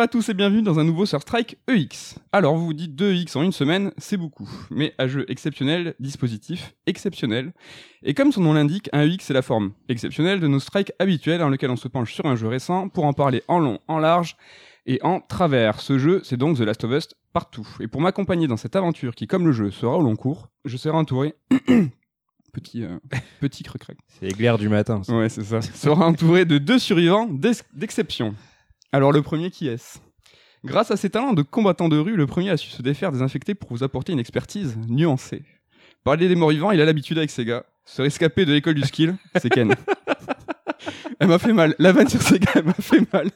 à tous et bienvenue dans un nouveau Sur Strike EX. Alors vous vous dites 2X en une semaine, c'est beaucoup. Mais à jeu exceptionnel, dispositif exceptionnel. Et comme son nom l'indique, un EX c'est la forme exceptionnelle de nos strikes habituels dans lequel on se penche sur un jeu récent pour en parler en long, en large et en travers. Ce jeu, c'est donc The Last of Us partout. Et pour m'accompagner dans cette aventure qui, comme le jeu, sera au long cours, je serai entouré... petit euh, petit C'est éclair du matin. ça. Ouais, c'est ça. Sera entouré de deux survivants d'ex- d'exception. Alors le premier qui est-ce? Grâce à ses talents de combattant de rue, le premier a su se défaire des infectés pour vous apporter une expertise nuancée. Parler des morts vivants, il a l'habitude avec ses gars. Se rescaper de l'école du skill, c'est Ken. elle m'a fait mal. La vanne sur ses gars, elle m'a fait mal.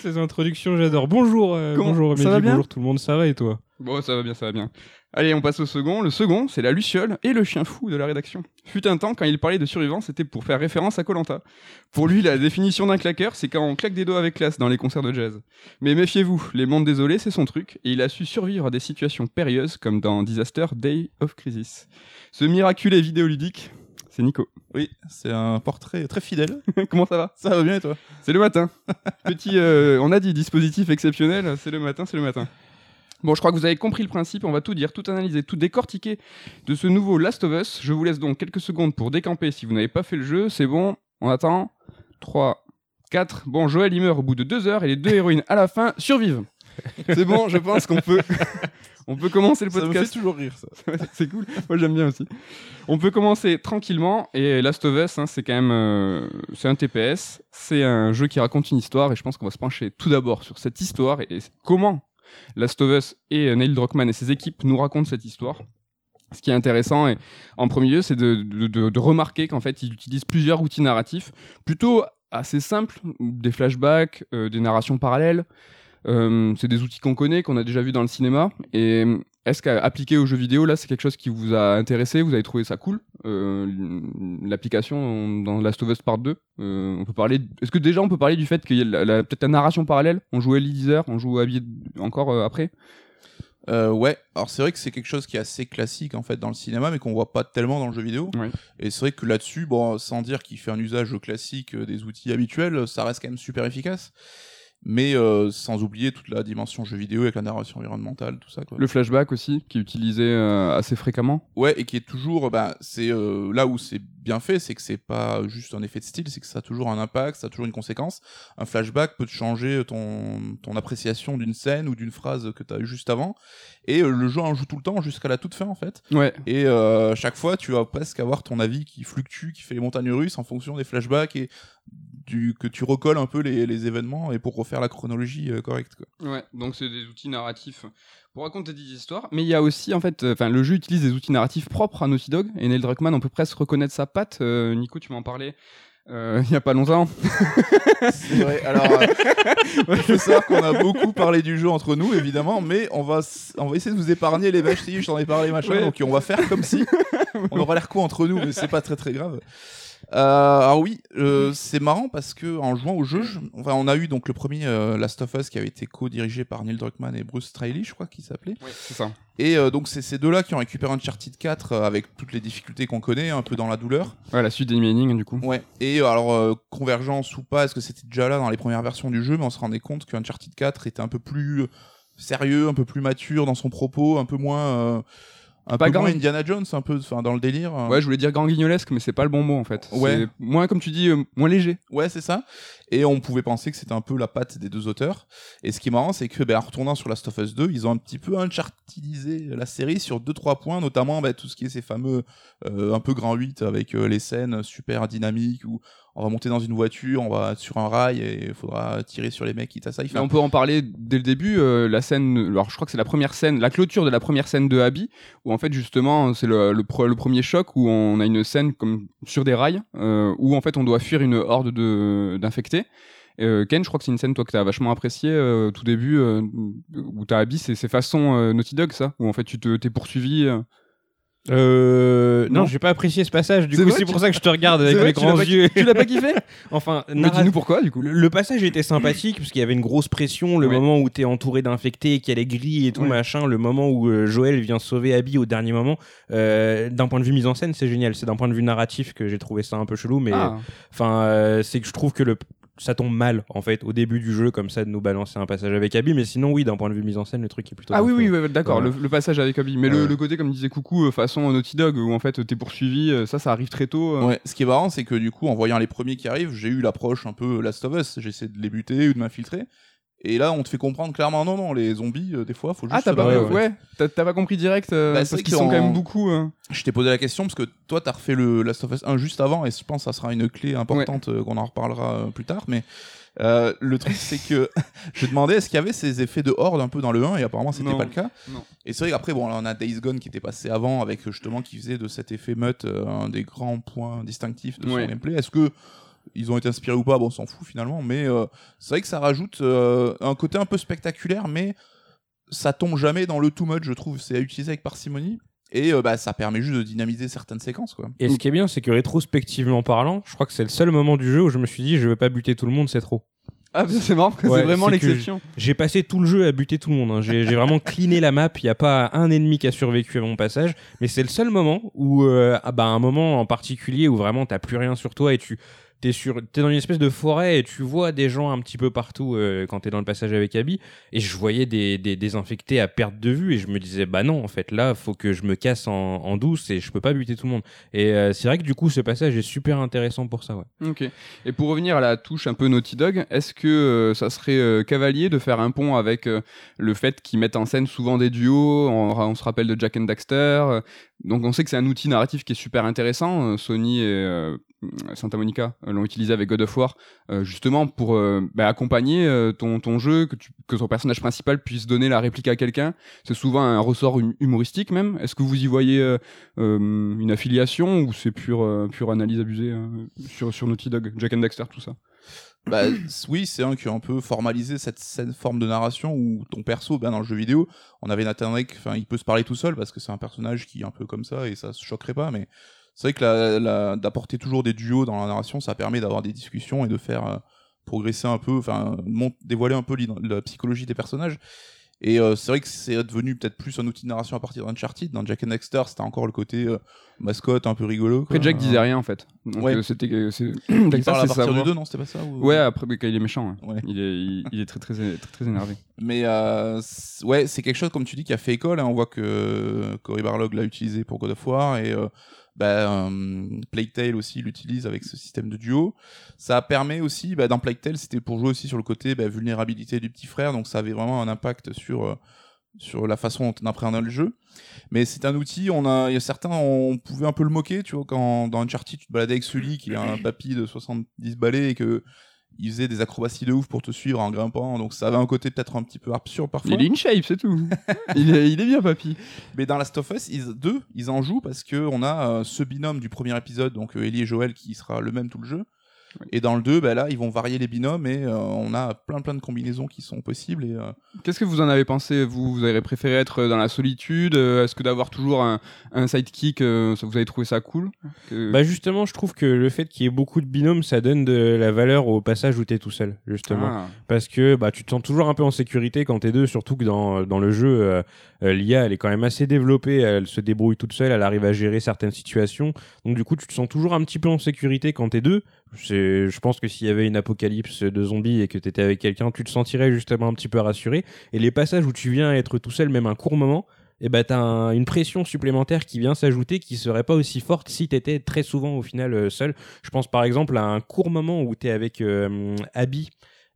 Ces introductions, j'adore. Bonjour, euh, Comment- bonjour ça va bien? bonjour tout le monde, ça va et toi? Bon, ça va bien, ça va bien. Allez, on passe au second. Le second, c'est la Luciole et le chien fou de la rédaction. Fut un temps, quand il parlait de survivants, c'était pour faire référence à Colanta. Pour lui, la définition d'un claqueur, c'est quand on claque des doigts avec classe dans les concerts de jazz. Mais méfiez-vous, les mondes désolés, c'est son truc, et il a su survivre à des situations périlleuses comme dans Disaster Day of Crisis. Ce miraculé vidéoludique, c'est Nico. Oui, c'est un portrait très fidèle. Comment ça va? Ça va bien et toi? C'est le matin. Petit, euh, on a dit dispositif exceptionnel, c'est le matin, c'est le matin. Bon, je crois que vous avez compris le principe, on va tout dire, tout analyser, tout décortiquer de ce nouveau Last of Us. Je vous laisse donc quelques secondes pour décamper si vous n'avez pas fait le jeu, c'est bon, on attend. 3, 4, bon, Joël il meurt au bout de 2 heures et les deux héroïnes à la fin survivent. C'est bon, je pense qu'on peut... on peut commencer le Ça me podcast. fait toujours rire ça. c'est cool. Moi j'aime bien aussi. On peut commencer tranquillement et Last of Us, hein, c'est quand même euh, c'est un TPS, c'est un jeu qui raconte une histoire et je pense qu'on va se pencher tout d'abord sur cette histoire et, et comment Last of Us et euh, Neil Druckmann et ses équipes nous racontent cette histoire. Ce qui est intéressant, et, en premier lieu, c'est de, remarquer qu'en fait, ils utilisent plusieurs outils narratifs, plutôt assez simples, des flashbacks, euh, des narrations parallèles. Euh, c'est des outils qu'on connaît, qu'on a déjà vu dans le cinéma. Et est-ce qu'appliquer aux jeux vidéo, là, c'est quelque chose qui vous a intéressé? Vous avez trouvé ça cool? Euh, L'application dans Last of Us Part 2, euh, on peut parler. Est-ce que déjà on peut parler du fait qu'il y a peut-être la narration parallèle? On Ellie Deezer, on joue Abby encore euh, après? Euh, ouais, alors c'est vrai que c'est quelque chose qui est assez classique en fait dans le cinéma, mais qu'on voit pas tellement dans le jeu vidéo. Et c'est vrai que là-dessus, bon, sans dire qu'il fait un usage classique des outils habituels, ça reste quand même super efficace. Mais euh, sans oublier toute la dimension jeu vidéo avec la narration environnementale, tout ça quoi. Le flashback aussi, qui est utilisé euh, assez fréquemment. Ouais, et qui est toujours, bah, c'est euh, là où c'est bien fait, c'est que c'est pas juste un effet de style, c'est que ça a toujours un impact, ça a toujours une conséquence. Un flashback peut te changer ton, ton appréciation d'une scène ou d'une phrase que tu as eu juste avant. Et euh, le jeu en joue tout le temps jusqu'à la toute fin en fait. Ouais. Et euh, chaque fois, tu vas presque avoir ton avis qui fluctue, qui fait les montagnes russes en fonction des flashbacks et du, que tu recolles un peu les, les événements et pour refaire la chronologie euh, correcte. Quoi. Ouais, donc c'est des outils narratifs pour raconter des histoires. Mais il y a aussi, en fait, enfin, le jeu utilise des outils narratifs propres à Naughty Dog. Et Neil Druckmann, on peut presque reconnaître sa patte. Euh, Nico, tu m'en parlais euh, il y a pas longtemps. C'est vrai. Alors, euh, il faut savoir qu'on a beaucoup parlé du jeu entre nous, évidemment, mais on va, on va essayer de vous épargner les vaches je t'en ai parlé, machin. Ouais. Donc, on va faire comme si on aura l'air con entre nous, mais c'est pas très très grave. Euh, alors oui, euh, c'est marrant parce que en jouant au jeu, enfin, on a eu donc le premier euh, Last of Us qui avait été co-dirigé par Neil Druckmann et Bruce Straley, je crois qu'il s'appelait. Ouais, c'est ça. Et donc c'est ces deux-là qui ont récupéré Uncharted 4 euh, avec toutes les difficultés qu'on connaît, un peu dans la douleur. Ouais, la suite des Mining, du coup. Ouais. Et alors, convergence ou pas, est-ce que c'était déjà là dans les premières versions du jeu, mais on se rendait compte que Uncharted 4 était un peu plus sérieux, un peu plus mature dans son propos, un peu moins. Un Pas peu grand- moins Indiana Jones, un peu enfin, dans le délire. euh. Ouais, je voulais dire grand guignolesque, mais c'est pas le bon mot en fait. Ouais. Moins, comme tu dis, euh, moins léger. Ouais, c'est ça. Et on pouvait penser que c'était un peu la patte des deux auteurs. Et ce qui est marrant, c'est que, ben, en retournant sur Last of Us 2, ils ont un petit peu unchartidisé la série sur deux trois points, notamment ben, tout ce qui est ces fameux euh, un peu grand 8 avec euh, les scènes super dynamiques où on va monter dans une voiture, on va sur un rail et il faudra tirer sur les mecs qui t'assaillent. Enfin, on peut en parler dès le début. euh, la scène, alors je crois que c'est la première scène, la clôture de la première scène de Abby, où en fait justement c'est le, le, pre- le premier choc où on a une scène comme sur des rails, euh, où en fait on doit fuir une horde de d'infectés. Euh, Ken, je crois que c'est une scène toi que t'as vachement apprécié euh, tout début, où t'as Abby, c'est façon Naughty Dog ça, où en fait tu te t'es poursuivi. Euh. Non, Non. j'ai pas apprécié ce passage. Du coup, c'est pour ça que je te regarde avec mes grands yeux. Tu l'as pas kiffé enfin, dis-nous pourquoi du coup. Le, le passage était sympathique parce qu'il y avait une grosse pression, le moment où t'es entouré d'infectés, qu'il y a les grilles et tout machin, le moment où euh, Joël vient sauver Abby au dernier moment. Euh, d'un point de vue mise en scène, c'est génial. C'est d'un point de vue narratif que j'ai trouvé ça un peu chelou, mais Ah. enfin, euh, c'est que je trouve que le ça tombe mal en fait au début du jeu comme ça de nous balancer un passage avec Abby mais sinon oui d'un point de vue mise en scène le truc est plutôt Ah oui, oui, d'accord, le, le passage avec Abby. Mais le, Ouais. le côté, comme disait Coucou, euh, façon Naughty Dog, où en fait t'es poursuivi, euh, ça, ça arrive très tôt. euh. Ouais, ce qui est marrant, c'est que du coup, en voyant les premiers qui arrivent, j'ai eu l'approche un peu Last of Us. J'essaie de les buter ou de m'infiltrer. Et là, on te fait comprendre clairement, non, non, les zombies, euh, des fois, faut juste. Ah, t'as pas, battre. ouais, ouais. T'as- t'as pas compris direct, euh, Bah, c'est parce vrai qu'ils sont qu'en- quand même beaucoup. euh. Je t'ai posé la question parce que toi, t'as refait le Last of Us 1 juste avant, et je pense que ça sera une clé importante euh, qu'on en reparlera euh, plus tard. Mais euh, le truc, c'est que je demandais est-ce qu'il y avait ces effets de horde un peu dans le 1, et apparemment, c'était Non. pas le cas. Non. Et c'est vrai qu'après, bon, là, on a Days Gone qui était passé avant, avec justement qui faisait de cet effet meute euh, un des grands points distinctifs de son Ouais. gameplay. Est-ce que ils ont été inspirés ou pas Bon, on s'en fout finalement, mais euh, c'est vrai que ça rajoute euh, un côté un peu spectaculaire, mais ça tombe jamais dans le too much, je trouve. C'est à utiliser avec parcimonie. Et euh, bah, ça permet juste de dynamiser certaines séquences, quoi. Et ce qui est bien, c'est que rétrospectivement parlant, je crois que c'est le seul moment du jeu où je me suis dit, je vais pas buter tout le monde, c'est trop. Ah, c'est marrant, Ouais, c'est vraiment c'est que l'exception. J'ai passé tout le jeu à buter tout le monde. hein. J'ai j'ai vraiment cleané la map. Il n'y a pas un ennemi qui a survécu à mon passage. Mais c'est le seul moment où, euh, ah bah, un moment en particulier où vraiment t'as plus rien sur toi et tu t'es sur, t'es dans une espèce de forêt et tu vois des gens un petit peu partout euh, quand t'es dans le passage avec Abby. Et je voyais des, des, des infectés à perte de vue et je me disais, bah non, en fait, là, faut que je me casse en, en douce et je peux pas buter tout le monde. Et euh, c'est vrai que du coup, ce passage est super intéressant pour ça, ouais. Ok. Et pour revenir à la touche un peu Naughty Dog, est-ce que euh, ça serait cavalier de faire un pont avec le fait qu'ils mettent en scène souvent des duos? On, on se rappelle de Jack and Daxter. Donc on sait que c'est un outil narratif qui est super intéressant. euh, Sony et euh, Santa Monica euh, l'ont utilisé avec God of War justement pour bah, accompagner ton, jeu, que, ton personnage principal puisse donner la réplique à quelqu'un. C'est souvent un ressort hum- humoristique même. Est-ce que vous y voyez une affiliation ou c'est pure, pure analyse abusée euh, sur, sur Naughty Dog, Jack and Daxter, tout ça? Bah, oui, c'est un qui a un peu formalisé cette, forme de narration où ton perso, ben, dans le jeu vidéo, on avait Nathan Drake, enfin, il peut se parler tout seul parce que c'est un personnage qui est un peu comme ça et ça se choquerait pas, mais c'est vrai que d'apporter toujours des duos dans la narration, ça permet d'avoir des discussions et de faire euh, progresser un peu, enfin, dévoiler un peu la psychologie des personnages. Et euh, c'est vrai que c'est devenu peut-être plus un outil de narration à partir d'Uncharted. Dans Jack and Dexter, c'était encore le côté euh, mascotte un peu rigolo. quoi. Après, Jack disait rien en fait. Donc Ouais. euh, c'était. euh, c'est- Il parle à c'est partir du savoir. 2, non C'était pas ça ou- Ouais, après, quand il est méchant, ouais. Ouais. Il, est, il, il est très, très, très, très énervé. Mais euh, ouais, c'est quelque chose, comme tu dis, qui a fait école. hein. On voit que Cory Barlog l'a utilisé pour God of War et euh, bah, Plague Tale aussi l'utilise avec ce système de duo. Ça permet aussi, bah, dans Plague Tale, c'était pour jouer aussi sur le côté bah, vulnérabilité du petit frère, donc ça avait vraiment un impact sur, euh, sur la façon dont on appréhendait le jeu. Mais c'est un outil, on a, il y a certains, on pouvait un peu le moquer, tu vois, quand dans Uncharted, tu te baladais avec Sully qui est un papy de 70 balais et que il faisait des acrobaties de ouf pour te suivre en grimpant, donc ça avait un côté peut-être un petit peu absurde parfois. Il est in shape, c'est tout. il, est, il est bien, papy. Mais dans Last of Us ils, 2, ils en jouent parce que on a euh, ce binôme du premier épisode, donc euh, Ellie et Joël, qui sera le même tout le jeu. Et dans le 2, bah là, ils vont varier les binômes et euh, on a plein plein de combinaisons qui sont possibles. Et, euh, Qu'est-ce que vous en avez pensé? Vous, vous avez préféré être dans la solitude? Euh, Est-ce que d'avoir toujours un, un sidekick, euh, ça, vous avez trouvé ça cool? Que- Bah justement, je trouve que le fait qu'il y ait beaucoup de binômes, ça donne de la valeur au passage où t'es tout seul, justement. Ah. Parce que bah, tu te sens toujours un peu en sécurité quand t'es deux, surtout que dans, dans le jeu, l'IA, elle est quand même assez développée, elle se débrouille toute seule, elle arrive à gérer certaines situations. Donc du coup, tu te sens toujours un petit peu en sécurité quand t'es deux. Je pense que s'il y avait une apocalypse de zombies et que t'étais avec quelqu'un, tu te sentirais justement un petit peu rassuré. Et les passages où tu viens être tout seul, même un court moment, et ben t'as un- une pression supplémentaire qui vient s'ajouter qui serait pas aussi forte si t'étais très souvent au final euh, seul. Je pense par exemple à un court moment où t'es avec euh, Abby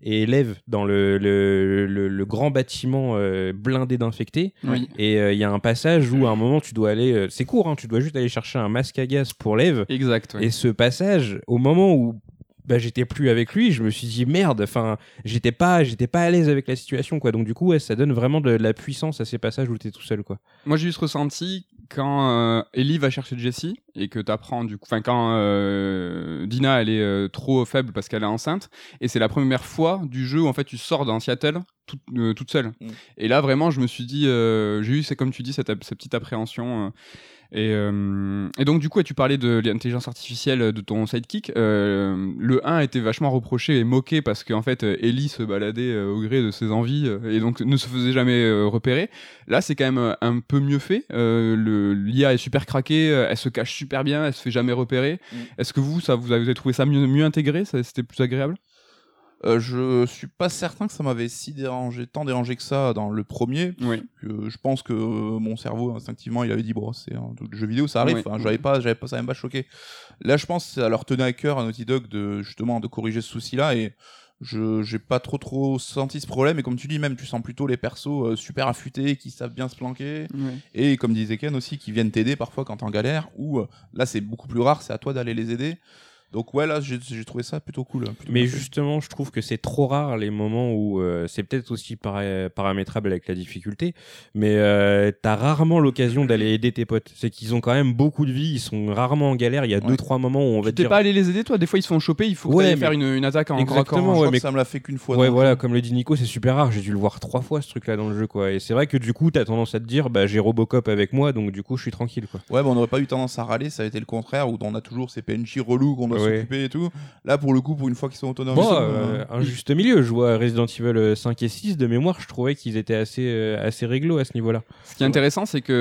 et Lev dans le, le, le- le grand bâtiment euh, blindé d'infectés. Oui. Et euh, il y a un passage où à un moment tu dois aller, euh, c'est court, hein, tu dois juste aller chercher un masque à gaz pour Lev. Exact. ouais. Et ce passage, au moment où bah, j'étais plus avec lui, je me suis dit merde, enfin, j'étais pas, j'étais pas à l'aise avec la situation, quoi. Donc du coup, ouais, ça donne vraiment de, de la puissance à ces passages où t'es tout seul, quoi. Moi, j'ai juste ressenti quand euh, Ellie va chercher Jessie et que t'apprends du coup, enfin quand euh, Dina elle est euh, trop faible parce qu'elle est enceinte et c'est la première fois du jeu où en fait tu sors dans Seattle toute, toute seule. Mm. Et là vraiment, je me suis dit, j'ai eu c'est comme tu dis cette, cette petite appréhension. Euh, et, euh, et donc du coup, tu parlais de l'intelligence artificielle de ton sidekick. Euh, le 1 était vachement reproché et moqué parce qu'en fait, euh, Ellie se baladait euh, au gré de ses envies euh, et donc ne se faisait jamais euh, repérer. Là, c'est quand même euh, un peu mieux fait. Euh, le L'IA est super craquée, euh, elle se cache super bien, elle se fait jamais repérer. Mm. Est-ce que vous, ça, vous avez trouvé ça mieux, mieux intégré? C'était plus agréable? Euh, je suis pas certain que ça m'avait si dérangé, tant dérangé que ça dans le premier. Oui. Que je pense que mon cerveau instinctivement il avait dit bon c'est un truc de jeu vidéo ça arrive. Oui. Enfin, j'avais pas, j'avais pas ça m'a pas choqué. Là je pense que ça leur tenait à cœur à Naughty Dog de justement de corriger ce souci là et je j'ai pas trop trop senti ce problème et comme tu dis même tu sens plutôt les persos euh, super affûtés qui savent bien se planquer et comme disait Ken aussi qui viennent t'aider parfois quand t'es en galère ou euh, là c'est beaucoup plus rare c'est à toi d'aller les aider donc ouais là j'ai trouvé ça plutôt cool plutôt Mais justement, je trouve que c'est trop rare les moments où euh, c'est peut-être aussi para- paramétrable avec la difficulté, mais euh, t'as rarement l'occasion d'aller aider tes potes. C'est qu'ils ont quand même beaucoup de vie, ils sont rarement en galère. Il y a deux Ouais. trois moments où on va Tu t'es dire. pas allé les aider, toi? Des fois, ils se font choper, il faut que Ouais, t'ailles mais- faire une, une attaque en Exactement, corps à corps. je ouais, mais- ça me l'a fait qu'une fois Ouais, voilà, jeu. comme le dit Nico, c'est super rare. J'ai dû le voir trois fois ce truc-là dans le jeu, quoi. Et c'est vrai que du coup, t'as tendance à te dire, bah j'ai Robocop avec moi, donc du coup, je suis tranquille, quoi. Ouais, mais on n'aurait pas eu tendance à râler, ça a été le contraire, où on a toujours ces PNJ relous qu'on doit Ouais. s'occuper et tout. Là, pour le coup, pour une fois qu'ils sont autonomes, Bon, euh, euh, un juste milieu. Je vois Resident Evil 5 et 6 de mémoire, je trouvais qu'ils étaient assez, euh, assez réglo à ce niveau-là. Ce qui est intéressant, c'est que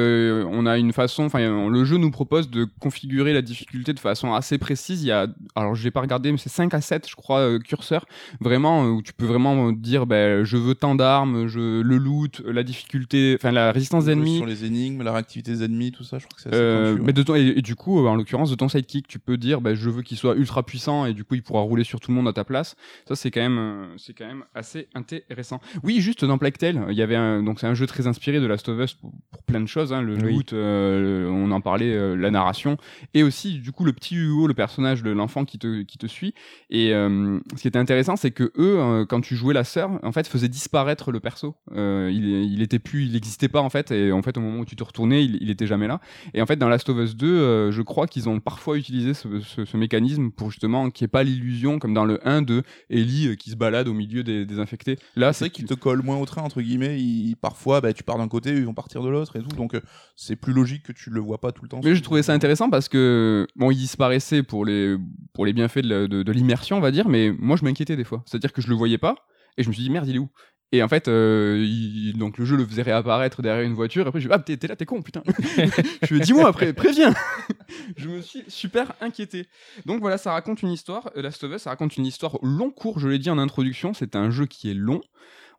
euh, on a une façon, enfin, le jeu nous propose de configurer la difficulté de façon assez précise. Il y a, alors je l'ai pas regardé, mais c'est 5 à 7, je crois, euh, curseurs, vraiment, où tu peux vraiment dire, ben, je veux tant d'armes, je, le loot, la difficulté, enfin, la résistance d'ennemis. Sur les énigmes, la réactivité des ennemis, tout ça, je crois que c'est assez Euh, ouais. mais de ton, et, et du coup, en l'occurrence, de ton sidekick, tu peux dire, bah, je veux qu'il soit ultra puissant et du coup, il pourra rouler sur tout le monde à ta place. Ça, c'est quand même, euh, c'est quand même assez intéressant. Oui, juste dans Plague Tale, il y avait un, donc c'est un jeu très inspiré de Last of Us pour, pour plein de choses, hein, le Oui. loot, euh, on en parlait, euh, la narration, et aussi du coup le petit Hugo, le personnage de l'enfant qui te, qui te suit. Et euh, ce qui était intéressant, c'est que eux, quand tu jouais la sœur, en fait, faisaient disparaître le perso. Il, il était plus, il n'existait pas en fait, et en fait, au moment où tu te retournais, il, il était jamais là. Et en fait, dans Last of Us 2, euh, je crois qu'ils ont parfois utilisé ce, ce- ce mécanisme pour justement qu'il n'y ait pas l'illusion, comme dans le 1 de Ellie euh, qui se balade au milieu des, des infectés. Là, c'est vrai qu'ils te collent moins au train, entre guillemets. Parfois, bah, tu pars d'un côté, ils vont partir de l'autre et tout. Donc, euh, c'est plus logique que tu le vois pas tout le temps. Mais je trouvais ça intéressant parce que bon, il disparaissait pour les pour les bienfaits de l'immersion, on va dire, mais moi je m'inquiétais des fois. C'est-à-dire que je le voyais pas et je me suis dit merde, il est où? Et en fait, euh, il- donc le jeu le faisait réapparaître derrière une voiture. Et après, je dis ah t'es là, t'es con, putain. je lui ai dis-moi après, préviens. je me suis super inquiété. Donc voilà, ça raconte une histoire. euh, Last of Us, ça raconte une histoire long cours. Je l'ai dit en introduction, c'est un jeu qui est long.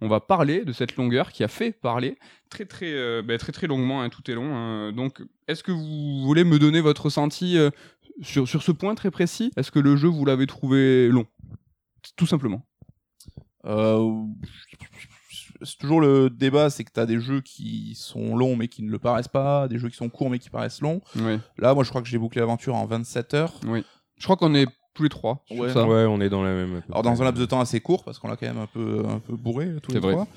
On va parler de cette longueur qui a fait parler très très euh, bah, très très longuement. hein, tout est long. hein. Donc, est-ce que vous voulez me donner votre ressenti euh, sur sur ce point très précis? Est-ce que le jeu vous l'avez trouvé long? Tout simplement. Euh, c'est toujours le débat, c'est que tu as des jeux qui sont longs mais qui ne le paraissent pas, des jeux qui sont courts mais qui paraissent longs. Oui. Là, moi, je crois que j'ai bouclé l'aventure en 27 heures. Je crois qu'on est tous les trois Ouais. ça. Ouais, on est dans la même. Alors dans un laps de temps assez court parce qu'on l'a quand même un peu un peu bourré tous les vrai. trois.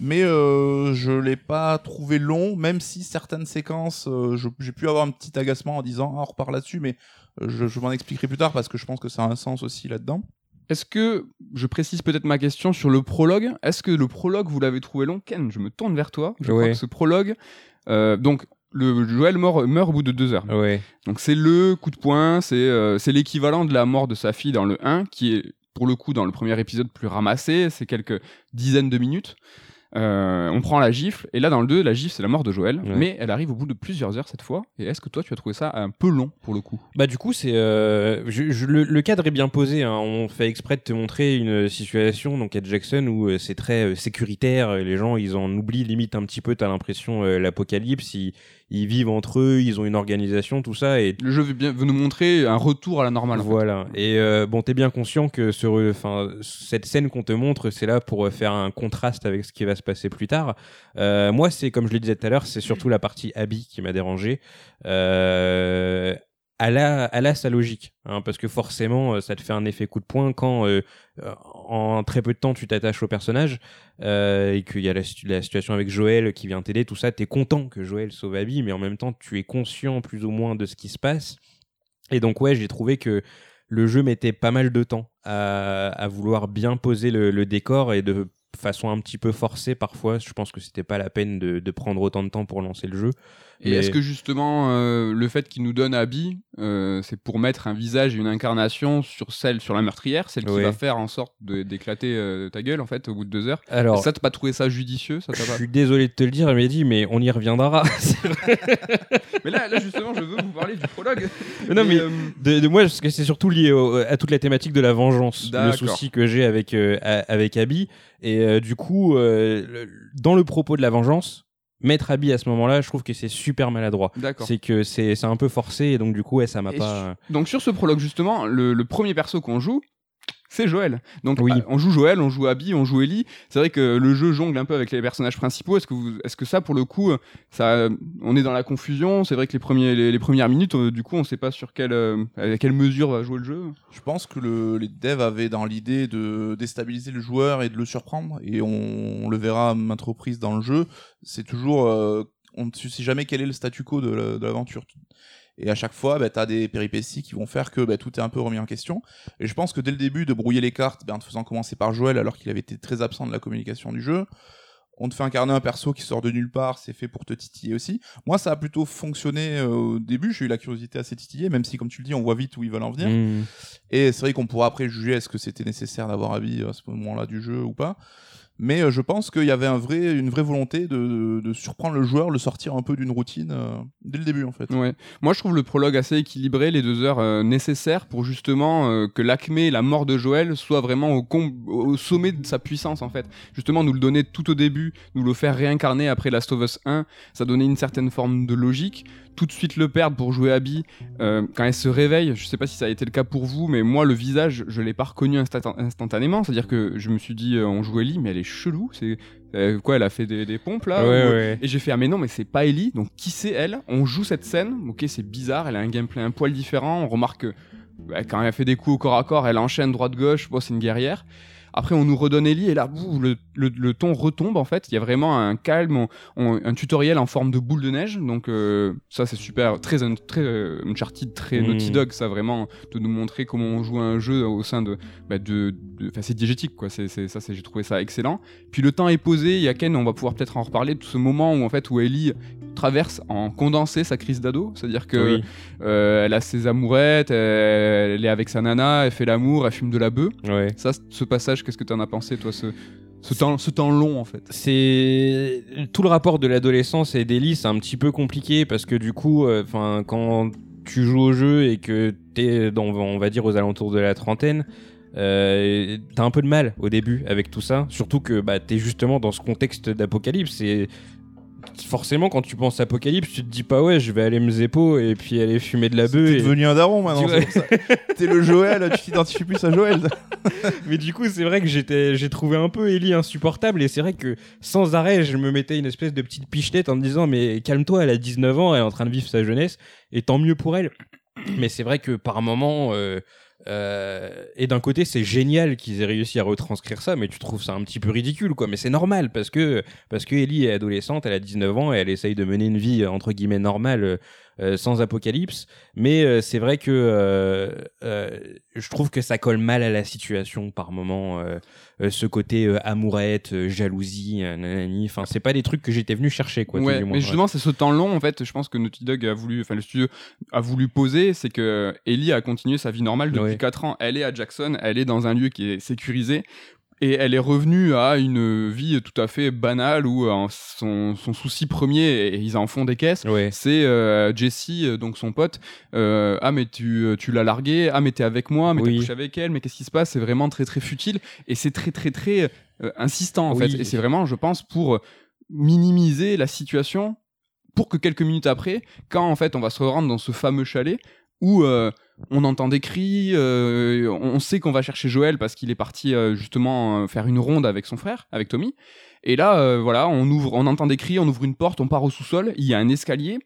Mais euh, je l'ai pas trouvé long, même si certaines séquences, euh, j'ai pu avoir un petit agacement en disant ah, on repart là-dessus, mais euh, je, je m'en expliquerai plus tard parce que je pense que ça a un sens aussi là-dedans. Est-ce que je précise peut-être ma question sur le prologue Est-ce que le prologue vous l'avez trouvé long? Ken, je me tourne vers toi. Je crois que ce prologue, euh, donc le Joël meurt, meurt au bout de deux heures. Ouais. Donc c'est le coup de poing, c'est euh, c'est l'équivalent de la mort de sa fille dans le 1, qui est pour le coup dans le premier épisode plus ramassé, c'est quelques dizaines de minutes. Euh, on prend la gifle, et là dans le 2, la gifle c'est la mort de Joël, Ouais. mais elle arrive au bout de plusieurs heures cette fois. Et est-ce que toi tu as trouvé ça un peu long pour le coup? Bah du coup c'est euh, je- je- le, le cadre est bien posé. hein. On fait exprès de te montrer une situation donc à Jackson où euh, c'est très sécuritaire. Les gens ils en oublient limite un petit peu. T'as l'impression l'apocalypse. Ils, ils vivent entre eux. Ils ont une organisation tout ça et Le jeu veut bien veut nous montrer un retour à la normale. en fait. voilà. Et euh, bon, t'es bien conscient que ce cette scène qu'on te montre, c'est là pour euh, faire un contraste avec ce qui va se passer plus tard. Euh, moi, c'est comme je le disais tout à l'heure, c'est surtout la partie Abby qui m'a dérangé. Euh, elle a, elle a sa logique, hein, parce que forcément, euh, ça te fait un effet coup de poing quand, euh, euh, en très peu de temps, tu t'attaches au personnage et qu'il y a la, situ- la situation avec Joël qui vient t'aider, tout ça. T'es content que Joël sauve Abby, mais en même temps, tu es conscient plus ou moins de ce qui se passe. Et donc, ouais, j'ai trouvé que le jeu mettait pas mal de temps à, à vouloir bien poser le, décor et de façon un petit peu forcée parfois. Je pense que c'était pas la peine de prendre autant de temps pour lancer le jeu. Et est-ce que justement euh, le fait qu'il nous donne Abby, euh, c'est pour mettre un visage et une incarnation sur celle, sur la meurtrière, celle qui Ouais. va faire en sorte de- d'éclater euh, ta gueule en fait au bout de deux heures? Alors, ça, t'as pas trouvé ça judicieux ça je suis désolé de te le dire, Mehdi, mais on y reviendra. Mais là, là justement, je veux vous parler du prologue. non, mais de, de moi, parce que c'est surtout lié au- à toute la thématique de la vengeance, le souci que j'ai avec avec Abby. Et du coup, le- dans le propos de la vengeance, mettre Abby à ce moment-là, je trouve que c'est super maladroit. D'accord. C'est que c'est un peu forcé, et donc du coup, ouais, ça m'a pas. Donc sur ce prologue justement, le, le premier perso qu'on joue, c'est Joël. Donc Oui. euh, on joue Joël, on joue Abby, on joue Ellie. C'est vrai que le jeu jongle un peu avec les personnages principaux. Est-ce que vous, est-ce que ça pour le coup, ça, on est dans la confusion? C'est vrai que les premiers, les, les premières minutes, euh, du coup, on sait pas sur quelle, euh, à quelle mesure va jouer le jeu. Je pense que le- les devs avaient dans l'idée de déstabiliser le joueur et de le surprendre, et on, on le verra à maintes reprises dans le jeu. C'est toujours, euh, on ne sait jamais quel est le statu quo de l'aventure. Et à chaque fois, bah, tu as des péripéties qui vont faire que bah, tout est un peu remis en question. Et je pense que dès le début, de brouiller les cartes, bah, en te faisant commencer par Joël alors qu'il avait été très absent de la communication du jeu, on te fait incarner un perso qui sort de nulle part, c'est fait pour te titiller aussi. Moi, ça a plutôt fonctionné euh, au début, j'ai eu la curiosité assez titillée, même si, comme tu le dis, on voit vite où ils veulent en venir. Hmm. Et c'est vrai qu'on pourra après juger est-ce que c'était nécessaire d'avoir Abby à ce moment-là du jeu ou pas. Mais euh, je pense qu'il y avait une vraie volonté de, surprendre le joueur, le sortir un peu d'une routine euh, dès le début en fait. Ouais. Moi, je trouve le prologue assez équilibré, les deux heures euh, nécessaires pour justement que l'acmé, la mort de Joël, soit vraiment au sommet de sa puissance en fait. Justement, nous le donner tout au début, nous le faire réincarner après Last of Us 1, ça donnait une certaine forme de logique. Tout de suite le perdre pour jouer Abby, euh, quand elle se réveille, je sais pas si ça a été le cas pour vous, mais moi le visage, je l'ai pas reconnu instant- instantanément. C'est-à-dire que je me suis dit, euh, on joue Ellie, mais elle est chelou. C'est euh, quoi Elle a fait des, des pompes là Ouais, ou- ouais. et j'ai fait ah mais non mais c'est pas Ellie donc qui c'est elle? On joue cette scène, ok c'est bizarre, elle a un gameplay un poil différent, on remarque que bah, quand elle fait des coups au corps à corps, elle enchaîne droite gauche, bon, c'est une guerrière. Après on nous redonne Ellie et là bouh, le, le, le ton retombe en fait, il y a vraiment un calme, on- on- un tutoriel en forme de boule de neige donc euh, ça c'est super, très, un- très euh, Uncharted, très Mm. Naughty Dog ça vraiment de nous montrer comment on joue un jeu au sein de, bah, de, enfin c'est diégétique quoi, c'est- ça c'est j'ai trouvé ça excellent. Puis le temps est posé, il y a Ken, on va pouvoir peut-être en reparler de ce moment où en fait où Ellie traverse en condensé sa crise d'ado, c'est-à-dire que Oui. euh, elle a ses amourettes, elle, elle est avec sa nana, elle fait l'amour, elle fume de la bœuf. Ouais. Ça, ce passage, qu'est-ce que tu en as pensé toi, ce, temps, long en fait? C'est tout le rapport de l'adolescence et d'Ellie, c'est un petit peu compliqué parce que du coup, euh, quand tu joues au jeu et que t'es, dans, on va dire aux alentours de la trentaine, euh, t'as un peu de mal au début avec tout ça, surtout que bah, t'es justement dans ce contexte d'apocalypse forcément quand tu penses apocalypse, tu te dis pas ouais, je vais aller me zépo et puis aller fumer de la bœuf. T'es et- devenu un daron maintenant. T'es le Joël, tu t'identifies plus à Joël. Mais du coup, c'est vrai que j'étais, j'ai trouvé un peu Ellie insupportable et c'est vrai que sans arrêt, je me mettais une espèce de petite pichenette en me disant mais calme-toi, elle a 19 ans, elle est en train de vivre sa jeunesse et tant mieux pour elle. Mais c'est vrai que par moment, euh, euh, et d'un côté, c'est génial qu'ils aient réussi à retranscrire ça, mais tu trouves ça un petit peu ridicule, quoi. Mais c'est normal parce que parce que Ellie est adolescente, elle a 19 ans et elle essaye de mener une vie entre guillemets normale. euh, euh, sans apocalypse, mais c'est vrai que je trouve que ça colle mal à la situation par moment. Euh, ce côté euh, amourette, euh, jalousie, nanani. Enfin, c'est pas des trucs que j'étais venu chercher, quoi. Ouais, mais justement, c'est ce temps long, en fait, je pense que Naughty Dog a voulu, enfin, le studio a voulu poser, c'est que Ellie a continué sa vie normale depuis Ouais. 4 ans. Elle est à Jackson, elle est dans un lieu qui est sécurisé. Et elle est revenue à une vie tout à fait banale où euh, son, son souci premier, et ils en font des caisses, Ouais. c'est euh, Jesse, euh, donc son pote. euh, ah mais tu, tu l'as largué, ah mais t'es avec moi, mais Oui. t'as couché avec elle, mais qu'est-ce qui se passe? C'est vraiment très très futile et c'est très très très insistant en Oui. fait. Et c'est vraiment, je pense, pour minimiser la situation, pour que quelques minutes après, quand en fait on va se rendre dans ce fameux chalet où on entend des cris, euh, on sait qu'on va chercher Joël parce qu'il est parti euh, justement euh, faire une ronde avec son frère, avec Tommy. Et là, voilà, on ouvre, on entend des cris, on ouvre une porte, on part au sous-sol. Il y a un escalier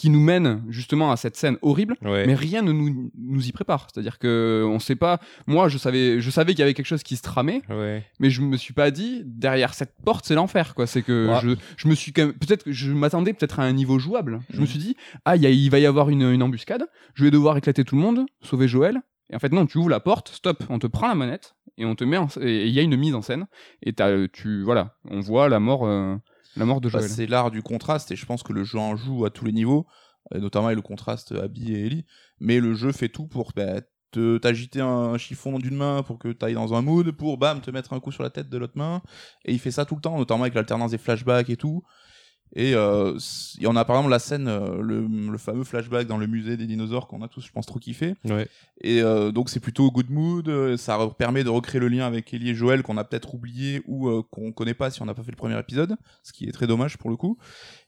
qui nous mène justement à cette scène horrible, Ouais. mais rien ne nous, nous y prépare. C'est-à-dire que on sait pas. Moi, je savais, je savais qu'il y avait quelque chose qui se tramait, Ouais. mais je me suis pas dit derrière cette porte c'est l'enfer quoi. C'est que Ouais. je, je me suis quand même peut-être que je m'attendais peut-être à un niveau jouable. Je me Mhm. suis dit ah il y a- il va y avoir une, une embuscade, je vais devoir éclater tout le monde, sauver Joël. Et en fait non, tu ouvres la porte, stop, on te prend la manette et on te met en- et il y a une mise en scène et tu voilà, on voit la mort, euh, la mort de Bah, c'est l'art du contraste et je pense que le jeu en joue à tous les niveaux, notamment avec le contraste Abby et Ellie. Mais le jeu fait tout pour bah, te t'agiter un chiffon d'une main pour que tu ailles dans un mood, pour bam te mettre un coup sur la tête de l'autre main. Et il fait ça tout le temps, notamment avec l'alternance des flashbacks et tout. Et euh, il y en a par exemple la scène, euh, le, le fameux flashback dans le musée des dinosaures qu'on a tous, je pense, trop kiffé. Ouais. Et euh, donc c'est plutôt good mood, euh, ça permet de recréer le lien avec Ellie et Joël qu'on a peut-être oublié ou euh, qu'on connaît pas si on n'a pas fait le premier épisode, ce qui est très dommage pour le coup.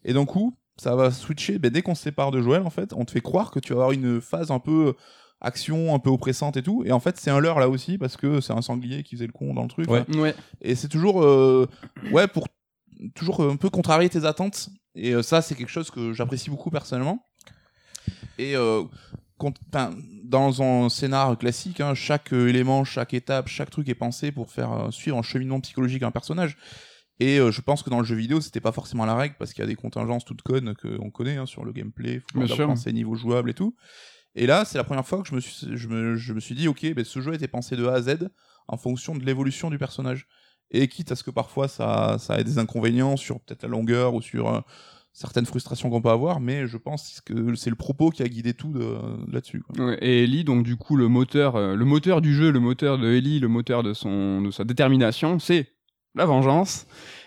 Et d'un coup, ça va switcher, ben, dès qu'on se sépare de Joël en fait, on te fait croire que tu vas avoir une phase un peu euh, action, un peu oppressante et tout. Et en fait c'est un leurre là aussi parce que c'est un sanglier qui faisait le con dans le truc. Ouais. là. Ouais. Et c'est toujours, euh, ouais, pour toujours un peu contrarier tes attentes. Et euh, ça, c'est quelque chose que j'apprécie beaucoup personnellement. Et euh, dans un scénar classique, hein, chaque euh, élément, chaque étape, chaque truc est pensé pour faire euh, suivre un cheminement psychologique à un personnage. Et euh, je pense que dans le jeu vidéo, c'était pas forcément la règle parce qu'il y a des contingences toutes connes qu'on connaît hein, sur le gameplay, faut penser niveau jouable et tout. Et là, c'est la première fois que je me suis, je me, je me suis dit, ok, ben, ce jeu a été pensé de A à Z en fonction de l'évolution du personnage. Et quitte à ce que parfois ça, ait des inconvénients sur peut-être la longueur ou sur euh, certaines frustrations qu'on peut avoir, mais je pense que c'est le propos qui a guidé tout de- là-dessus. et Ellie, donc du coup, le moteur, euh, le moteur du jeu, le moteur de Ellie, le moteur de son, de sa détermination, c'est la vengeance.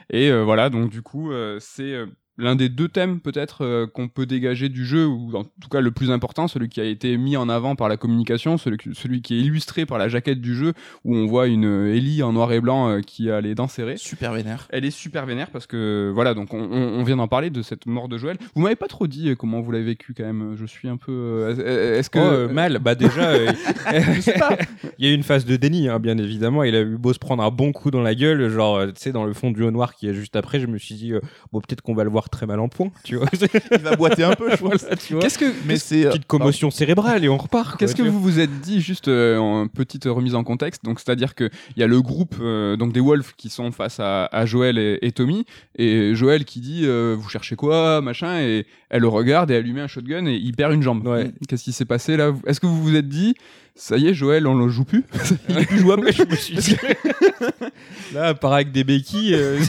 Et euh, voilà, donc du coup, c'est l'un des deux thèmes peut-être euh, qu'on peut dégager du jeu, ou en tout cas le plus important, celui qui a été mis en avant par la communication, celui, qui- celui qui est illustré par la jaquette du jeu, où on voit une euh, Ellie en noir et blanc euh, qui a les dents serrées. Super vénère. Elle est super vénère parce que voilà donc on, on- on vient d'en parler de cette mort de Joël. Vous m'avez pas trop dit comment vous l'avez vécu quand même. Je suis un peu. euh, Est-ce que Oh, euh, mal, bah déjà, euh, Je sais pas. il y a eu une phase de déni, hein, bien évidemment. Il a eu beau se prendre un bon coup dans la gueule, genre, tu sais, dans le fond du haut noir qui est juste après, je me suis dit, euh, bon, peut-être qu'on va le voir très mal en point, tu vois. Il va boiter un peu, je pense. Voilà, tu vois. Qu'est-ce que Mais c'est. euh, Petite commotion cérébrale et on repart. Qu'est-ce que vous vous êtes dit juste euh, en petite remise en contexte? Donc c'est-à-dire que il y a le groupe euh, donc des Wolves qui sont face à, à Joël et, et Tommy et Joël qui dit euh, vous cherchez quoi? machin et elle le regarde et elle lui met un shotgun et il perd une jambe. Ouais. Qu'est-ce qui s'est passé là? Est-ce que vous vous êtes dit ça y est Joël on le joue plus Il est plus jouable je me suis dit. Là, pareil avec des béquilles. euh,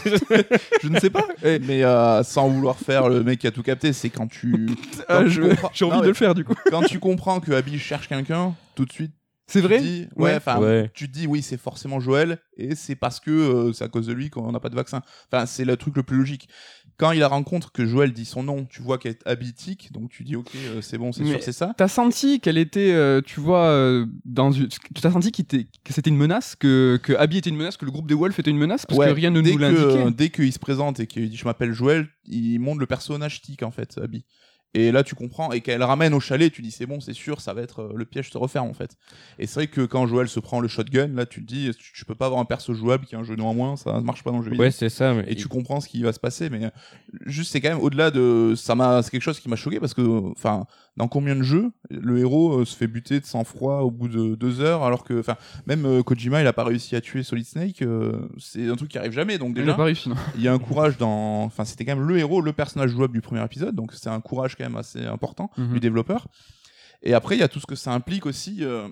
Je ne sais pas. Eh, Mais euh, sans vouloir faire le mec qui a tout capté, c'est quand tu. ah, quand tu je- comprends- J'ai envie Non, de mais le faire du coup. Quand tu comprends que Abby cherche quelqu'un, tout de suite. C'est tu vrai te dis, Ouais. ouais, enfin, Ouais. tu te dis oui, c'est forcément Joël, et c'est parce que euh, c'est à cause de lui qu'on n'a pas de vaccin. Enfin, c'est le truc le plus logique. Quand il la rencontre que Joël dit son nom, tu vois qu'elle est habitique, donc tu dis ok, euh, c'est bon, c'est sûr, c'est ça. T'as senti qu'elle était, euh, tu vois, euh, dans une... Tu as senti était- que c'était une menace, que, que Abby était une menace, que le groupe des Wolves était une menace, parce Ouais, que rien ne dès nous l'indiquait. dès qu'il se présente et qu'il dit je m'appelle Joël, il montre le personnage tic en fait, Abby. Et là, tu comprends, et qu'elle ramène au chalet, tu dis c'est bon, c'est sûr, ça va être euh, le piège se referme en fait. Et c'est vrai que quand Joël se prend le shotgun, là, tu te dis tu, tu peux pas avoir un perso jouable qui a un genou en moins, ça marche pas dans le jeu. Ouais, c'est ça. Mais... et tu comprends ce qui va se passer mais euh, juste c'est quand même au-delà de ça m'a c'est quelque chose qui m'a choqué parce que enfin dans combien de jeux le héros euh, se fait buter de sang-froid au bout de deux heures alors que enfin même euh, Kojima il a pas réussi à tuer Solid Snake euh, c'est un truc qui arrive jamais donc déjà n'a pas réussi, non. il y a un courage dans enfin c'était quand même le héros le personnage jouable du premier épisode donc c'est un courage quand même assez important Mhm. du développeur et après il y a tout ce que ça implique aussi euh,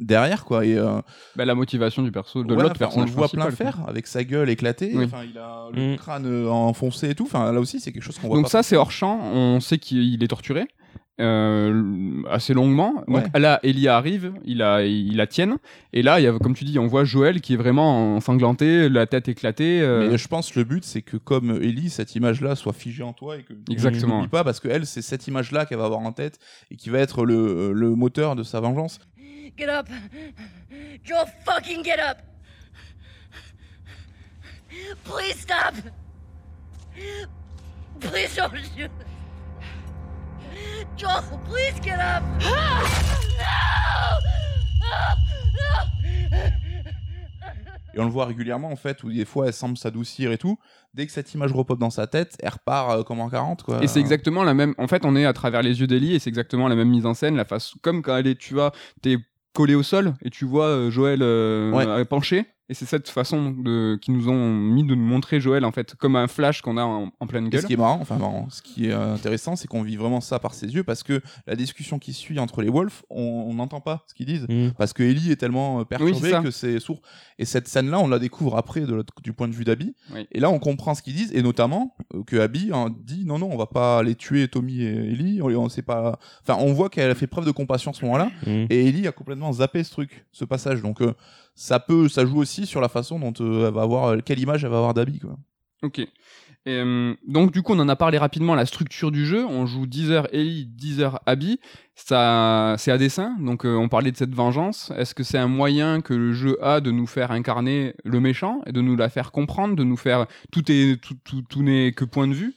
derrière quoi et euh, Bah, la motivation du perso, de Ouais, l'autre. On le voit plein faire avec sa gueule éclatée. Oui. Enfin, il a le Mm. crâne enfoncé et tout. Enfin, là aussi, c'est quelque chose qu'on voit Donc pas. ça, c'est hors champ. On sait qu'il est torturé. Euh, assez longuement. Donc Ouais. là, Elia arrive, il la, il la tienne. Et là, il y a, comme tu dis, on voit Joël qui est vraiment ensanglanté, la tête éclatée. euh, Mais je pense que le but, c'est que comme Ellie, cette image-là soit figée en toi et que tu Exactement. n'oublies pas, parce que elle, c'est cette image-là qu'elle va avoir en tête et qui va être le, le moteur de sa vengeance. Get up! Joel, fucking get up! Please stop! Please don't shoot! Joel, please get up! No! No! Et on le voit régulièrement, en fait, où des fois, elle semble s'adoucir et tout. Dès que cette image repop dans sa tête, elle repart euh, comme en 40, quoi. Et c'est exactement la même. En fait, on est à travers les yeux d'Ellie et c'est exactement la même mise en scène. La face, comme quand elle est, tu vois, t'es collé au sol et tu vois euh, Joël euh, Ouais. euh, penché. Et c'est cette façon de, qui nous ont mis de nous montrer Joël, en fait, comme un flash qu'on a en, en pleine Et gueule. ce qui est marrant, enfin marrant, ce qui est intéressant, c'est qu'on vit vraiment ça par ses yeux parce que la discussion qui suit entre les Wolves, on n'entend pas ce qu'ils disent. Mm. Parce que Ellie est tellement euh, Oui, perturbée que c'est sourd. Et cette scène-là, on la découvre après de du point de vue d'Abby. Oui. Et là, on comprend ce qu'ils disent, et notamment euh, que Abby hein, dit non, non, on va pas aller tuer Tommy et Ellie. On, on sait pas. Enfin, on voit qu'elle a fait preuve de compassion à ce moment-là. Mm. Et Ellie a complètement zappé ce truc, ce passage. Donc, euh, ça peut, ça joue aussi sur la façon dont euh, elle va avoir, quelle image elle va avoir d'Abby, quoi. Ok. Euh, donc du coup, on en a parlé rapidement, la structure du jeu. On joue 10 heures Ellie, 10 heures Abby. Ça, c'est à dessin. Donc euh, on parlait de cette vengeance. Est-ce que c'est un moyen que le jeu a de nous faire incarner le méchant et de nous la faire comprendre, de nous faire tout est tout tout, tout n'est que point de vue.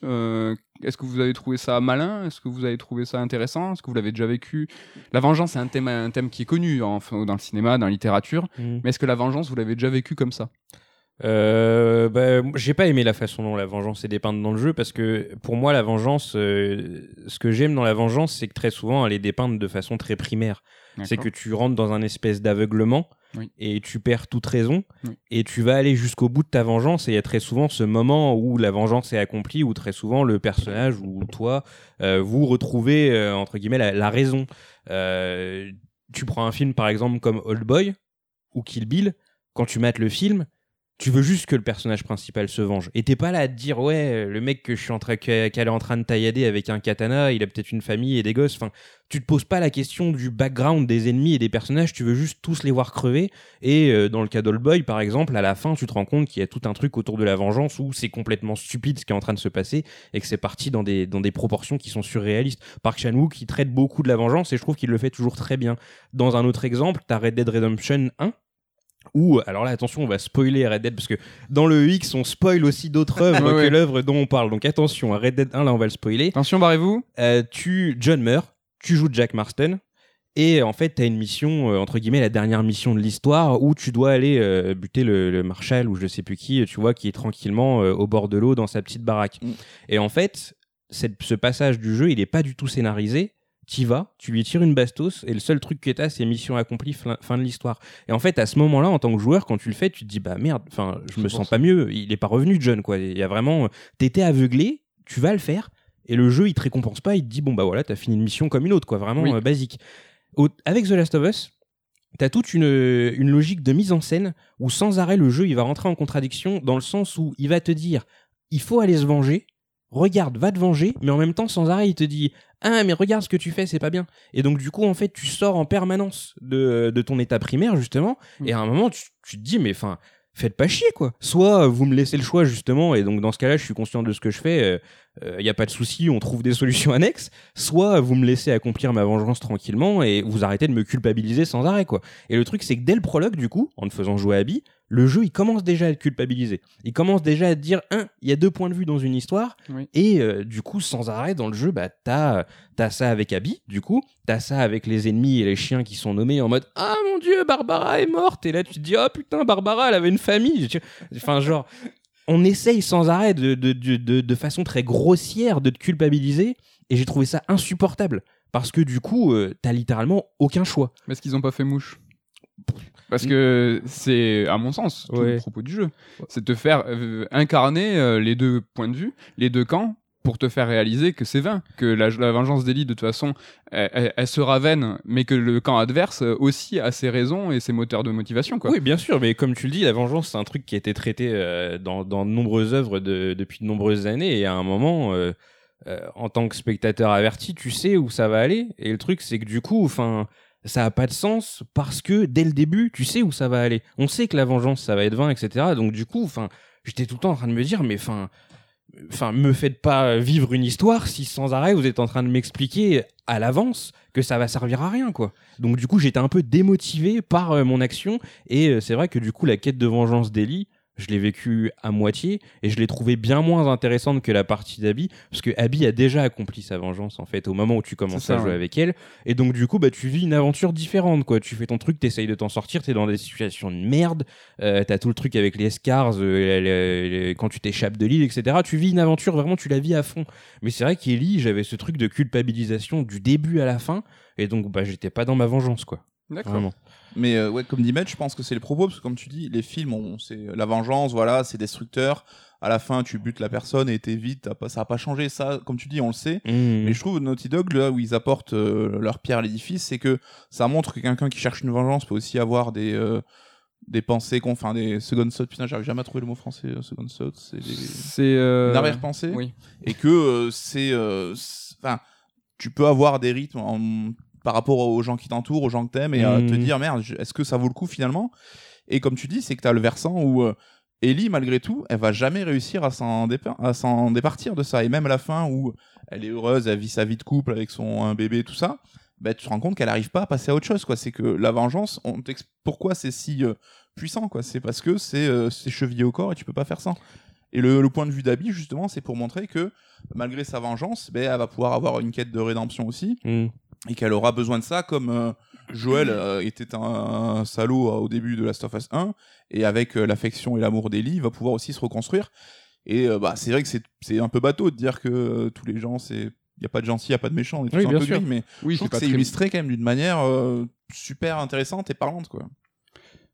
Est-ce que vous avez trouvé ça malin? Est-ce que vous avez trouvé ça intéressant? Est-ce que vous l'avez déjà vécu? La vengeance, c'est un thème, un thème qui est connu dans le cinéma, dans la littérature. Mm. Mais est-ce que la vengeance, vous l'avez déjà vécu comme ça? Euh, bah, j'ai pas aimé la façon dont la vengeance est dépeinte dans le jeu parce que pour moi la vengeance, euh, ce que j'aime dans la vengeance, c'est que très souvent elle est dépeinte de façon très primaire. C'est que tu rentres dans un espèce d'aveuglement Oui. et tu perds toute raison Oui. et tu vas aller jusqu'au bout de ta vengeance et il y a très souvent ce moment où la vengeance est accomplie où très souvent le personnage ou toi euh, vous retrouvez euh, entre guillemets la, la raison. Euh, tu prends un film par exemple comme Old Boy ou Kill Bill, quand tu mates le film, tu veux juste que le personnage principal se venge. Et t'es pas là à te dire, ouais, le mec que je qu'elle est en train de taillader avec un katana, il a peut-être une famille et des gosses. Enfin, tu te poses pas la question du background des ennemis et des personnages, tu veux juste tous les voir crever. Et euh, dans le cas d'Old Boy, par exemple, à la fin, tu te rends compte qu'il y a tout un truc autour de la vengeance où c'est complètement stupide ce qui est en train de se passer et que c'est parti dans des, dans des proportions qui sont surréalistes. Park Chan-wook qui traite beaucoup de la vengeance et je trouve qu'il le fait toujours très bien. Dans un autre exemple, t'as Red Dead Redemption 1 ou alors là attention on va spoiler Red Dead parce que dans le X on spoil aussi d'autres œuvres Ouais, que l'œuvre dont on parle donc attention à Red Dead 1 là on va le spoiler Attention, barrez-vous. Euh, tu John meurt tu joues Jack Marston et en fait t'as une mission euh, entre guillemets la dernière mission de l'histoire où tu dois aller euh, buter le, le marshal ou je sais plus qui tu vois qui est tranquillement au bord de l'eau dans sa petite baraque Mm. et en fait cette- ce passage du jeu il est pas du tout scénarisé t'y vas, tu lui tires une bastos et le seul truc que t'as c'est mission accomplie, fin, fin de l'histoire. Et en fait, à ce moment-là, en tant que joueur, quand tu le fais, tu te dis bah merde, enfin, je me sens pas mieux. Il est pas revenu, John, quoi. Il y a vraiment, t'étais aveuglé, tu vas le faire et le jeu il te récompense pas, il te dit bon bah voilà, t'as fini une mission comme une autre, quoi, vraiment Oui. euh, basique. Au- avec The Last of Us. T'as toute une, une logique de mise en scène où sans arrêt le jeu il va rentrer en contradiction dans le sens où il va te dire il faut aller se venger, regarde, va te venger, mais en même temps sans arrêt il te dit ah mais regarde ce que tu fais, c'est pas bien. Et donc du coup en fait tu sors en permanence de, de ton état primaire justement, Mm. et à un moment tu, tu te dis mais enfin faites pas chier quoi. Soit euh, vous me laissez le choix justement, et donc dans ce cas-là je suis conscient de ce que je fais, il n'y a pas de souci, on trouve des solutions annexes. Soit vous me laissez accomplir ma vengeance tranquillement et vous arrêtez de me culpabiliser sans arrêt quoi. Et le truc c'est que dès le prologue du coup, en te faisant jouer à Abby, le jeu il commence déjà à te culpabiliser. Il commence déjà à te dire un, il y a deux points de vue dans une histoire, Oui. et euh, du coup sans arrêt dans le jeu, bah t'as T'as ça avec Abby, du coup. T'as ça avec les ennemis et les chiens qui sont nommés en mode Ah mon dieu, Barbara est morte. Et là, tu te dis Oh putain, Barbara, elle avait une famille. Enfin, genre, on essaye sans arrêt de, de, de, de, façon très grossière de te culpabiliser. Et j'ai trouvé ça insupportable. Parce que du coup, euh, t'as littéralement aucun choix. Mais est-ce qu'ils ont pas fait mouche? Parce que c'est, à mon sens, tout Ouais. le propos du jeu. C'est de te faire euh, incarner euh, les deux points de vue, les deux camps, pour te faire réaliser que c'est vain, que la, la vengeance d'Ellie, de toute façon, elle, elle- elle sera vaine, mais que le camp adverse euh, aussi a ses raisons et ses moteurs de motivation. Quoi. Oui, bien sûr, mais comme tu le dis, la vengeance, c'est un truc qui a été traité euh, dans, dans de nombreuses œuvres de- depuis de nombreuses années. Et à un moment, euh, euh, en tant que spectateur averti, tu sais où ça va aller. Et le truc, c'est que du coup, enfin, ça a pas de sens parce que dès le début, tu sais où ça va aller. On sait que la vengeance, ça va être vain, etc. Donc du coup, enfin, j'étais tout le temps en train de me dire, mais. Enfin, me faites pas vivre une histoire si sans arrêt vous êtes en train de m'expliquer à l'avance que ça va servir à rien, quoi. Donc du coup, j'étais un peu démotivé par euh, mon action et euh, c'est vrai que du coup, la quête de vengeance d'Ellie, je l'ai vécue à moitié et je l'ai trouvée bien moins intéressante que la partie d'Abby parce que Abby a déjà accompli sa vengeance en fait au moment où tu commences ça, à jouer ouais. avec elle. Et donc du coup bah tu vis une aventure différente quoi. Tu fais ton truc t'essayes de t'en sortir t'es dans des situations de merde euh, t'as tout le truc avec les scars euh, les- les- quand tu t'échappes de l'île etc tu vis une aventure vraiment tu la vis à fond. Mais c'est vrai qu'Ellie j'avais ce truc de culpabilisation du début à la fin et donc bah j'étais pas dans ma vengeance quoi. D'accord. Mais euh, ouais, comme dit Matt, je pense que c'est le propos, parce que comme tu dis, les films, on- c'est la vengeance, voilà, c'est destructeur. À la fin, tu butes la personne et t'es vite, t'as pas, ça a pas changé. Ça, comme tu dis, on le sait. Mmh. Mais je trouve Naughty Dog, là où ils apportent euh, leur pierre à l'édifice, c'est que ça montre que quelqu'un qui cherche une vengeance peut aussi avoir des, euh, des pensées, qu'on- enfin des second thoughts. Putain, j'arrive jamais à trouver le mot français, euh, second thoughts. C'est des... C'est. euh, une arrière-pensée. oui. Et que euh, c'est. euh, c'est- Enfin, tu peux avoir des rythmes en- par rapport aux gens qui t'entourent, aux gens que t'aimes, et à Mhm. te dire, merde, est-ce que ça vaut le coup finalement? Et comme tu dis, c'est que t'as le versant où. euh, Ellie, malgré tout, elle va jamais réussir à s'en dépa- départir de ça. Et même à la fin où elle est heureuse, elle vit sa vie de couple avec son bébé, tout ça, bah, tu te rends compte qu'elle n'arrive pas à passer à autre chose. quoi. C'est que la vengeance, on pourquoi c'est si euh, puissant quoi? C'est parce que c'est euh, c'est chevillé au corps et tu peux pas faire ça. Et le, le point de vue d'Abby, justement, c'est pour montrer que malgré sa vengeance, ben, elle va pouvoir avoir une quête de rédemption aussi Mmh. Et qu'elle aura besoin de ça comme euh, Joël euh, était un, un salaud euh, au début de Last of Us 1 et avec l'affection et l'amour d'Ellie il va pouvoir aussi se reconstruire et bah c'est vrai que c'est un peu bateau de dire que tous les gens c'est il y a pas de gentils il y a pas de méchants on est tous Oui, un bien peu sûr. gris mais Oui, je trouve que c'est illustré quand même d'une manière super intéressante et parlante quoi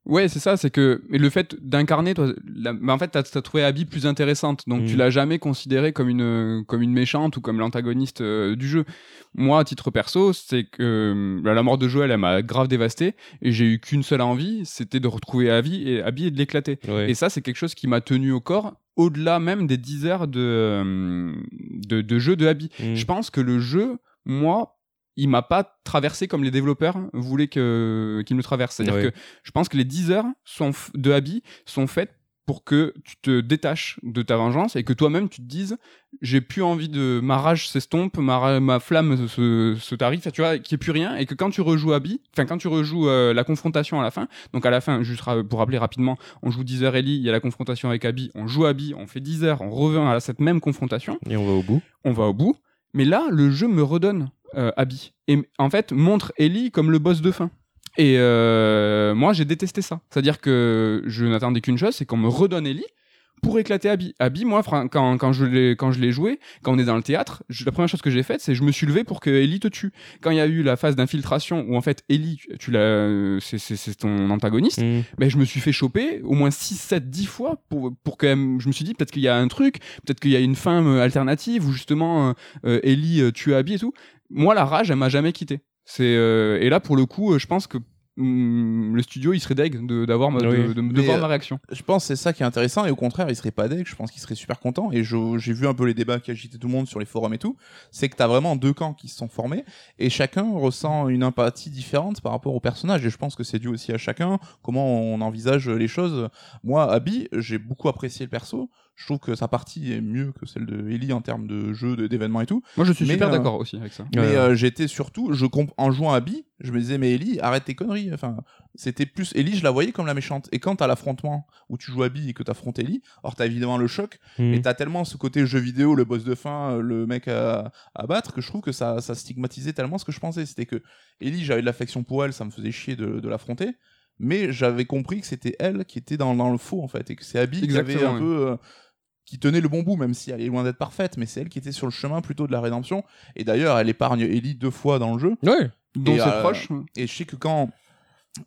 Ouais, c'est ça, c'est que mais le fait d'incarner, toi, la- bah, en fait, t'as as trouvé Abby plus intéressante, donc Mm. tu l'as jamais considérée comme une comme une méchante ou comme l'antagoniste euh, du jeu. Moi, à titre perso, c'est que euh, la mort de Joël, elle m'a grave dévasté, et j'ai eu qu'une seule envie, c'était de retrouver Abby et Abby et de l'éclater. Ouais. Et ça, c'est quelque chose qui m'a tenu au corps, au-delà même des 10 heures de euh, de, de jeu de Abby. Mmh. Je pense que le jeu, moi, il m'a pas traversé comme les développeurs voulaient que qu'il me traverse. C'est-à-dire Ouais. que je pense que les 10 heures sont de Abby sont faites pour que tu te détaches de ta vengeance et que toi-même tu te dises j'ai plus envie de ma rage s'estompe ma, ma flamme se, se tu vois qu'il n'y ait plus rien et que quand tu rejoues Abby enfin quand tu rejoues euh, la confrontation à la fin donc à la fin juste pour rappeler rapidement on joue 10 heures Ellie il y a la confrontation avec Abby on joue Abby on fait 10 heures on revient à cette même confrontation Et on va au bout. on va au bout. Mais là, le jeu me redonne euh, Abby. Et en fait, montre Ellie comme le boss de fin. Et euh, moi, j'ai détesté ça. C'est-à-dire que je n'attendais qu'une chose, c'est qu'on me redonne Ellie pour éclater Abby. Abby, moi, quand, quand je l'ai quand je l'ai joué, quand on est dans le théâtre, je- la première chose que j'ai faite, c'est je me suis levé pour que Ellie te tue. Quand il y a eu la phase d'infiltration où en fait Ellie, tu- l'as, c'est- c'est c'est ton antagoniste, Mmh. ben, je me suis fait choper au moins 6, 7, 10 fois pour, pour que euh, je me suis dit peut-être qu'il y a un truc, peut-être qu'il y a une fin euh, alternative où justement euh, euh, Ellie euh, tue Abby et tout. Moi, la rage, elle m'a jamais quitté. C'est euh, et là pour le coup, euh, je pense que hum, le studio il serait deg de d'avoir ma- de, Oui. de- voir euh, ma réaction. je pense que c'est ça qui est intéressant et au contraire il serait pas deg je pense qu'il serait super content et je- j'ai vu un peu les débats qui agitaient tout le monde sur les forums et tout c'est que t'as vraiment deux camps qui se sont formés et chacun ressent une empathie différente par rapport au personnage et je pense que c'est dû aussi à chacun comment on envisage les choses moi Abby j'ai beaucoup apprécié le perso je trouve que sa partie est mieux que celle de Ellie en termes de jeu d'événements et tout Moi, je suis mais, super euh, d'accord aussi avec ça. mais Ouais. euh, j'étais surtout, je comp- en jouant à Abby, je me disais mais Ellie, arrête tes conneries. Enfin, c'était plus Ellie, je la voyais comme la méchante. Et quand t'as l'affrontement où tu joues Abby et que t'affrontes Ellie, alors t'as évidemment le choc, Mmh. et t'as tellement ce côté jeu vidéo, le boss de fin, euh, le mec à, à battre, que je trouve que ça, ça stigmatisait tellement ce que je pensais. C'était que Ellie, j'avais de l'affection pour elle, ça me faisait chier de, de l'affronter. Mais j'avais compris que c'était elle qui était dans, dans le faux en fait, et que c'est Abby qui avait un peu euh, qui tenait le bon bout, même si elle est loin d'être parfaite, mais c'est elle qui était sur le chemin plutôt de la rédemption. Et d'ailleurs, elle épargne Ellie deux fois dans le jeu. Ouais. Donc et, c'est euh, proche. Et je sais que quand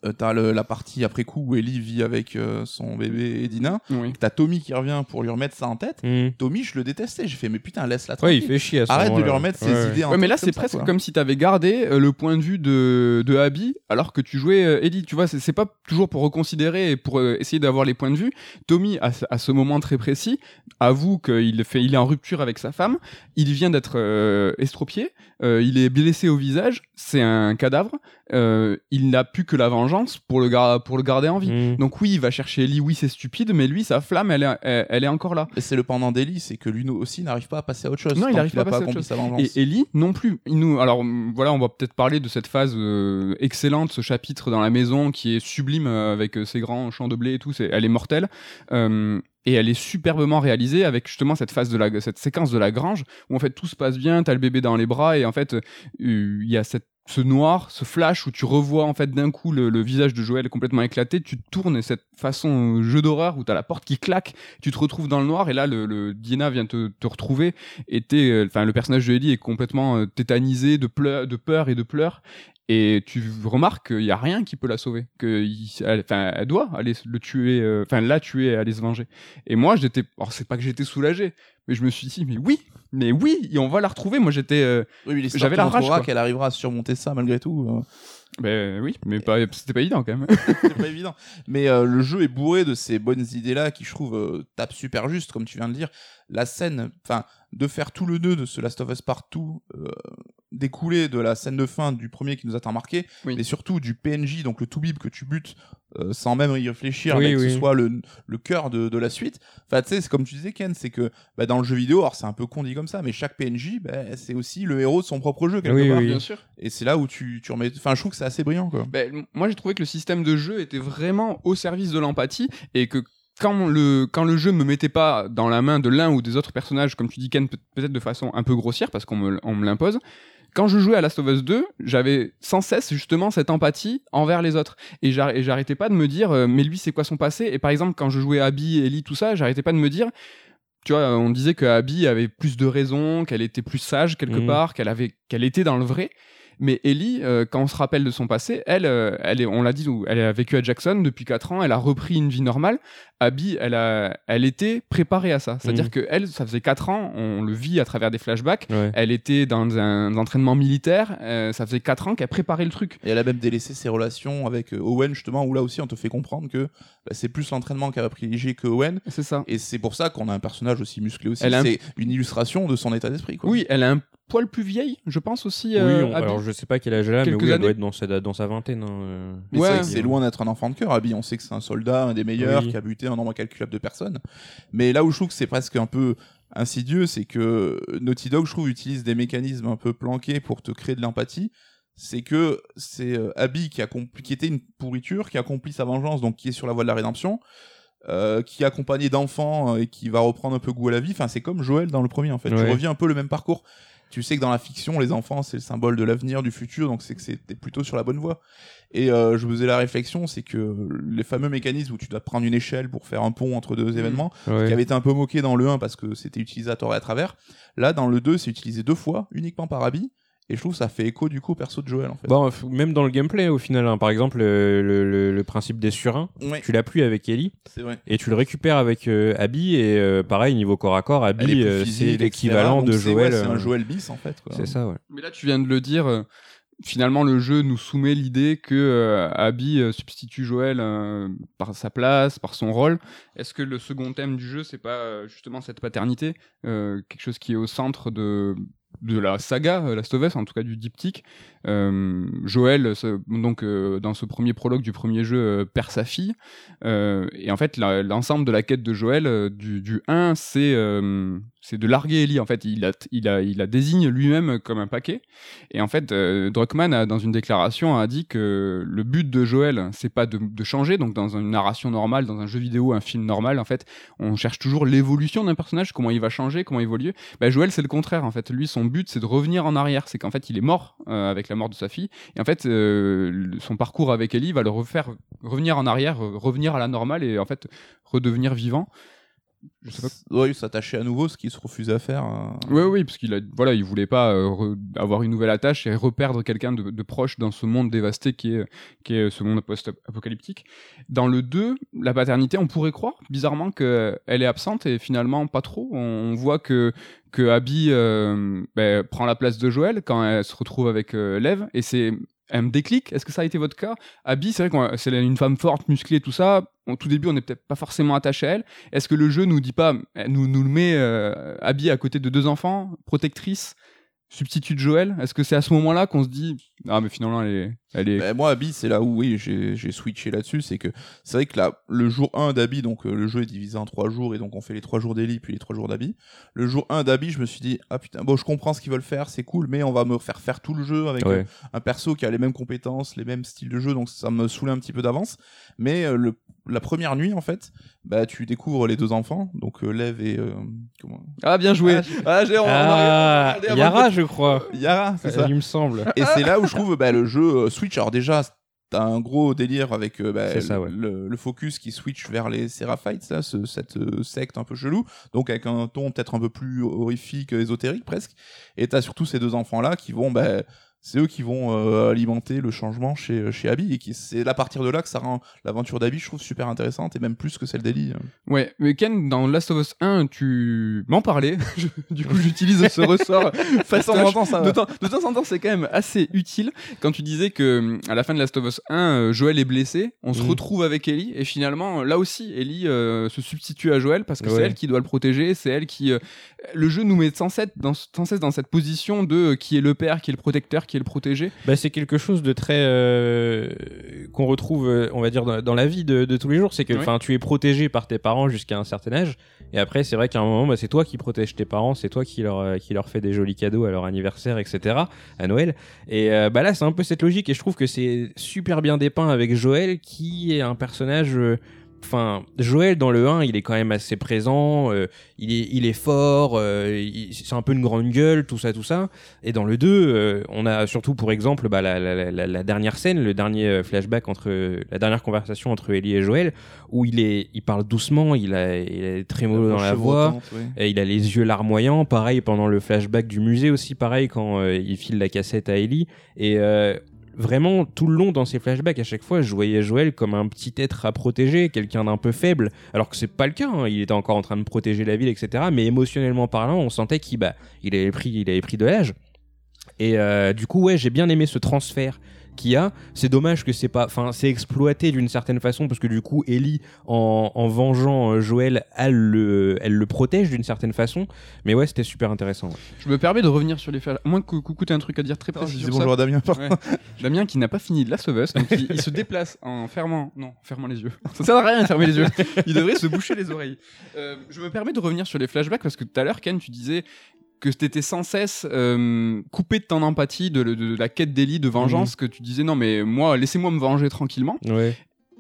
euh, t'as la partie après coup où Ellie vit avec euh, son bébé Edina, Oui. t'as Tommy qui revient pour lui remettre ça en tête. Mmh. Tommy, je le détestais. J'ai fait, mais putain, laisse-la Ouais, il tranquille. fait chier à ce Arrête de lui remettre ses Ouais. idées en Ouais, mais là, c'est presque quoi. comme si t'avais gardé euh, le point de vue de, de Abby alors que tu jouais euh, Ellie. Tu vois, c'est c'est pas toujours pour reconsidérer et pour euh, essayer d'avoir les points de vue. Tommy, à, ce- à ce moment très précis, avoue qu'il fait, il est en rupture avec sa femme. Il vient d'être euh, estropié. euh, il est blessé au visage. C'est un cadavre. Euh, il n'a plus que la vengeance pour le, gar- pour le garder en vie. Mmh. Donc oui, il va chercher Ellie. Oui, c'est stupide, mais lui, sa flamme, elle est, elle, elle est encore là. C'est le pendant d'Ellie, c'est que lui aussi n'arrive pas à passer à autre chose. Non, il n'arrive pas a à passer à autre chose. sa vengeance. Et Ellie non plus. Il nous, alors hum, voilà, on va peut-être parler de cette phase euh, excellente, ce chapitre dans la maison qui est sublime euh, avec euh, ses grands champs de blé et tout. C'est, elle est mortelle. Euh, et elle est superbement réalisée avec justement cette phase de la, cette séquence de la grange où en fait tout se passe bien, t'as le bébé dans les bras et en fait euh, il y a cette ce noir, ce flash où tu revois en fait d'un coup le, visage de Joël complètement éclaté, tu tournes et cette façon euh, jeu d'horreur où t'as la porte qui claque, tu te retrouves dans le noir et là le, Diana vient te, te retrouver et euh, enfin le personnage de Ellie est complètement tétanisé de, pleurs, de peur et de pleurs et tu remarques qu'il y a rien qui peut la sauver, que elle, doit aller le tuer, euh, enfin la tuer et aller se venger. Et moi, j'étais, alors c'est pas que j'étais soulagé, mais je me suis dit, mais oui, mais oui, et on va la retrouver. Moi, j'étais, euh, Oui, J'avais la rage, qu'elle arrivera à surmonter ça malgré tout. euh. ben oui, mais pas, c'était pas évident quand même. c'est pas évident. Mais euh, le jeu est bourré de ces bonnes idées-là qui, je trouve, tapent super juste, comme tu viens de dire. La scène, enfin, de faire tout le nœud de ce Last of Us Partout découler de la scène de fin du premier qui nous a tant marqué, Oui. mais surtout du PNJ, donc le Toubib que tu butes euh, sans même y réfléchir, Oui, mais que oui. ce soit le, le cœur de, de la suite. Enfin, tu sais, c'est comme tu disais, Ken, c'est que bah, dans le jeu vidéo, alors c'est un peu con dit comme ça, mais chaque PNJ, bah, c'est aussi le héros de son propre jeu, quelque Oui, part. oui. Bien sûr. Et c'est là où tu, tu remets. Enfin, je trouve que c'est assez brillant, quoi. Ben, moi, j'ai trouvé que le système de jeu était vraiment au service de l'empathie et que quand le, quand le jeu me mettait pas dans la main de l'un ou des autres personnages, comme tu dis Ken, peut- peut-être de façon un peu grossière parce qu'on me, on me l'impose, quand je jouais à Last of Us 2, j'avais sans cesse justement cette empathie envers les autres. Et j'ar- et j'arrêtais pas de me dire, euh, mais lui, c'est quoi son passé? Et par exemple, quand je jouais Abby, Ellie, tout ça, j'arrêtais pas de me dire, tu vois, on disait que Abby avait plus de raison, qu'elle était plus sage quelque Mhm. part, qu'elle avait, qu'elle était dans le vrai. Mais Ellie, euh, quand on se rappelle de son passé, elle, euh, elle est, on l'a dit, elle a vécu à Jackson depuis 4 ans, elle a repris une vie normale. Abby, elle, a, elle était préparée à ça. C'est-à-dire Mhm. que elle, ça faisait 4 ans, on le vit à travers des flashbacks. Ouais. Elle était dans un entraînement militaire, euh, ça faisait 4 ans qu'elle préparait le truc. Et elle a même délaissé ses relations avec Owen, justement, où là aussi on te fait comprendre que bah, c'est plus l'entraînement qu'elle va privilégier que Owen. C'est ça. Et c'est pour ça qu'on a un personnage aussi musclé aussi. Elle a un- C'est une illustration de son état d'esprit. quoi. Oui, elle a un poil plus vieille, je pense aussi. Oui, euh, on- alors je sais pas quel âge elle a, mais oui, elle doit être dans sa, dans sa vingtaine. hein, euh. Mais Ouais. c'est loin d'être un enfant de cœur, Abby. On sait que c'est un soldat, un des meilleurs, Oui. qui a buté un nombre incalculable de personnes. Mais là où je trouve que c'est presque un peu insidieux, c'est que Naughty Dog, je trouve, utilise des mécanismes un peu planqués pour te créer de l'empathie. C'est que c'est euh, Abby qui, accompli- qui était une pourriture, qui accomplit sa vengeance, donc qui est sur la voie de la rédemption, euh, qui est accompagné d'enfants euh, et qui va reprendre un peu goût à la vie. Enfin, c'est comme Joël dans le premier, en fait. Tu Ouais. reviens un peu le même parcours. Tu sais que dans la fiction, les enfants, c'est le symbole de l'avenir, du futur, donc c'est que c'était plutôt sur la bonne voie. Et euh, je me faisais la réflexion, c'est que les fameux mécanismes où tu dois prendre une échelle pour faire un pont entre deux événements, Ouais. qui avait été un peu moqué dans le 1 parce que c'était utilisé à tort et à travers, là dans le 2 c'est utilisé deux fois, uniquement par Abby, et je trouve que ça fait écho du coup au perso de Joël en fait. Bon, f- même dans le gameplay au final, hein. par exemple, le, le- le- le principe des surins, Ouais, tu l'as plus avec Ellie vrai. et tu le récupères avec euh, Abby et euh, pareil niveau corps à corps, Abby euh, c'est l'équivalent de Donc c'est- Joël. ouais, c'est un euh, Joël bis en fait. C'est ça, ouais. Mais là, tu viens de le dire. euh, Finalement, le jeu nous soumet l'idée que euh, Abby euh, substitue Joël euh, par sa place, par son rôle. Est-ce que le second thème du jeu, c'est pas euh, justement cette paternité, euh, quelque chose qui est au centre de de la saga euh, Last of Us, en tout cas du diptyque. Euh, Joël, donc euh, dans ce premier prologue du premier jeu, perd sa fille. Et en fait, l'ensemble de la quête de Joël du, du 1, c'est c'est de larguer Ellie. En fait, il a, il a, il la désigne lui-même comme un paquet. Et en fait, euh, Druckmann, a, dans une déclaration, a dit que le but de Joël, c'est pas de, changer. Donc, dans une narration normale, dans un jeu vidéo, un film normal, en fait, on cherche toujours l'évolution d'un personnage, comment il va changer, comment évoluer. Bah, Joël, c'est le contraire. En fait, lui, son but, c'est de revenir en arrière. C'est qu'en fait, il est mort euh, avec la mort de sa fille. Et en fait, euh, son parcours avec Ellie va le refaire revenir en arrière, revenir à la normale et en fait redevenir vivant. Je sais pas. Ouais, s'attacher à nouveau, ce qu'il se refusait à faire. hein. Oui, oui, parce qu'il a, voilà, il voulait pas euh, avoir une nouvelle attache et reperdre quelqu'un de, de proche dans ce monde dévasté qui est, qui est ce monde post-apocalyptique. Dans le 2, la paternité, on pourrait croire, bizarrement, qu'elle est absente et finalement pas trop. On, on voit que, que Abby euh, ben, prend la place de Joël quand elle se retrouve avec euh, Lev et c'est un déclic. Est-ce que ça a été votre cas? Abby, c'est vrai que c'est une femme forte, musclée, tout ça. Au tout début, on n'est peut-être pas forcément attaché à elle. Est-ce que le jeu nous dit pas, nous, nous le met euh, Abby à côté de deux enfants, protectrice, substitut de Joël? Est-ce que c'est à ce moment-là qu'on se dit, ah mais finalement elle est, elle est... Ben, moi, Abby, c'est là où oui, j'ai switché là-dessus. C'est que c'est vrai que là, le jour 1 d'Abby, donc euh, le jeu est divisé en 3 jours, et donc on fait les 3 jours d'Ellie, puis les 3 jours d'Abby. Le jour 1 d'Abby, je me suis dit, ah putain, bon, je comprends ce qu'ils veulent faire, c'est cool, mais on va me faire faire tout le jeu avec Ouais. euh, un perso qui a les mêmes compétences, les mêmes styles de jeu, donc ça me saoulait un petit peu d'avance. Mais euh, le, la première nuit, en fait, bah, tu découvres les deux enfants, donc euh, Lev et. euh, comment Ah bien joué Ah, j'ai- ah, Ah, Yara, je crois. Yara, c'est ça. Il me semble. Et c'est là où je trouve bah, le jeu euh, Switch. Alors déjà, t'as un gros délire avec euh, bah, C'est ça, ouais. le, le focus qui switch vers les Seraphites, là, ce- cette euh, secte un peu chelou. Donc avec un ton peut-être un peu plus horrifique, ésotérique presque. Et t'as surtout ces deux enfants-là qui vont bah, c'est eux qui vont euh, alimenter le changement chez, chez Abby. Et qui, c'est à partir de là que ça rend l'aventure d'Abby, je trouve, super intéressante, et même plus que celle d'Ellie. Ouais, mais Ken, dans Last of Us 1, tu m'en parlais. Du coup, j'utilise ce ressort ça De temps, de temps en temps, c'est quand même assez utile. Quand tu disais que à la fin de Last of Us 1, euh, Joël est blessé, on se Mhm. retrouve avec Ellie, et finalement, là aussi, Ellie euh, se substitue à Joël parce que c'est elle qui doit le protéger, c'est elle qui. euh, le jeu nous met sans cesse, dans, sans cesse dans cette position de qui est le père, qui est le protecteur, qui est le protégé? Bah, c'est quelque chose de très euh, qu'on retrouve, euh, on va dire, dans, dans la vie de, de tous les jours. C'est que, enfin, tu es protégé par tes parents jusqu'à un certain âge, et après, c'est vrai qu'à un moment, bah, c'est toi qui protèges tes parents, c'est toi qui leur euh, qui leur fait des jolis cadeaux à leur anniversaire, etc. à Noël. Et euh, bah là, c'est un peu cette logique, et je trouve que c'est super bien dépeint avec Joël, qui est un personnage. Enfin, Joël dans le 1, il est quand même assez présent, euh, il, est, il est fort, euh, il- c'est un peu une grande gueule, tout ça, tout ça. Et dans le 2, euh, on a surtout pour exemple bah, la, la- la- la dernière scène, le dernier flashback entre la dernière conversation entre Ellie et Joël, où il est, il parle doucement, il a, il a des trémolos dans la voix. Et il a les yeux larmoyants, pareil pendant le flashback du musée aussi, pareil quand il file la cassette à Ellie. Et vraiment, tout le long dans ces flashbacks, à chaque fois, je voyais Joël comme un petit être à protéger, quelqu'un d'un peu faible, alors que c'est pas le cas, hein. il était encore en train de protéger la ville, etc. Mais émotionnellement parlant, on sentait qu'il bah, il avait, pris, il de l'âge. Et euh, du coup, ouais, j'ai bien aimé ce transfert qu'il y a. C'est dommage que c'est pas, enfin, c'est exploité d'une certaine façon parce que du coup, Ellie, en, en vengeant euh, Joël, elle le, elle le protège d'une certaine façon. Mais ouais, c'était super intéressant. ouais. Je me permets de revenir sur les faits. Moins que Coucou, t'as un truc à dire très précis. sur bonjour ça. Damien. Ouais. Damien qui n'a pas fini de Us, donc il, il se déplace en fermant, non, en fermant les yeux. Ça sert à rien de fermer les yeux. Il devrait se boucher les oreilles. Euh, je me permets de revenir sur les flashbacks parce que tout à l'heure, Ken, tu disais que t'étais sans cesse euh, coupé de ton empathie, de, de- de la quête d'Ellie, de vengeance, que tu disais non mais moi, laissez-moi me venger tranquillement. Ouais.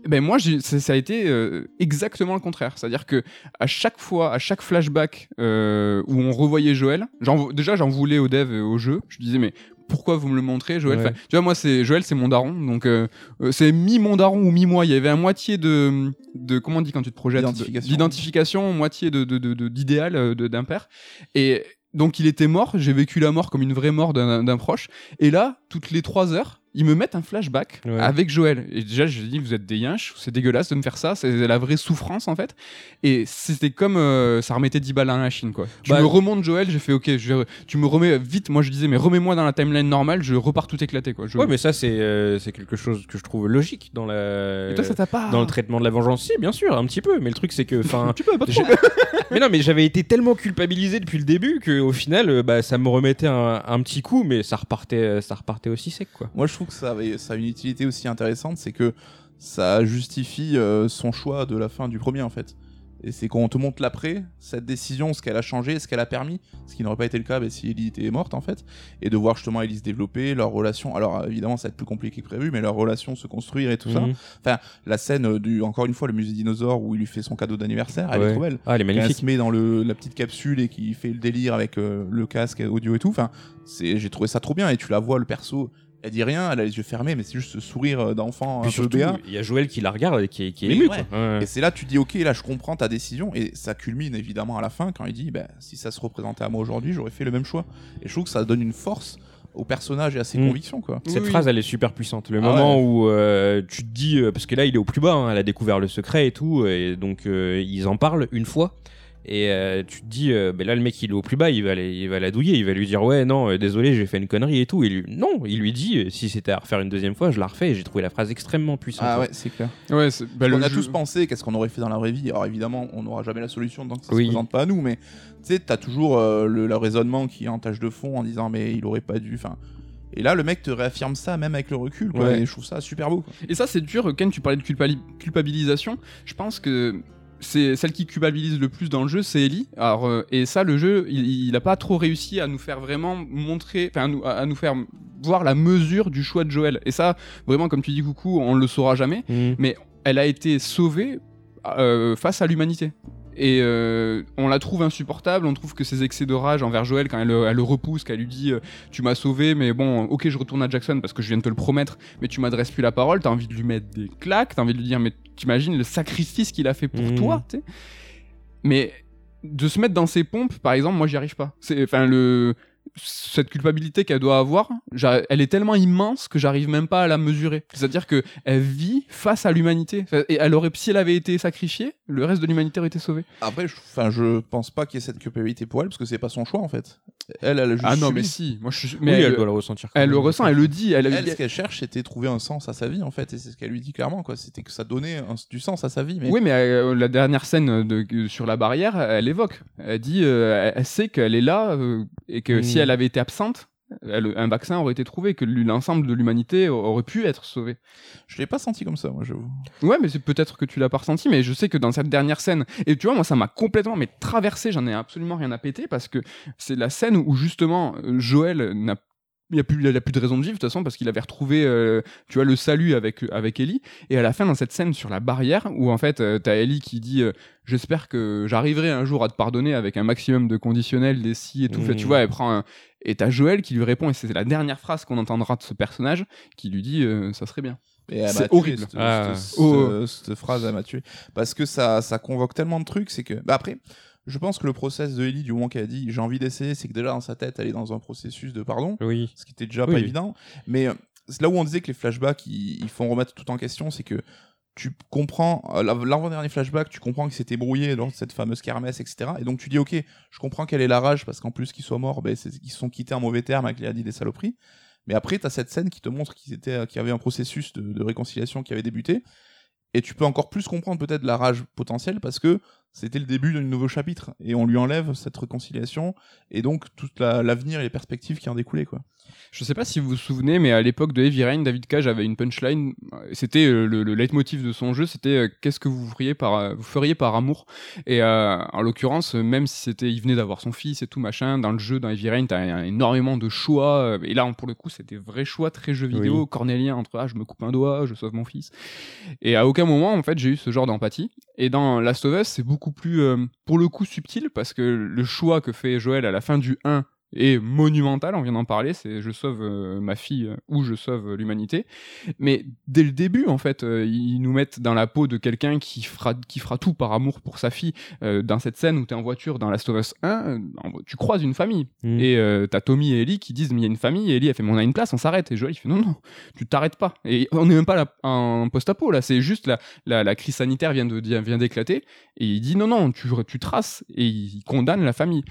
Ben moi, ça, ça a été euh, exactement le contraire. C'est-à-dire que à chaque fois, à chaque flashback euh, où on revoyait Joël, déjà j'en voulais au dev et au jeu. Je disais mais pourquoi vous me le montrez, Joël? Ouais. Enfin, Tu vois, moi c'est Joël, c'est mon daron, donc euh, c'est mi mon daron ou mi moi. Il y avait un moitié de de comment on dit quand tu te projettes? D'identification. moitié de d'idéal d'un père. Et donc il était mort. J'ai vécu la mort comme une vraie mort d'un proche. Et là, toutes les trois heures, ils me mettent un flashback Ouais. avec Joël. Et déjà, je dis, vous êtes des yinches, c'est dégueulasse de me faire ça, c'est la vraie souffrance en fait. Et c'était comme euh, ça remettait 10 balles à la machine quoi. Tu Bah, me remontes Joël, j'ai fait ok, je tu me remets vite. Moi je disais, mais remets-moi dans la timeline normale, je repars tout éclaté quoi. Je- Ouais, mais ça, c'est euh, c'est quelque chose que je trouve logique dans la. Et toi, ça t'a pas. dans le traitement de la vengeance, si, bien sûr, un petit peu. Mais le truc, c'est que, enfin, Tu peux pas trop. mais non, mais j'avais été tellement culpabilisé depuis le début que, au final, euh, bah, ça me remettait un, un petit coup, mais ça repartait, ça repartait aussi sec, quoi. Moi, je trouve que ça, avait, ça a une utilité aussi intéressante, c'est que ça justifie euh, son choix de la fin du premier, en fait. Et c'est quand on te montre l'après, cette décision, ce qu'elle a changé, ce qu'elle a permis, ce qui n'aurait pas été le cas bah, si Ellie était morte, en fait, et de voir justement Ellie se développer, leur relation. Alors, euh, évidemment, ça va être plus compliqué que prévu, mais leur relation se construire et tout ça. Mhm. La scène euh, du, encore une fois, le musée dinosaure où il lui fait son cadeau d'anniversaire, elle Ouais. est trop belle. Ah, elle est Quand elle magnifique. se met dans le, la petite capsule et qui fait le délire avec euh, le casque audio et tout. Enfin, c'est, j'ai trouvé ça trop bien. Et tu la vois, le perso, elle dit rien, elle a les yeux fermés, mais c'est juste ce sourire euh, d'enfant un Puis peu surtout, béat. il y a Joël qui la regarde et qui est, qui est Mais ému, ouais. quoi. Ouais. Et c'est là tu dis ok là je comprends ta décision et ça culmine évidemment à la fin quand il dit bah, si ça se représentait à moi aujourd'hui j'aurais fait le même choix et je trouve que ça donne une force au personnage et à ses Mm. convictions quoi. Cette Oui, phrase, elle est super puissante. Le Ah moment ouais. où euh, tu te dis, euh, parce que là, il est au plus bas, hein, elle a découvert le secret et tout, et donc euh, ils en parlent une fois. Et euh, tu te dis, euh, ben là, le mec, il est au plus bas, il va, la- il va la douiller, il va lui dire, ouais, non, euh, désolé, j'ai fait une connerie et tout. Et lui, non, il lui dit, euh, si c'était à refaire une deuxième fois, je la refais. Et j'ai trouvé la phrase extrêmement puissante. Ah ouais c'est clair. Ouais, c'est- bah, le on a jeu- tous pensé qu'est-ce qu'on aurait fait dans la vraie vie. Alors évidemment on n'aura jamais la solution donc ça Oui. se présente pas à nous mais tu sais t'as toujours euh, le, le raisonnement qui est en tâche de fond en disant mais il aurait pas dû. Enfin et là le mec te réaffirme ça même avec le recul quoi, Ouais. et je trouve ça super beau. quoi. Et ça, c'est dur. Ken, tu parlais de culpabilisation. Je pense que c'est celle qui culpabilise le plus dans le jeu, c'est Ellie. Alors, euh, et ça, le jeu, il, il a pas trop réussi à nous faire vraiment montrer, enfin, à nous, à nous faire voir la mesure du choix de Joël. Et ça, vraiment, comme tu dis, coucou, on le saura jamais. Mhm. Mais elle a été sauvée euh, face à l'humanité. Et euh, on la trouve insupportable, on trouve que ses excès de rage envers Joël, quand elle, le- elle le repousse, qu'elle lui dit euh, Tu m'as sauvé, mais bon, ok, je retourne à Jackson parce que je viens de te le promettre, mais tu m'adresses plus la parole, t'as envie de lui mettre des claques, t'as envie de lui dire Mais t'imagines le sacrifice qu'il a fait pour Mhm. toi, tu sais. Mais de se mettre dans ses pompes, par exemple, moi j'y arrive pas. Enfin, le. Cette culpabilité qu'elle doit avoir, elle est tellement immense que j'arrive même pas à la mesurer. C'est-à-dire que elle vit face à l'humanité. Et elle aurait, si elle avait été sacrifiée, le reste de l'humanité aurait été sauvé. Après, je, enfin, je pense pas qu'il y ait cette culpabilité pour elle parce que c'est pas son choix en fait. Elle, elle a juste Ah non, subi. mais si. Moi, je suis. Mais elle, elle, doit le ressentir. quand elle le ressent, elle le dit. Elle, Elle, ce qu'elle cherche, c'était trouver un sens à sa vie en fait, et c'est ce qu'elle lui dit clairement quoi. C'était que ça donnait un- du sens à sa vie. Mais Oui, mais euh, la dernière scène de, sur la barrière, elle évoque. Elle dit, euh, elle, sait qu'elle est là euh, et que Mm. si elle avait été absente, un vaccin aurait été trouvé, que l'ensemble de l'humanité aurait pu être sauvé. je l'ai pas senti comme ça, moi j'avoue. Ouais, mais c'est peut-être que tu l'as pas ressenti, mais je sais que dans cette dernière scène, et tu vois, moi ça m'a complètement mais traversé, j'en ai absolument rien à péter parce que c'est la scène où justement euh, Joël n'a il a plus, il a plus de raison de vivre de toute façon parce qu'il avait retrouvé, euh, tu vois, le salut avec avec Ellie. Et à la fin, dans cette scène sur la barrière, où en fait, euh, t'as Ellie qui dit, euh, j'espère que j'arriverai un jour à te pardonner avec un maximum de conditionnels, des si et tout. Fait, tu vois, elle prend un... et t'as Joël qui lui répond, et c'est la dernière phrase qu'on entendra de ce personnage, qui lui dit, euh, ça serait bien. Et elle C'est horrible. Cette, Ah. cette- Oh. cette- cette phrase, elle m'a tué. Parce que ça, ça convoque tellement de trucs, c'est que. Bah après, je pense que le process de Ellie, du moment qu'elle a dit j'ai envie d'essayer, c'est que déjà dans sa tête, elle est dans un processus de pardon, Oui. ce qui était déjà Oui. pas évident. Mais euh, c'est là où on disait que les flashbacks, ils, ils font remettre tout en question, c'est que tu comprends, euh, l'av- l'avant-dernier flashback, tu comprends qu'il s'était brouillé de cette fameuse kermesse, etc. Et donc tu dis, ok, je comprends quelle est la rage, parce qu'en plus qu'ils soient morts, ben, ils se sont quittés en mauvais termes avec les Hadid des saloperies. Mais après, tu as cette scène qui te montre étaient, qu'il y avait un processus de, réconciliation qui avait débuté. Et tu peux encore plus comprendre peut-être la rage potentielle parce que c'était le début d'un nouveau chapitre. Et on lui enlève cette réconciliation et donc tout la- l'avenir et les perspectives qui en découlaient. Quoi. Je sais pas si vous vous souvenez, mais à l'époque de Heavy Rain, David Cage avait une punchline. C'était euh, le, le leitmotiv de son jeu. C'était euh, qu'est-ce que vous feriez par euh, vous feriez par amour? Et euh, en l'occurrence, même si c'était, il venait d'avoir son fils et tout machin, dans le jeu, dans Heavy Rain, t'as énormément de choix. Et là, pour le coup, c'était vrai choix très jeu vidéo, Oui. cornélien entre ah je me coupe un doigt, je sauve mon fils. Et à aucun moment, en fait, j'ai eu ce genre d'empathie. Et dans Last of Us, c'est beaucoup plus, pour le coup, subtil parce que le choix que fait Joël à la fin du 1 est monumental, on vient d'en parler, c'est je sauve euh, ma fille euh, ou je sauve euh, l'humanité. Mais dès le début, en fait, euh, ils nous mettent dans la peau de quelqu'un qui fera, qui fera tout par amour pour sa fille. Euh, dans cette scène où tu es en voiture dans Last of Us 1, euh, en- tu croises une famille. Mm. Et t'as Tommy et Ellie qui disent mais il y a une famille et Ellie elle fait mais on a une place on s'arrête et Joel il fait non non tu t'arrêtes pas et on n'est même pas là en post-apo là c'est juste la, la, la crise sanitaire vient de vient d'éclater et il dit non non tu, tu traces et il condamne la famille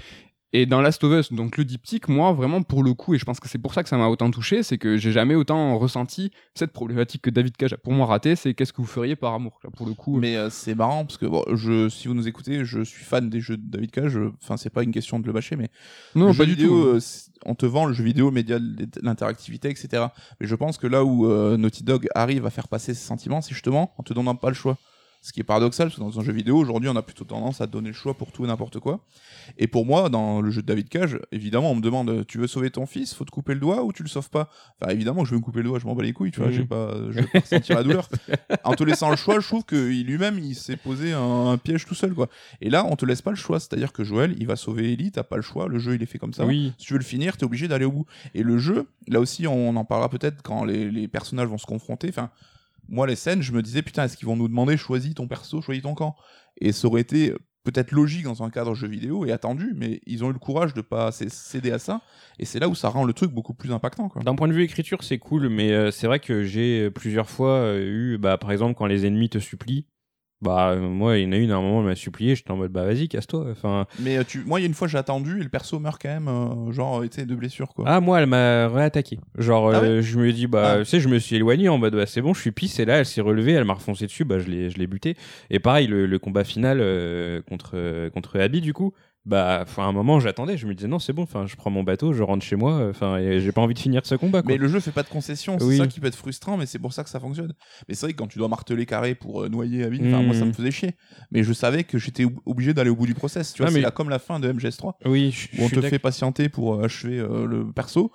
et dans Last of Us, donc le diptyque, moi vraiment pour le coup, et je pense que c'est pour ça que ça m'a autant touché, c'est que j'ai jamais autant ressenti cette problématique que David Cage a pour moi raté, c'est qu'est-ce que vous feriez par amour là, pour le coup. Mais euh, c'est marrant parce que bon, je, si vous nous écoutez, je suis fan des jeux de David Cage. Enfin, c'est pas une question de le bâcher, mais non, le pas jeu du vidéo, tout. euh, on te vend le jeu vidéo, média, de l'interactivité, etc. Mais je pense que là où euh, Naughty Dog arrive à faire passer ses sentiments, c'est justement en te donnant pas le choix. Ce qui est paradoxal, parce que dans un jeu vidéo, aujourd'hui, on a plutôt tendance à donner le choix pour tout et n'importe quoi. Et pour moi, dans le jeu de David Cage, évidemment, on me demande euh, tu veux sauver ton fils, faut te couper le doigt ou tu le sauves pas? Enfin, évidemment, je vais me couper le doigt, je m'en bats les couilles, tu vois, j'ai pas, je vais pas ressentir la douleur. En te laissant le choix, je trouve que lui-même, il s'est posé un, un piège tout seul, quoi. Et là, on te laisse pas le choix, c'est-à-dire que Joël, il va sauver Ellie, t'as pas le choix, le jeu, il est fait comme ça. Oui. Si tu veux le finir, t'es obligé d'aller au bout. Et le jeu, là aussi, on en parlera peut-être quand les, les personnages vont se confronter. Enfin, moi, les scènes, je me disais, putain, est-ce qu'ils vont nous demander, choisis ton perso, choisis ton camp? Et ça aurait été peut-être logique dans un cadre jeu vidéo et attendu, mais ils ont eu le courage de pas céder à ça. Et c'est là où ça rend le truc beaucoup plus impactant. D'un point de vue écriture, c'est cool, mais euh, c'est vrai que j'ai plusieurs fois euh, eu, bah, par exemple, quand les ennemis te supplient, bah, euh, moi, il y en a une, à un moment, elle m'a supplié, j'étais en mode, bah, vas-y, casse-toi. Enfin, Mais euh, tu... moi, il y a une fois, j'ai attendu et le perso meurt quand même, euh, genre, été de blessure, quoi. ah, moi, elle m'a réattaqué. Genre, Ah euh, je me dis, bah, Ah. tu sais, je me suis éloigné en mode, bah, c'est bon, je suis pisse, et là, elle s'est relevée, elle m'a refoncé dessus, bah, je l'ai, je l'ai buté. Et pareil, le, le combat final euh, contre, contre Abby, du coup, bah, enfin, à un moment, j'attendais, je me disais, non, c'est bon, enfin, je prends mon bateau, je rentre chez moi, enfin, et j'ai pas envie de finir ce combat, quoi. Mais le jeu fait pas de concessions, c'est Oui. ça qui peut être frustrant, mais c'est pour ça que ça fonctionne. Mais c'est vrai que quand tu dois marteler carré pour euh, noyer Abby, enfin, Mm. moi ça me faisait chier. Mais je savais que j'étais ob- obligé d'aller au bout du process. Tu vois, Ah, c'est là comme la fin de MGS3, Oui, je, je où on te fait patienter pour euh, achever euh, le perso.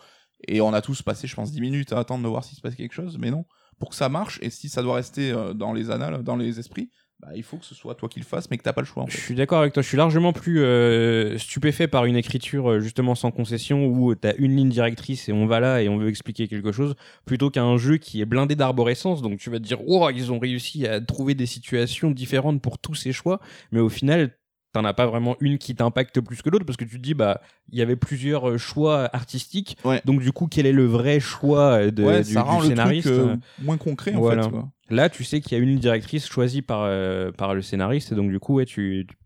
Et on a tous passé, je pense, 10 minutes à attendre de voir s'il se passe quelque chose, mais non. Pour que ça marche, et si ça doit rester euh, dans les annales, dans les esprits, bah, il faut que ce soit toi qui le fasses, mais que t'as pas le choix. En Je fait. suis d'accord avec toi. Je suis largement plus euh, stupéfait par une écriture euh, justement sans concession où t'as une ligne directrice et on va là et on veut expliquer quelque chose plutôt qu'un jeu qui est blindé d'arborescence. Donc tu vas te dire, wow, ils ont réussi à trouver des situations différentes pour tous ces choix, mais au final, t'en as pas vraiment une qui t'impacte plus que l'autre parce que tu te dis bah il y avait plusieurs euh, choix artistiques Ouais. donc du coup quel est le vrai choix euh, de, ouais, du, ça du rend le scénariste truc euh, moins concret en Voilà. fait. quoi. Là tu sais qu'il y a une directrice choisie par euh, par le scénariste et donc du coup ouais tu, tu-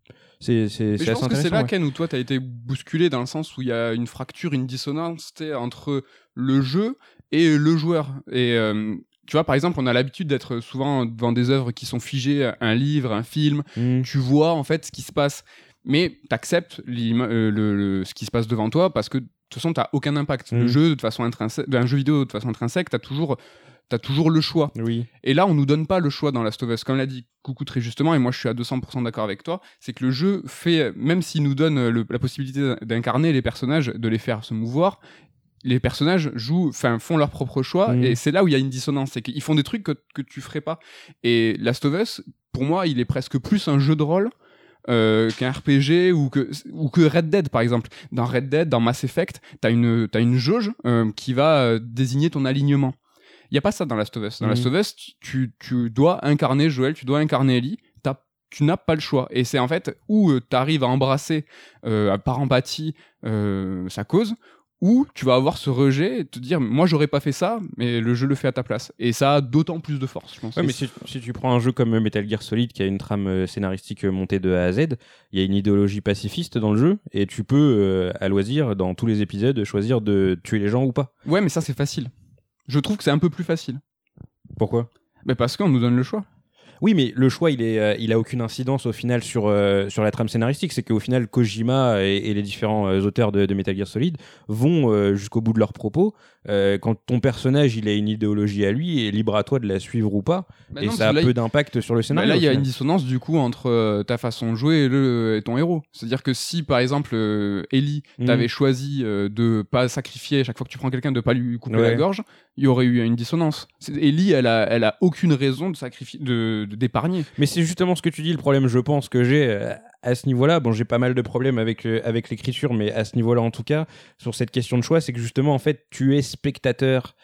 c'est c'est c'est je pense que c'est là, ouais. Ken, où toi, t'as été bousculé dans le sens où il y a une fracture, une dissonance tu entre le jeu et le joueur. Et euh, tu vois, par exemple, on a l'habitude d'être souvent devant des œuvres qui sont figées, un livre, un film. Mm. Tu vois en fait ce qui se passe, mais t'acceptes l'ima- euh, le, le- ce qui se passe devant toi parce que de toute façon, t'as aucun impact. Mm. Le jeu, de façon intrinsèque, d'un jeu vidéo de façon intrinsèque, t'as toujours, t'as toujours le choix. oui Et là, on nous donne pas le choix dans Last of Us. Comme l'a dit Coucou très justement, et moi je suis à 200% d'accord avec toi, c'est que le jeu fait, même s'il nous donne le- la possibilité d'incarner les personnages, de les faire se mouvoir, les personnages jouent, enfin font leur propre choix, Mhm. et c'est là où il y a une dissonance, c'est qu'ils font des trucs que, que tu ferais pas. Et Last of Us, pour moi, il est presque plus un jeu de rôle. euh, qu'un RPG ou que, ou que Red Dead par exemple. Dans Red Dead, dans Mass Effect, t'as une, t'as une jauge euh, qui va euh, désigner ton alignement. Il y a pas ça dans Last of Us. Dans Mhm. Last of Us, tu, tu dois incarner Joel, tu dois incarner Ellie. Tu n'as pas le choix. Et c'est en fait où tu arrives à embrasser euh, par empathie euh, sa cause, ou tu vas avoir ce rejet et te dire moi j'aurais pas fait ça, mais le jeu le fait à ta place. Et ça a d'autant plus de force, je pense. Ouais, mais si, si tu prends un jeu comme Metal Gear Solid qui a une trame euh, scénaristique euh, montée de A à Z, il y a une idéologie pacifiste dans le jeu et tu peux euh, à loisir dans tous les épisodes choisir de tuer les gens ou pas. Ouais, mais ça c'est facile. Je trouve que c'est un peu plus facile. Pourquoi? Mais parce qu'on nous donne le choix. Oui, mais le choix, il est, euh, il a aucune incidence au final sur euh, sur la trame scénaristique. C'est qu'au final, Kojima et, et les différents euh, auteurs de, de Metal Gear Solid vont jusqu'au bout de leurs propos. Euh, quand ton personnage, il a une idéologie à lui, et libre à toi de la suivre ou pas. Bah et non, ça a là, peu d'impact sur le Bah scénario. là, il y a une dissonance du coup entre euh, ta façon de jouer et, le, et ton héros. C'est-à-dire que si par exemple euh, Ellie Mhm. t'avais choisi de pas sacrifier chaque fois que tu prends quelqu'un de pas lui couper Ouais. la gorge, il y aurait eu une dissonance. Ellie, elle a, elle a aucune raison de sacrifier, de d'épargner. Mais c'est justement ce que tu dis, le problème, je pense, que j'ai à ce niveau-là. Bon, j'ai pas mal de problèmes avec, euh, avec l'écriture, mais à ce niveau-là, en tout cas, sur cette question de choix, c'est que justement, en fait, tu es spectateur.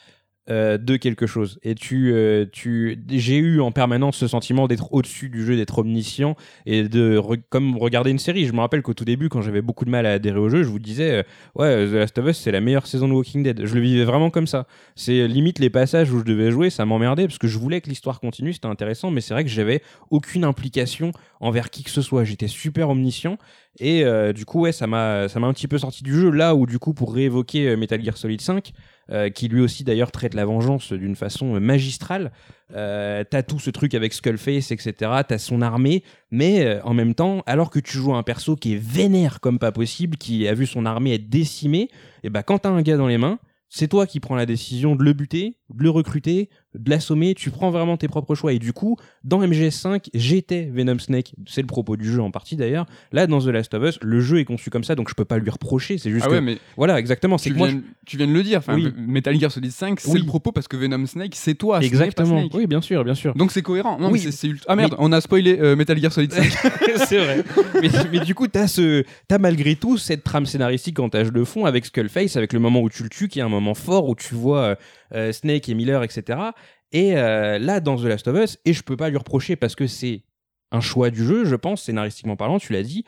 Euh, de quelque chose. Et tu euh, tu j'ai eu en permanence ce sentiment d'être au-dessus du jeu d'être omniscient et de comme regarder une série. Je me rappelle qu'au tout début quand j'avais beaucoup de mal à adhérer au jeu je vous disais euh, ouais The Last of Us c'est la meilleure saison de Walking Dead. Je le vivais vraiment comme ça. C'est limite les passages où je devais jouer ça m'emmerdait parce que je voulais que l'histoire continue c'était intéressant mais c'est vrai que j'avais aucune implication envers qui que ce soit. J'étais super omniscient et du coup ouais ça m'a ça m'a un petit peu sorti du jeu. Là où du coup pour réévoquer Metal Gear Solid 5 euh, qui lui aussi d'ailleurs traite la vengeance d'une façon euh, magistrale. Euh, t'as tout ce truc avec Skullface etc t'as son armée mais en même temps alors que tu joues un perso qui est vénère comme pas possible qui a vu son armée être décimée et bah quand t'as un gars dans les mains c'est toi qui prends la décision de le buter, de le recruter, de l'assommer, tu prends vraiment tes propres choix. Et du coup, dans MGS5, j'étais Venom Snake, c'est le propos du jeu en partie d'ailleurs. Là, dans The Last of Us, le jeu est conçu comme ça, donc je peux pas lui reprocher, c'est juste Ah que... ouais, mais Voilà, exactement, c'est tu que moi... viens, tu viens de le dire. Enfin, Oui. Metal Gear Solid 5, c'est Oui. le propos parce que Venom Snake, c'est toi. Exactement, Snake. oui, bien sûr, bien sûr. Donc c'est cohérent. Non, Oui. mais c'est- c'est ultra- Ah merde, on a spoilé euh, Metal Gear Solid 5. c'est vrai. mais, mais du coup, t'as ce, t'as malgré tout cette trame scénaristique en tâche de fond avec Skullface, avec le moment où tu le tues, qui est un moment fort où tu vois euh, Snake et Miller, etc. Et euh, là, dans The Last of Us, et je peux pas lui reprocher parce que c'est un choix du jeu, je pense, scénaristiquement parlant, tu l'as dit,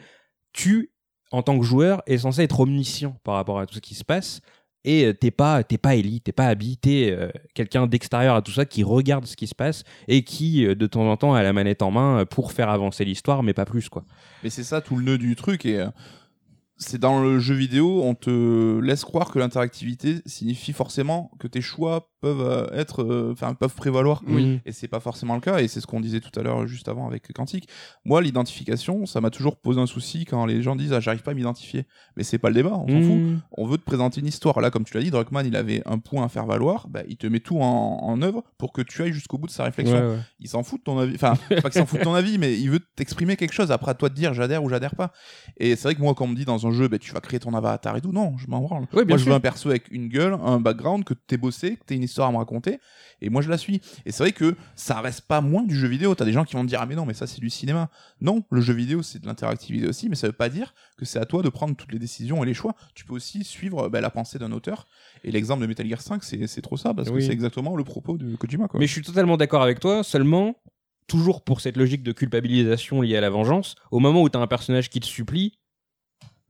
tu, en tant que joueur, es censé être omniscient par rapport à tout ce qui se passe. Et euh, t'es pas, t'es pas Ellie, t'es pas t'es euh, quelqu'un d'extérieur à tout ça qui regarde ce qui se passe et qui, de temps en temps, a la manette en main pour faire avancer l'histoire, mais pas plus, quoi. Mais c'est ça tout le nœud du truc et c'est dans le jeu vidéo, on te laisse croire que l'interactivité signifie forcément que tes choix peuvent euh, être, euh, enfin peuvent prévaloir. Oui. Et c'est pas forcément le cas, et c'est ce qu'on disait tout à l'heure juste avant avec Quantique. Moi, l'identification, ça m'a toujours posé un souci quand les gens disent ah j'arrive pas à m'identifier. Mais c'est pas le débat, on s'en fout. Mmh. On veut te présenter une histoire. Là, comme tu l'as dit, Druckmann, il avait un point à faire valoir. Bah, il te met tout en, en œuvre pour que tu ailles jusqu'au bout de sa réflexion. Ouais, ouais. Il s'en fout de ton avis. Enfin, pas qu'il s'en fout de ton avis, mais il veut t'exprimer quelque chose. Après, à toi de dire j'adhère ou j'adhère pas. Et c'est vrai que moi, quand on me dit dans un jeu, bah, tu vas créer ton avatar et tout, non, je m'en branle. Ouais, moi, je veux un perso avec une gueule, un background, que t'es bossé, que t'aies une histoire à me raconter. Et moi, je la suis. Et c'est vrai que ça reste pas moins du jeu vidéo. T'as des gens qui vont te dire, ah, mais non, mais ça, c'est du cinéma. Non, le jeu vidéo, c'est de l'interactivité aussi, mais ça veut pas dire que c'est à toi de prendre toutes les décisions et les choix. Tu peux aussi suivre bah, la pensée d'un auteur. Et l'exemple de Metal Gear 5, c'est trop ça, parce que c'est exactement le propos de Kojima, quoi. Mais je suis totalement d'accord avec toi, seulement toujours pour cette logique de culpabilisation liée à la vengeance. Au moment où t'as un personnage qui te supplie,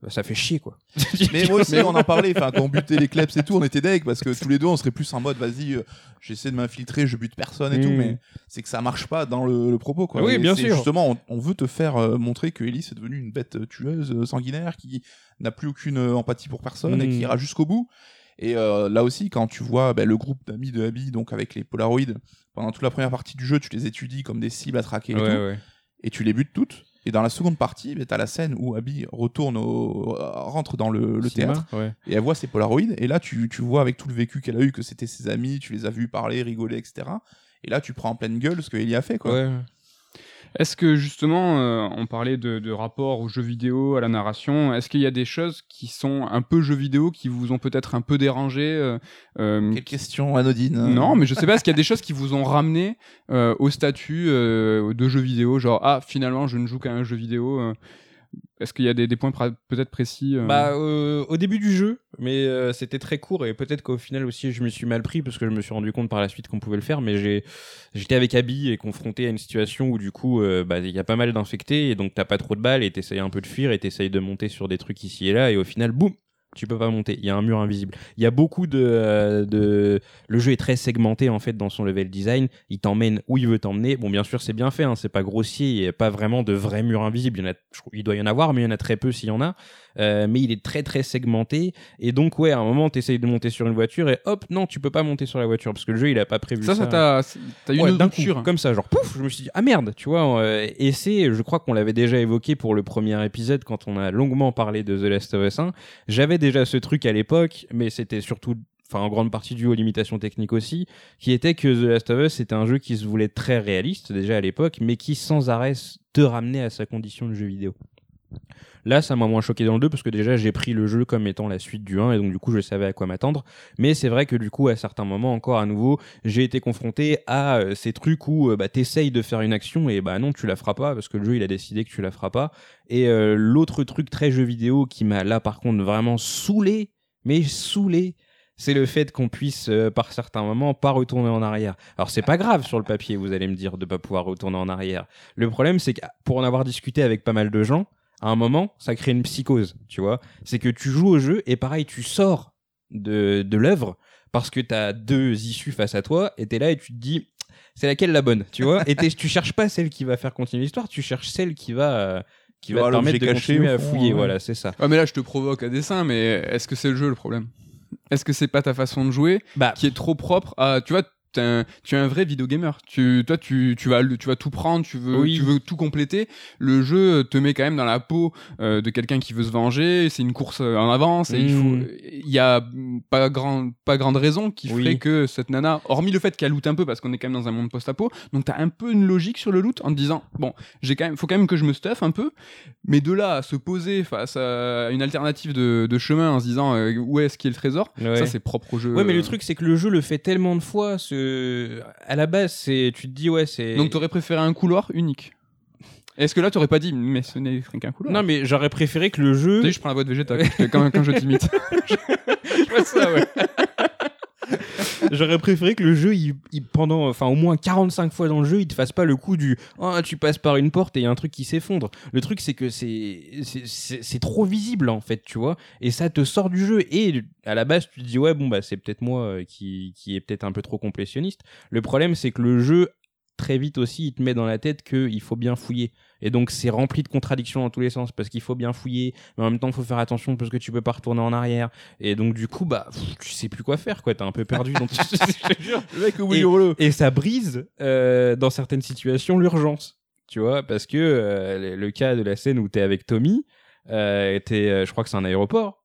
ça fait chier quoi. Mais moi aussi, on en parlait. Enfin, quand on butait les kleps et tout, on était deg parce que tous les deux, on serait plus en mode, vas-y, euh, j'essaie de m'infiltrer, je bute personne et Mm. tout. Mais c'est que ça marche pas dans le, le propos, quoi. Oui, Et bien c'est sûr. Justement, on, on veut te faire euh, montrer que Ellie est devenue une bête tueuse, euh, sanguinaire, qui n'a plus aucune empathie pour personne et Mm. qui ira jusqu'au bout. Et euh, là aussi, quand tu vois ben, le groupe d'amis de Abby, donc avec les Polaroids, pendant toute la première partie du jeu, tu les étudies comme des cibles à traquer et Ouais, tout ouais. et tu les butes toutes. Et dans la seconde partie, tu as la scène où Abby retourne au... rentre dans le, le Cinéma, théâtre ouais. et elle voit ses Polaroids. Et là, tu, tu vois avec tout le vécu qu'elle a eu que c'était ses amis, tu les as vus parler, rigoler, etc. Et là, tu prends en pleine gueule ce qu'Ellie a fait. Quoi. Ouais. Est-ce que justement, euh, on parlait de, de rapport aux jeux vidéo, à la narration, est-ce qu'il y a des choses qui sont un peu jeux vidéo, qui vous ont peut-être un peu dérangé euh, euh, Quelle question anodine. Non, mais je sais pas, est-ce qu'il y a des choses qui vous ont ramené au statut de jeu vidéo, genre ah finalement je ne joue qu'à un jeu vidéo. Est-ce qu'il y a des, points peut-être précis euh, Bah, euh, au début du jeu, mais euh, c'était très court et peut-être qu'au final aussi je me suis mal pris parce que je me suis rendu compte par la suite qu'on pouvait le faire. Mais j'ai, j'étais avec Abby et confronté à une situation où du coup, bah, il y a pas mal d'infectés et donc t'as pas trop de balles et t'essayes un peu de fuir et t'essayes de monter sur des trucs ici et là et au final, boum, tu peux pas monter. Il y a un mur invisible. Il y a beaucoup de, euh, de, le jeu est très segmenté en fait dans son level design. Il t'emmène où il veut t'emmener. Bon, bien sûr, c'est bien fait. Hein, c'est pas grossier. Il y a pas vraiment de vrais murs invisibles. Il y en a, il doit y en avoir, mais il y en a très peu s'il y en a. Euh, mais il est très très segmenté et donc ouais à un moment t'essayes de monter sur une voiture et hop non tu peux pas monter sur la voiture parce que le jeu il a pas prévu ça, ça ça t'a t'as eu Ouais, une d'un coup, rupture. comme ça genre pouf je me suis dit ah merde tu vois euh, et c'est je crois qu'on l'avait déjà évoqué pour le premier épisode quand on a longuement parlé de The Last of Us 1 j'avais déjà ce truc à l'époque mais c'était surtout enfin en grande partie dû aux limitations techniques aussi, qui était que The Last of Us c'était un jeu qui se voulait très réaliste déjà à l'époque, mais qui sans arrêt te ramenait à sa condition de jeu vidéo. Là, ça m'a moins choqué dans le 2 parce que déjà j'ai pris le jeu comme étant la suite du 1 et donc du coup je savais à quoi m'attendre. Mais c'est vrai que du coup à certains moments encore à nouveau j'ai été confronté à euh, ces trucs où euh, bah, t'essayes de faire une action et bah non tu la feras pas parce que le jeu il a décidé que tu la feras pas. Et euh, l'autre truc très jeu vidéo qui m'a là par contre vraiment saoulé, mais saoulé, c'est le fait qu'on puisse par certains moments pas retourner en arrière. Alors c'est pas grave sur le papier, vous allez me dire de pas pouvoir retourner en arrière. Le problème c'est que pour en avoir discuté avec pas mal de gens, à un moment ça crée une psychose, tu vois. C'est que tu joues au jeu et pareil tu sors de de l'œuvre parce que t'as deux issues face à toi et t'es là et tu te dis c'est laquelle la bonne, tu vois. et tu cherches pas celle qui va faire continuer l'histoire, tu cherches celle qui va euh, qui va te permettre de caché, continuer à fouiller. ouais. Voilà, c'est ça. Ouais, mais là, je te provoque à dessein, mais est-ce que c'est le jeu le problème? Est-ce que c'est pas ta façon de jouer Bah, qui est trop propre à. Tu vois, un- tu es un vrai vidéogamer. Tu, toi, tu, tu, vas, tu vas tout prendre, tu veux, Oui. tu veux tout compléter. Le jeu te met quand même dans la peau euh, de quelqu'un qui veut se venger. C'est une course euh, en avance et il faut. Mm. Il y a pas, grand, pas grande raison qui Oui. ferait que cette nana, hormis le fait qu'elle loot un peu parce qu'on est quand même dans un monde post-apo, donc t'as un peu une logique sur le loot en te disant bon, j'ai quand même, faut quand même que je me stuff un peu, mais de là à se poser face à une alternative de, de chemin en se disant euh, où est-ce qu'il y a le trésor, Ouais. ça c'est propre au jeu. Ouais, mais le truc, c'est que le jeu le fait tellement de fois. Ce... À la base, c'est, tu te dis, ouais, c'est. Donc t'aurais préféré un couloir unique. Est-ce que là t'aurais pas dit mais ce n'est qu'un couloir? Non, mais j'aurais préféré que le jeu. Tu sais, je prends la boîte végétale quand, quand je t'imite. je vois ça, ouais. J'aurais préféré que le jeu, il, pendant, enfin, au moins 45 fois dans le jeu, il te fasse pas le coup du, ah, tu passes par une porte et il y a un truc qui s'effondre. Le truc, c'est que c'est c'est trop visible, en fait, tu vois. Et ça te sort du jeu. Et à la base, tu te dis, ouais, bon, bah, c'est peut-être moi euh, qui, qui est peut-être un peu trop complétionniste. Le problème, c'est que le jeu, très vite aussi, il te met dans la tête qu'il faut bien fouiller. Et donc, c'est rempli de contradictions dans tous les sens parce qu'il faut bien fouiller, mais en même temps, il faut faire attention parce que tu peux pas retourner en arrière. Et donc, du coup, bah, pff, tu sais plus quoi faire, quoi. T'es un peu perdu. jure. Le mec au Et- rouleau. Et ça brise, euh, dans certaines situations, l'urgence. Tu vois, parce que euh, le- le cas de la scène où t'es avec Tommy, euh, t'es, euh, je crois que c'est un aéroport.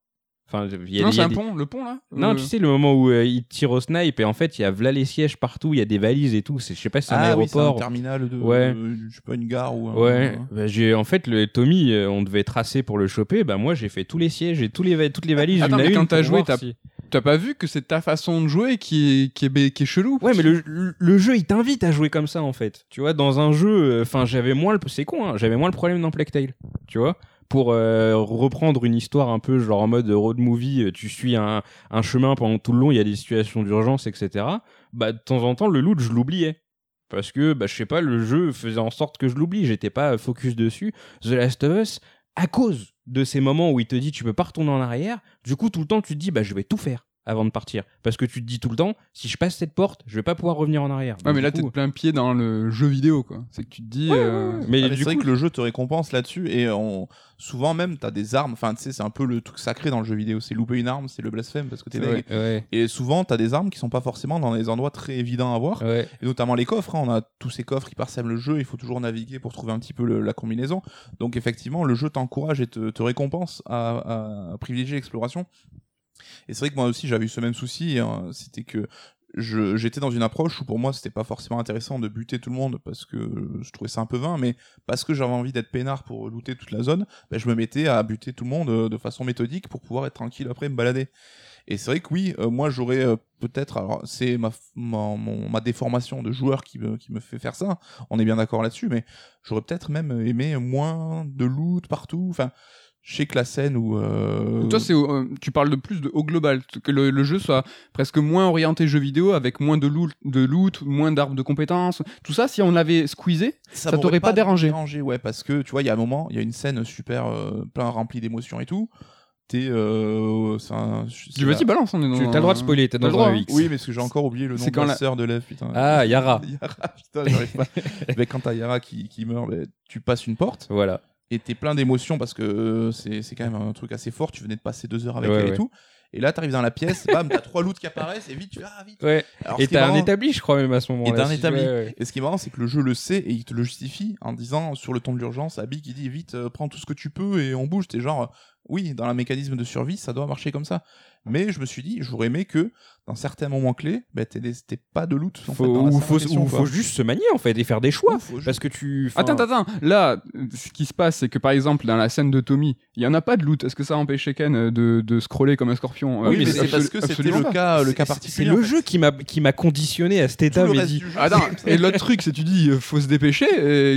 Enfin, il y a Non, c'est un des- pont, le pont là Non, Euh, tu sais, le moment où euh, il tire au snipe et en fait, il y a v'là les sièges partout, il y a des valises et tout. C'est, je sais pas si c'est un Ah oui, c'est un aéroport. terminal de. Ouais. euh, je sais pas, une gare ou un. Ouais, bah, j'ai en fait le Tommy, euh, on devait tracer pour le choper. Bah moi j'ai fait tous les sièges et tous les toutes les valises. Attends, mais quand t'as joué, t'as- si- T'as pas vu que c'est ta façon de jouer qui est, qui est, qui est chelou? Ouais, mais le, le- le jeu il t'invite à jouer comme ça en fait. Tu vois, dans un jeu, enfin j'avais moins le, c'est con, hein, j'avais moins le problème dans Plague Tale. Tu vois, pour euh, reprendre une histoire un peu genre en mode road movie, euh, tu suis un, un chemin pendant tout le long, il y a des situations d'urgence, etc. Bah de temps en temps le loot je l'oubliais. parce que bah, je sais pas, le jeu faisait en sorte que je l'oublie. J'étais pas focus dessus. The Last of Us, à cause de ces moments où il te dit tu peux pas retourner en arrière, du coup tout le temps tu te dis bah je vais tout faire avant de partir parce que tu te dis tout le temps si je passe cette porte je vais pas pouvoir revenir en arrière. Ouais, Donc, mais là, t'es coup- de plein pied dans le jeu vidéo, quoi. C'est que tu te dis. euh, mais Ah, c'est vrai coup, que le jeu te récompense là-dessus et on... souvent même t'as des armes. Enfin, tu sais, c'est un peu le truc sacré dans le jeu vidéo. C'est louper une arme, c'est le blasphème parce que t'es C'est deg. ouais, Et souvent t'as des armes qui sont pas forcément dans des endroits très évidents à voir. ouais. Et notamment les coffres. hein. On a tous ces coffres qui parsèment le jeu. Il faut toujours naviguer pour trouver un petit peu le- la combinaison. Donc effectivement, le jeu t'encourage et te, te récompense à privilégier l'exploration. Et c'est vrai que moi aussi j'avais eu ce même souci. hein. C'était que j'étais dans une approche où pour moi c'était pas forcément intéressant de buter tout le monde parce que je trouvais ça un peu vain, mais parce que j'avais envie d'être peinard pour looter toute la zone, ben, je me mettais à buter tout le monde euh, de façon méthodique pour pouvoir être tranquille après me balader. Et c'est vrai que oui, euh, moi j'aurais euh, peut-être, alors c'est ma, déformation de joueur qui me, qui me fait faire ça, on est bien d'accord là-dessus, mais j'aurais peut-être même aimé moins de loot partout. Enfin, je sais que la scène où. euh, Toi, c'est euh, tu parles de plus de au global, que le, le jeu soit presque moins orienté jeu vidéo, avec moins de loot, de loot moins d'arbres de compétences. Tout ça, si on l'avait squeezé, ça m'aurait t'aurait pas dérangé. Ouais, parce que tu vois, il y a un moment, il y a une scène super euh, plein remplie d'émotions et tout. T'es. Euh, c'est un- tu la- vas-y, balance. On est dans Tu as le droit de spoiler, t'es T'as dans le droit, un. X. Oui, mais parce que j'ai encore oublié le nom C'est de quand la sœur de Lev, putain. Ah, Yara. Yara, putain, j'arrive pas. mais quand t'as Yara qui, qui meurt, ben, tu passes une porte Voilà. Et t'es plein d'émotions parce que euh, c'est quand même un truc assez fort. Tu venais de passer deux heures avec Ouais, elle ouais. et tout. Et là, t'arrives dans la pièce, bam, t'as trois loots qui apparaissent et vite, tu fais ah, vite. Ouais. Alors, Et t'as un établi, je crois même à ce moment-là. Et t'as un établi. ouais. Et ce qui est marrant, c'est que le jeu le sait et il te le justifie en disant sur le ton de l'urgence, Abby qui dit vite, euh, prends tout ce que tu peux et on bouge. T'es genre, euh, oui, dans le mécanisme de survie, ça doit marcher comme ça. Mais je me suis dit, j'aurais aimé que dans certains moments clés, bah, t'aies pas de loot. En Faut, fait, dans la ou faut, ou juste se manier en fait et faire des choix. Faut Parce que tu. Attends, attends, attends. Là, ce qui se passe, c'est que par exemple, dans la scène de Tommy, il y en a pas de loot. Est-ce que ça empêchait Ken euh, de, de scroller comme un scorpion Euh, Oui, mais mais c'est parce que c'était le cas, le c'est- cas particulier. C'est le en fait. jeu qui m'a qui m'a conditionné à cet état. dit- et l'autre truc, c'est tu dis, euh, faut se dépêcher,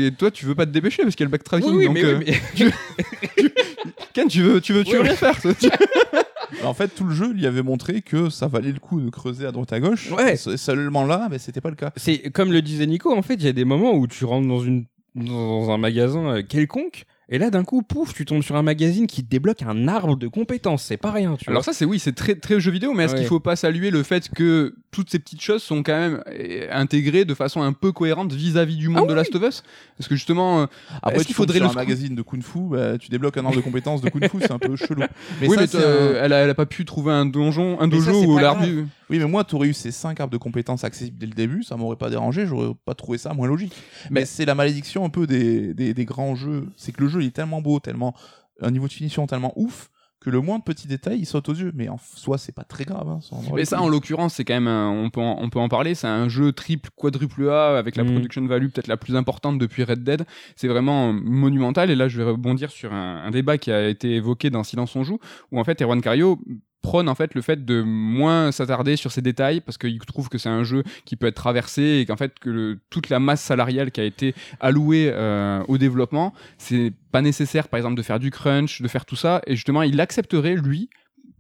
et toi, tu veux pas te dépêcher parce qu'il y a le backtracking. Oui, oui, donc, mais, euh, oui, mais- Ken, tu veux, tu veux, tu veux rien faire. en fait, tout le jeu lui avait montré que ça valait le coup de creuser à droite à gauche. Ouais. Seulement là, mais c'était pas le cas. c'est comme le disait Nico. En fait, il y a des moments où tu rentres dans une dans un magasin euh, quelconque. Et là, d'un coup, pouf, tu tombes sur un magazine qui te débloque un arbre de compétences. C'est pas rien, tu vois. Alors ça, c'est oui, c'est très, très jeu vidéo, mais est-ce Ouais. qu'il faut pas saluer le fait que toutes ces petites choses sont quand même euh, intégrées de façon un peu cohérente vis-à-vis du monde Ah de Last of Us? Parce que justement, euh, Après, qu'il faudrait le sur un magazine de Kung Fu, bah, tu débloques un arbre de compétences de Kung Fu, c'est un peu chelou. oui, ça, mais euh, elle, a, elle a pas pu trouver un donjon, un Mais dojo ou l'arbu. Oui, mais moi, t'aurais eu ces 5 arbres de compétences accessibles dès le début, ça m'aurait pas dérangé, j'aurais pas trouvé ça moins logique. Mais, Mais- c'est la malédiction un peu des, des, des grands jeux, c'est que le jeu il est tellement beau, tellement un niveau de finition tellement ouf que le moins de petits détails il saute aux yeux. Mais en soi, c'est pas très grave. Hein, ça en Mais ça, en l'occurrence, c'est quand même, un- on peut, en, on peut en parler. C'est un jeu triple, quadruple A avec la Mm. production value peut-être la plus importante depuis Red Dead. C'est vraiment monumental. Et là, je vais rebondir sur un, un débat qui a été évoqué dans Silence on joue, où en fait, Erwan Cario prône en fait le fait de moins s'attarder sur ces détails parce qu'il trouve que c'est un jeu qui peut être traversé et qu'en fait que toute la masse salariale qui a été allouée euh, au développement c'est pas nécessaire par exemple de faire du crunch de faire tout ça et justement il accepterait lui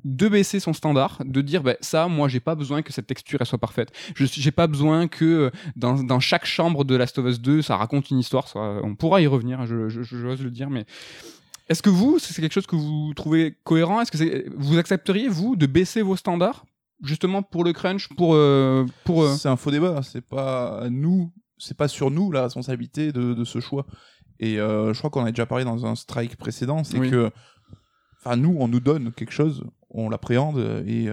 de baisser son standard, de dire bah, ça, moi j'ai pas besoin que cette texture elle soit parfaite. Je j'ai pas besoin que euh, dans, dans chaque chambre de Last of Us 2 ça raconte une histoire. On pourra y revenir, je, je, je- j'ose le dire, mais est-ce que vous, c'est quelque chose que vous trouvez cohérent? Est-ce que vous accepteriez vous de baisser vos standards justement pour le crunch, pour euh, pour euh, C'est un faux débat, c'est pas nous, c'est pas sur nous la responsabilité de, de ce choix. Et euh, je crois qu'on a déjà parlé dans un strike précédent, c'est Oui. que, enfin, nous, on nous donne quelque chose, on l'appréhende et.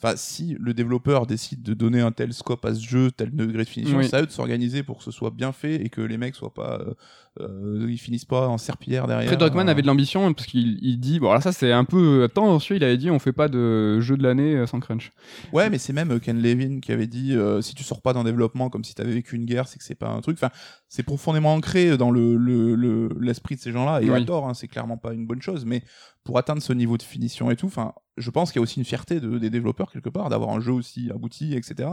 Enfin, si le développeur décide de donner un tel scope à ce jeu, tel degré de finition, Oui. c'est à eux de s'organiser pour que ce soit bien fait et que les mecs soient pas, euh, euh, ils finissent pas en serpillière derrière. Fred Druckmann Euh, avait de l'ambition parce qu'il il dit bon alors ça c'est un peu tendancieux il avait dit on fait pas de jeu de l'année euh, sans crunch Ouais, mais c'est même euh, Ken Levin qui avait dit euh, si tu sors pas d'un développement comme si t'avais vécu une guerre, c'est que c'est pas un truc. Enfin, c'est profondément ancré dans le le- le- l'esprit de ces gens-là et à Oui. tort. Hein, c'est clairement pas une bonne chose, mais pour atteindre ce niveau de finition et tout, enfin, je pense qu'il y a aussi une fierté de, des développeurs quelque part d'avoir un jeu aussi abouti, etc.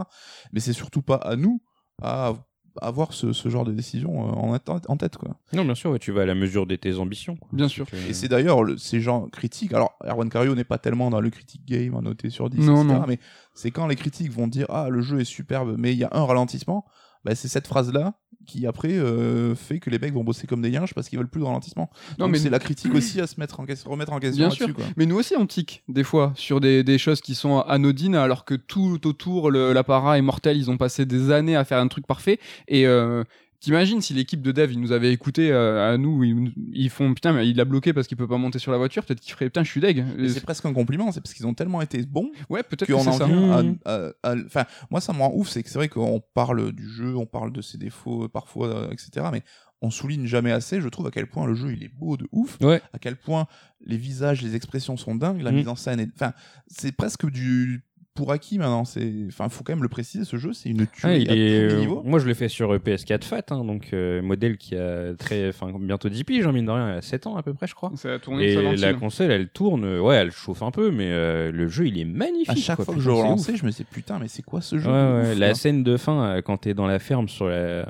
Mais c'est surtout pas à nous à avoir ce, ce genre de décision euh, en, tête, quoi. Non, bien sûr, ouais, tu vas à la mesure de tes ambitions. quoi. bien sûr Et c'est d'ailleurs le- ces gens critiques. Alors, Erwan Cario n'est pas tellement dans le critique game, à noter sur 10, Non, etc. non. Mais c'est quand les critiques vont dire Ah, le jeu est superbe, mais il y a un ralentissement. Bah, c'est cette phrase-là qui après euh, fait que les mecs vont bosser comme des yinches parce qu'ils veulent plus de ralentissement. Non, Donc, mais c'est la critique aussi à se mettre en question, remettre en question Bien sûr. quoi. Mais nous aussi, on tique des fois sur des, des choses qui sont anodines, alors que tout autour, l'apparat est mortel. Ils ont passé des années à faire un truc parfait. Et euh, t'imagines si l'équipe de dev, ils nous avaient écouté euh, à nous, ils, ils font putain, mais il a bloqué parce qu'il peut pas monter sur la voiture. Peut-être qu'il ferait putain, je suis deg. C'est presque un compliment, c'est parce qu'ils ont tellement été bons Ouais, peut-être que qu'on c'est ça. Mmh. Enfin, moi, ça me rend ouf, c'est que c'est vrai qu'on parle du jeu, on parle de ses défauts euh, parfois, euh, etc. Mais on souligne jamais assez, je trouve, à quel point le jeu il est beau de ouf, Ouais. à quel point les visages, les expressions sont dingues, la Mm. mise en scène est. Enfin, c'est presque du. Pour acquis maintenant, c'est. Enfin, faut quand même le préciser, ce jeu, c'est une Ah, tuerie il à est, tous les euh, niveaux. moi, je l'ai fait sur euh, PS4 Fat, hein, donc euh, modèle qui a très, enfin, bientôt 10 piges, hein, mine de rien, a 7 ans à peu près, je crois. Ça a tourné Et la console, elle tourne, ouais, elle chauffe un peu, mais euh, le jeu, il est magnifique. À chaque quoi. fois que je relançais, je me disais putain, mais c'est quoi ce jeu Ouais, de ouais, ouf, la scène de fin, quand t'es dans la ferme sur la-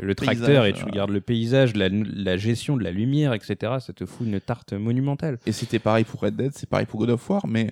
le tracteur Paysage, et tu ouais. regardes le paysage, la, la gestion de la lumière, etc., ça te fout une tarte monumentale. Et c'était pareil pour Red Dead, c'est pareil pour God of War, mais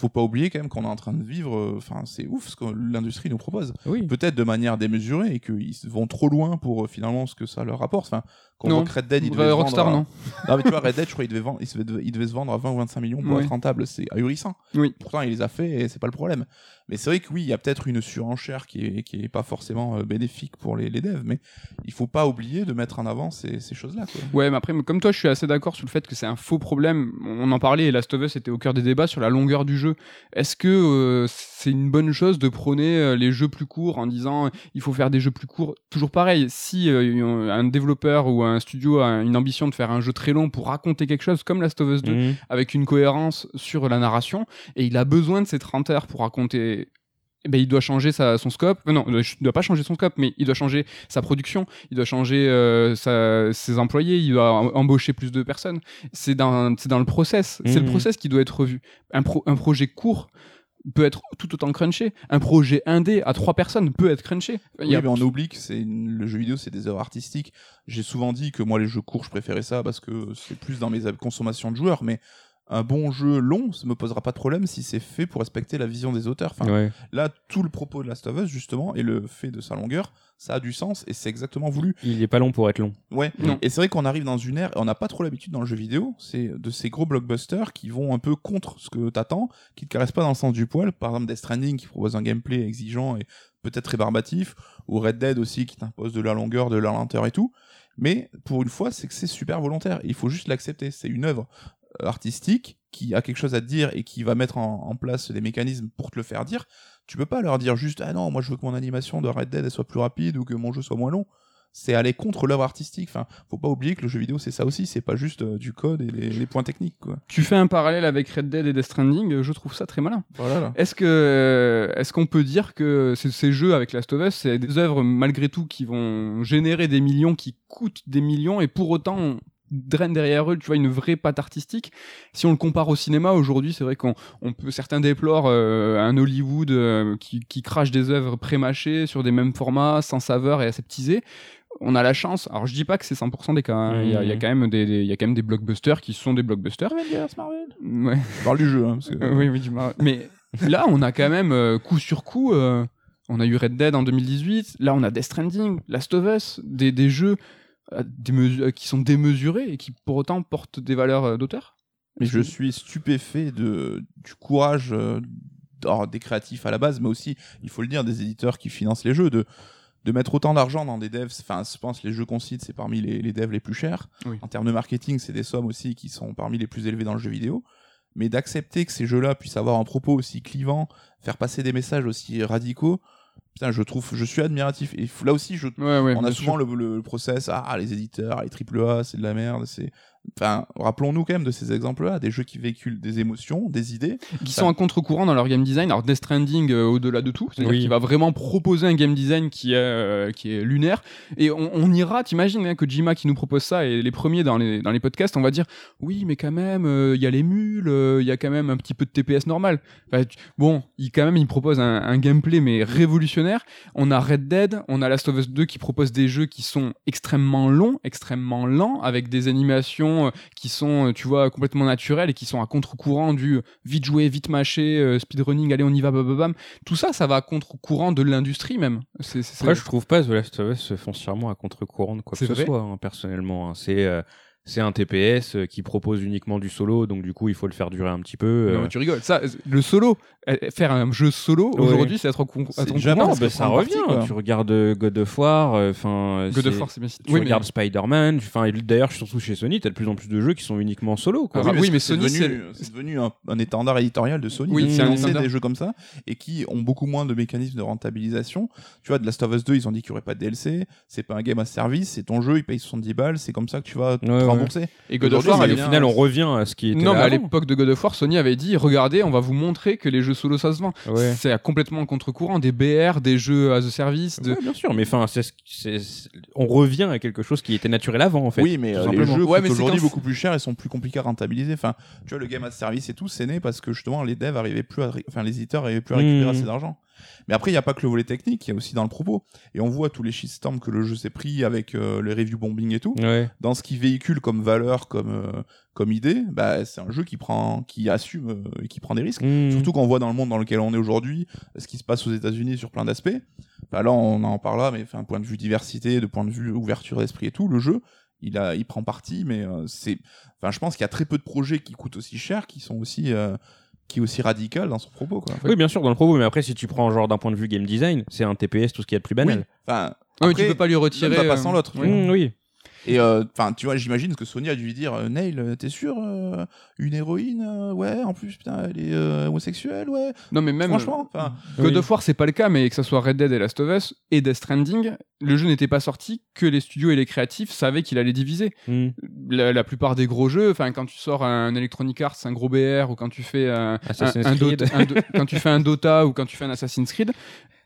faut pas oublier quand même qu'on est en train de vivre. Enfin, c'est ouf ce que l'industrie nous propose. Oui. Peut-être de manière démesurée et qu'ils vont trop loin pour euh, finalement ce que ça leur rapporte. Enfin, quand on Non. voit que Red Dead, il devait se Rockstar, vendre. non. à- Non, mais tu vois, Red Dead, je crois, il devait, vendre, il, devait, il devait se vendre à 20 ou 25 millions pour Oui. être rentable. C'est ahurissant. Oui. Pourtant, il les a fait et c'est pas le problème. Mais c'est vrai que oui, il y a peut-être une surenchère qui est, qui est pas forcément euh, bénéfique pour les, les devs, mais il faut pas oublier de mettre en avant ces, ces choses-là. Ouais, mais après, comme toi, je suis assez d'accord sur le fait que c'est un faux problème. On en parlait et Last of Us était au cœur des débats sur la longueur du jeu. Est-ce que euh, c'est une bonne chose de prôner euh, les jeux plus courts en disant il faut faire des jeux plus courts? Toujours pareil, si euh, un développeur ou un studio a une ambition de faire un jeu très long pour raconter quelque chose comme Last of Us 2 Mhm. avec une cohérence sur la narration et il a besoin de ces 30 heures pour raconter eh ben, il doit changer sa, son scope. Euh, non, il doit pas changer son scope, mais il doit changer sa production, il doit changer euh, sa- ses employés, il doit em- embaucher plus de personnes. C'est dans, le process. C'est le Mhm. process qui doit être revu. Un, pro- un projet court peut être tout autant crunché. Un projet indé à trois personnes peut être crunché. Il Oui, y a- mais on oublie que c'est une- le jeu vidéo, c'est des œuvres artistiques. J'ai souvent dit que moi, les jeux courts, je préférais ça parce que c'est plus dans mes consommations de joueurs. Mais un bon jeu long, ça me posera pas de problème si c'est fait pour respecter la vision des auteurs. Enfin, Ouais. Là, tout le propos de Last of Us, justement, et le fait de sa longueur, ça a du sens et c'est exactement voulu. Il est pas long pour être long. Ouais. Non. Et c'est vrai qu'on arrive dans une ère, et on n'a pas trop l'habitude dans le jeu vidéo, c'est de ces gros blockbusters qui vont un peu contre ce que t'attends, qui te caressent pas dans le sens du poil. Par exemple, Death Stranding qui propose un gameplay exigeant et peut-être rébarbatif, ou Red Dead aussi qui t'impose de la longueur, de la lenteur et tout. Mais pour une fois, c'est que c'est super volontaire. Il faut juste l'accepter. C'est une œuvre artistique qui a quelque chose à te dire et qui va mettre en, en place des mécanismes pour te le faire dire. Tu peux pas leur dire juste ah non, moi je veux que mon animation de Red Dead elle soit plus rapide ou que mon jeu soit moins long c'est aller contre l'œuvre artistique. Enfin, faut pas oublier que le jeu vidéo c'est ça aussi, c'est pas juste euh, du code et les, les points techniques quoi. Tu fais un parallèle avec Red Dead et Death Stranding, euh, je trouve ça très malin. Voilà. Là. Est-ce que euh, est-ce qu'on peut dire que ces jeux avec Last of Us, c'est des œuvres malgré tout qui vont générer des millions, qui coûtent des millions, et pour autant on draine derrière eux, tu vois, une vraie patte artistique. Si on le compare au cinéma aujourd'hui, c'est vrai qu'on on peut certains déplorent euh, un Hollywood euh, qui, qui crache des œuvres pré-mâchées sur des mêmes formats, sans saveur et aseptisées. On a la chance. Alors je dis pas que c'est 100% des cas. hein. Il y, a- il y a quand même des, y a quand même des blockbusters qui sont des blockbusters. Ouais. Je parle du jeu. Hein, parce que- oui, oui, du mar- Mais là, on a quand même euh, coup sur coup. euh, on a eu Red Dead en 2018. Là, on a Death Stranding, Last of Us, des, des jeux qui sont démesurés et qui pour autant portent des valeurs euh, d'auteur? Mais je suis stupéfait de du courage euh, alors, des créatifs à la base, mais aussi, il faut le dire, des éditeurs qui financent les jeux, de de mettre autant d'argent dans des devs. Enfin, je pense les jeux qu'on cite, c'est parmi les, les devs les plus chers. Oui. En termes de marketing, c'est des sommes aussi qui sont parmi les plus élevées dans le jeu vidéo. Mais d'accepter que ces jeux-là puissent avoir un propos aussi clivant, faire passer des messages aussi radicaux, putain, je trouve, je suis admiratif. Et là aussi, je Ouais, ouais, on a souvent le, le process, ah, les éditeurs, les AAA, c'est de la merde, c'est... Enfin, rappelons-nous quand même de ces exemples-là, des jeux qui véhiculent des émotions, des idées. qui sont à contre-courant dans leur game design. Alors Death Stranding euh, au-delà de tout, c'est-à-dire Oui. qu'il va vraiment proposer un game design qui est euh, qui est lunaire. Et on, on ira, t'imagines hein, que Jima qui nous propose ça et les premiers dans les dans les podcasts, on va dire oui, mais quand même, euh, il y a les mules, euh, il y a quand même un petit peu de TPS normal. Enfin, tu- bon, il quand même il propose un, un gameplay mais révolutionnaire. On a Red Dead, on a Last of Us 2 qui propose des jeux qui sont extrêmement longs, extrêmement lents, avec des animations euh, qui sont, euh, tu vois, complètement naturelles et qui sont à contre-courant du euh, vite jouer, vite mâcher, speedrunning, allez, on y va, bam, bam, bam. Tout ça, ça va à contre-courant de l'industrie même. C'est, Après, je trouve pas The Last of Us foncièrement à contre-courant de quoi que ce soit, hein, personnellement. hein. C'est euh, c'est un TPS euh, qui propose uniquement du solo, donc du coup, il faut le faire durer un petit peu. Non, euh. tu rigoles. Ça, le solo, euh, faire un jeu solo Ouais. aujourd'hui, c'est être au con- bah, que ça revient. tu regardes God of War, euh, enfin. God of War, c'est bien. Tu Oui, regardes Spider-Man, enfin et d'ailleurs surtout chez Sony, t'as de plus en plus de jeux qui sont uniquement solo. Quoi. Ah, oui, mais Sony, c'est devenu un, un étendard éditorial de Sony. Oui, c'est un lançait étendard. des jeux comme ça et qui ont beaucoup moins de mécanismes de rentabilisation. Tu vois, de Last of Us 2, ils ont dit qu'il n'y aurait pas de DLC. C'est pas un game à service, c'est ton jeu, il paye 70 balles, c'est comme ça que tu vas Et God of War, au final, on revient à ce qui était Non, là mais à l'époque de God of War, Sony avait dit regardez, on va vous montrer que les jeux solo ça se vend. Ouais. C'est complètement contre-courant des BR, des jeux as a service. De... Ouais, bien sûr, mais enfin, on revient à quelque chose qui était naturel avant, en fait. oui, mais euh, les jeux Ouais, mais c'est aujourd'hui beaucoup plus cher et sont plus compliqués à rentabiliser. Enfin, tu vois, le game à service et tout, c'est né parce que justement, les devs arrivaient plus à, enfin, les éditeurs arrivaient plus à récupérer Mhm. assez d'argent. Mais après, il n'y a pas que le volet technique, il y a aussi dans le propos. Et on voit tous les shitstorms que le jeu s'est pris avec euh, les review bombing et tout. Ouais. Dans ce qu'il véhicule comme valeur, comme, euh, comme idée, bah, c'est un jeu qui prend, qui assume euh, et qui prend des risques. Mmh. Surtout quand on voit dans le monde dans lequel on est aujourd'hui, ce qui se passe aux États-Unis sur plein d'aspects. Bah là, on en parle là, mais enfin, point de vue diversité, de point de vue ouverture d'esprit et tout, le jeu, il a, il prend parti, mais euh, c'est, enfin, je pense qu'il y a très peu de projets qui coûtent aussi cher, qui sont aussi, euh, qui est aussi radical dans son propos, quoi. Oui, bien sûr, dans le propos, mais après, si tu prends genre d'un point de vue game design, c'est un TPS tout ce qu'il y a de plus Oui. banal. Enfin, après, tu peux pas lui retirer. pas euh, sans l'autre, tu oui. Mmh, oui. Et euh, enfin, tu vois, j'imagine que Sony a dû lui dire, euh, Neil, euh, t'es sûr, euh, une héroïne, euh, ouais, en plus, putain, elle est euh, homosexuelle, ouais. Non, mais même. Franchement, God Oui. of War, c'est pas le cas, mais que ça soit Red Dead et Last of Us et Death Stranding, le jeu n'était pas sorti que les studios et les créatifs savaient qu'il allait diviser. Mmh. La, la plupart des gros jeux, enfin quand tu sors un Electronic Arts, un gros BR, ou quand tu fais un, Assassin's un-. Dota- un Do- quand tu fais un Dota ou quand tu fais un Assassin's Creed,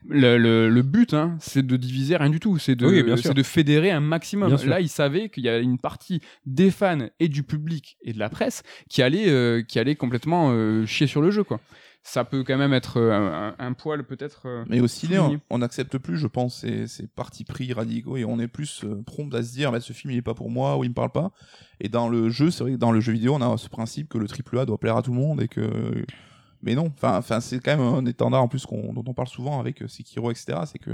le, le- le but, hein, c'est de diviser rien du tout, c'est de, Oui, de fédérer un maximum. Là, ils savaient qu'il y a une partie des fans et du public et de la presse qui allait, euh, qui allait complètement euh, chier sur le jeu, quoi. Ça peut quand même être euh, un, un poil peut-être. euh, Mais au ciné, on n'accepte plus, je pense, ces, ces partis pris radicaux et on est plus euh, prompt à se dire, ce film il est pas pour moi ou il me parle pas. Et dans le jeu, c'est vrai que dans le jeu vidéo, on a ce principe que le triple A doit plaire à tout le monde et que. Mais non, enfin, enfin, c'est quand même un étendard en plus qu'on- dont on parle souvent avec Sekiro, etc. C'est que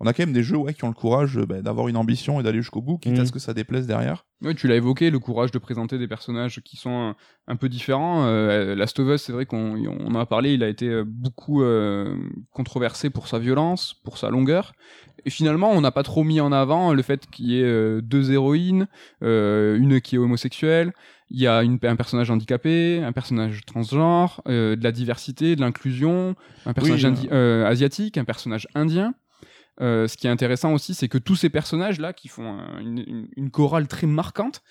on a quand même des jeux ouais, qui ont le courage euh, bah, d'avoir une ambition et d'aller jusqu'au bout, quitte à Mhm. ce que ça déplaise derrière. Oui, tu l'as évoqué, le courage de présenter des personnages qui sont un, un peu différents. Euh, Last of Us, c'est vrai qu'on on en a parlé, il a été euh, beaucoup euh, controversé pour sa violence, pour sa longueur. Et finalement, on n'a pas trop mis en avant le fait qu'il y ait euh, deux héroïnes, euh, une qui est homosexuelle, il y a une, un personnage handicapé, un personnage transgenre, euh, de la diversité, de l'inclusion, un personnage asiatique, un personnage indien. Euh, ce qui est intéressant aussi, c'est que tous ces personnages-là, qui font un- une, chorale très marquante,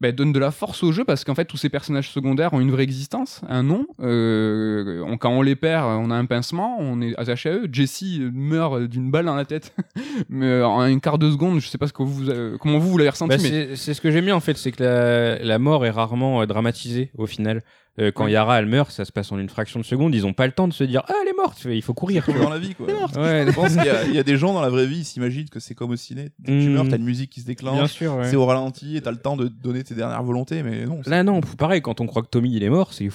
bah, donnent de la force au jeu parce qu'en fait, tous ces personnages secondaires ont une vraie existence, un nom. Euh, on- quand on les perd, on a un pincement, on est attaché à eux. Jesse meurt d'une balle dans la tête, mais en un quart de seconde, je sais pas ce que vous, euh, comment vous, vous l'avez ressenti, Bah, mais c'est ce que j'aime bien en fait, c'est que la, la mort est rarement euh, dramatisée au final. Euh, quand. Yara elle meurt, ça se passe en une fraction de seconde. Ils ont pas le temps de se dire ah elle est morte, il faut courir. vois. dans la vie, quoi. Ouais, Je pense qu'il y, a- il y a des gens dans la vraie vie, ils s'imaginent que c'est comme au ciné. Dès que tu Mhm. meurs, t'as une musique qui se déclenche, bien sûr. ouais. c'est au ralenti et t'as le temps de donner tes dernières volontés, mais non. Là non, pareil quand on croit que Tommy il est mort, c'est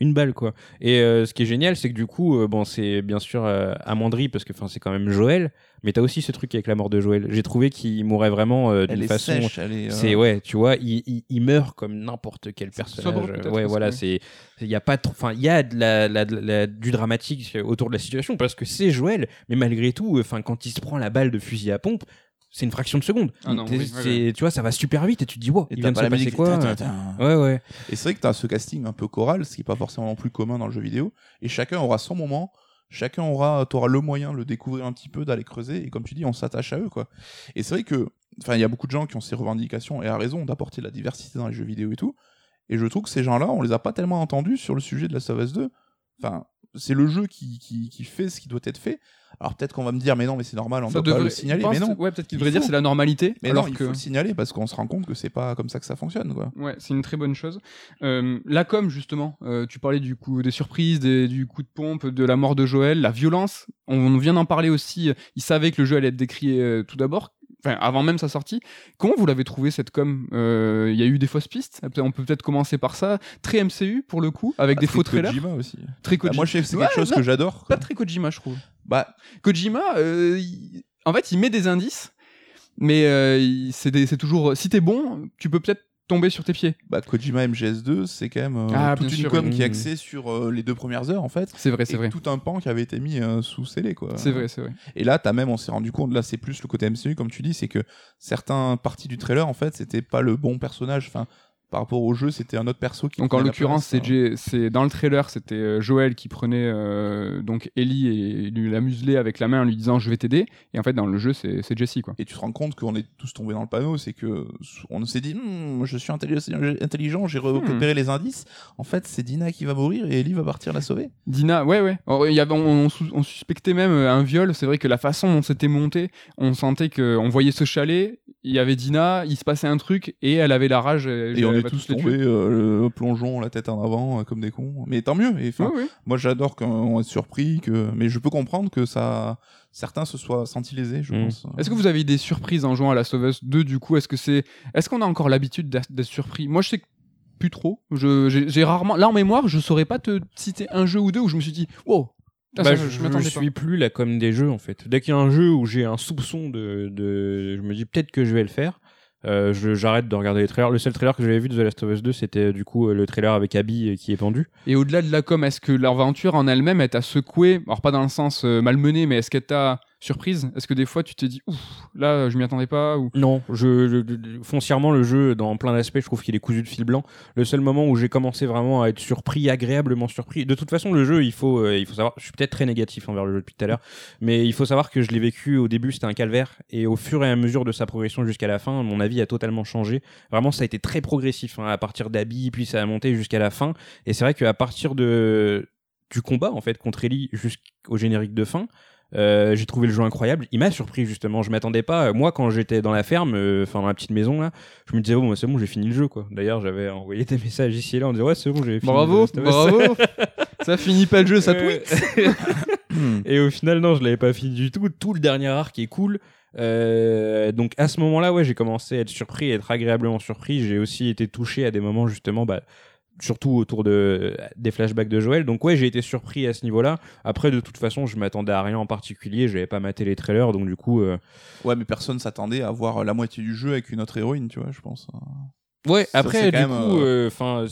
une balle quoi. Et euh, ce qui est génial, c'est que du coup, euh, bon c'est bien sûr euh, Amandry parce que enfin c'est quand même Joël, mais t'as aussi ce truc avec la mort de Joël. J'ai trouvé qu'il mourait vraiment euh, d'une façon. sèche, elle est. euh, C'est ouais, tu vois, il, il, il meurt comme n'importe quel personnage. sobre, ouais, voilà, que- c'est il y a pas trop enfin il y a de la, la- de la- du dramatique autour de la situation parce que c'est Joël, mais malgré tout, enfin quand il se prend la balle de fusil à pompe, c'est une fraction de seconde. Ah non, T'es- oui, c'est- ouais, tu vois, ça va super vite et tu te dis wow, et il vient de pas se la passer quoi tin. Ouais ouais. Et c'est vrai que t'as ce casting un peu choral, ce qui est pas forcément non plus commun dans le jeu vidéo. Et chacun aura son moment. Chacun aura, le moyen de le découvrir un petit peu, d'aller creuser. Et comme tu dis, on s'attache à eux, quoi. Et c'est vrai que, enfin, il y a beaucoup de gens qui ont ces revendications et à raison d'apporter de la diversité dans les jeux vidéo et tout. Et je trouve que ces gens-là, on les a pas tellement entendus sur le sujet de la of Us 2. Enfin, c'est le jeu qui, qui, qui fait ce qui doit être fait. Alors peut-être qu'on va me dire, mais non, mais c'est normal, on ça doit pas devrait- le signaler. Mais non, ouais, peut-être qu'il Il devrait dire c'est la normalité, mais alors non, il que faut le signaler parce qu'on se rend compte que c'est pas comme ça que ça fonctionne, quoi. Ouais, c'est une très bonne chose. Euh, la com, justement, euh, tu parlais du coup des surprises, des- du coup de pompe, de la mort de Joël, la violence. On, vient d'en parler aussi. Il savait que le jeu allait être décrié euh, tout d'abord. Enfin avant même sa sortie. Comment vous l'avez trouvé cette com? Euh, Il y a eu des fausses pistes? On peut peut-être commencer par ça. Très MCU pour le coup, avec Ah, des très faux trailers. Kojima aussi. Très Bah, Kojima. moi, sais que c'est Ouais, quelque chose que j'adore. Pas très Kojima, je trouve. Bah, Kojima, euh, il- en fait, il met des indices, mais euh, il- c'est des- c'est toujours. Si t'es bon, tu peux peut-être tomber sur tes pieds. bah, Kojima MGS2, c'est quand même euh, Ah, toute une sûr, com oui. qui est axée sur euh, les deux premières heures, en fait. C'est vrai, c'est vrai. tout un pan qui avait été mis euh, sous scellé, quoi. C'est vrai, c'est vrai. Et là, t'as même, on s'est rendu compte, là, c'est plus le côté MCU, comme tu dis, c'est que certains parties du trailer, en fait, c'était pas le bon personnage. Enfin, par rapport au jeu, c'était un autre perso qui. Donc en l'occurrence, c'est dans le trailer, c'était euh, Joël qui prenait euh, donc Ellie et lui la muselait avec la main en lui disant je vais t'aider. Et en fait dans le jeu c'est Jessie quoi. Et tu te rends compte qu'on est tous tombés dans le panneau, c'est que on s'est dit, Hmm, je suis intelli- intelligent, j'ai Hmm. repéré les indices. En fait, c'est Dina qui va mourir et Ellie va partir la sauver. Dina, ouais ouais. Oh, y avait, on, on sou- on suspectait même euh, un viol. C'est vrai que la façon dont c'était monté, on sentait que on voyait ce chalet. Il y avait Dina, il se passait un truc et elle avait la rage. Et on va tous tuer. euh, le plongeon, la tête en avant, euh, comme des cons. Mais tant mieux. Et. Moi, j'adore qu'on est surpris, que... mais je peux comprendre que ça, certains se soient sentis lésés, je Mm. pense. Est-ce que vous avez eu des surprises en jouant à Last of Us 2 du coup? Est-ce que c'est, est-ce qu'on a encore l'habitude d'être surpris? Moi, je sais que plus trop. Je, j'ai, rarement, là en mémoire, je saurais pas te citer un jeu ou deux où je me suis dit, wow, Bah, ça, je, pas. suis plus la com des jeux en fait. Dès qu'il y a un jeu où j'ai un soupçon de, de, je me dis peut-être que je vais le faire. Euh, j'arrête de regarder les trailers. Le seul trailer que j'avais vu de The Last of Us 2, c'était euh, du coup euh, le trailer avec Abby qui est pendu. Et au-delà de la com, est-ce que l'aventure en elle-même, elle t'a secoué? Alors pas dans le sens malmené, mais est-ce qu'elle t'a surprise Est-ce que des fois tu t'es dit, ouf, là je m'y attendais pas ou... Non, je- foncièrement le jeu dans plein d'aspects, je trouve qu'il est cousu de fil blanc. Le seul moment où j'ai commencé vraiment à être surpris, agréablement surpris. De toute façon, le jeu, il faut, euh, il faut savoir. Je suis peut-être très négatif envers le jeu depuis tout à l'heure, mais il faut savoir que je l'ai vécu au début, c'était un calvaire, et au fur et à mesure de sa progression jusqu'à la fin, mon avis a totalement changé. Vraiment, ça a été très progressif hein, à partir d'Abby, puis ça a monté jusqu'à la fin. Et c'est vrai qu'à partir de du combat en fait contre Ellie jusqu'au générique de fin. Euh, j'ai trouvé le jeu incroyable. Il m'a surpris justement. Je m'attendais pas. Moi, quand j'étais dans la ferme, euh, enfin dans la petite maison là, je me disais bon, bah, c'est bon, j'ai fini le jeu quoi. D'ailleurs, j'avais envoyé des messages ici et là, on disait ouais, c'est bon, j'ai fini. Bravo, of Us. bravo Ça finit pas le jeu, ça tweet et au final, non, je l'avais pas fini du tout. Tout le dernier arc est cool. Euh, donc à ce moment-là, ouais, j'ai commencé à être surpris, à être agréablement surpris. J'ai aussi été touché à des moments justement, bah, surtout autour de des flashbacks de Joël. Donc ouais, j'ai été surpris à ce niveau-là. Après, de toute façon, je m'attendais à rien en particulier. J'avais pas maté les trailers, donc du coup, euh, Ouais, mais personne s'attendait à voir la moitié du jeu avec une autre héroïne, tu vois, je pense. ouais. Ça, Après, du coup, même, enfin,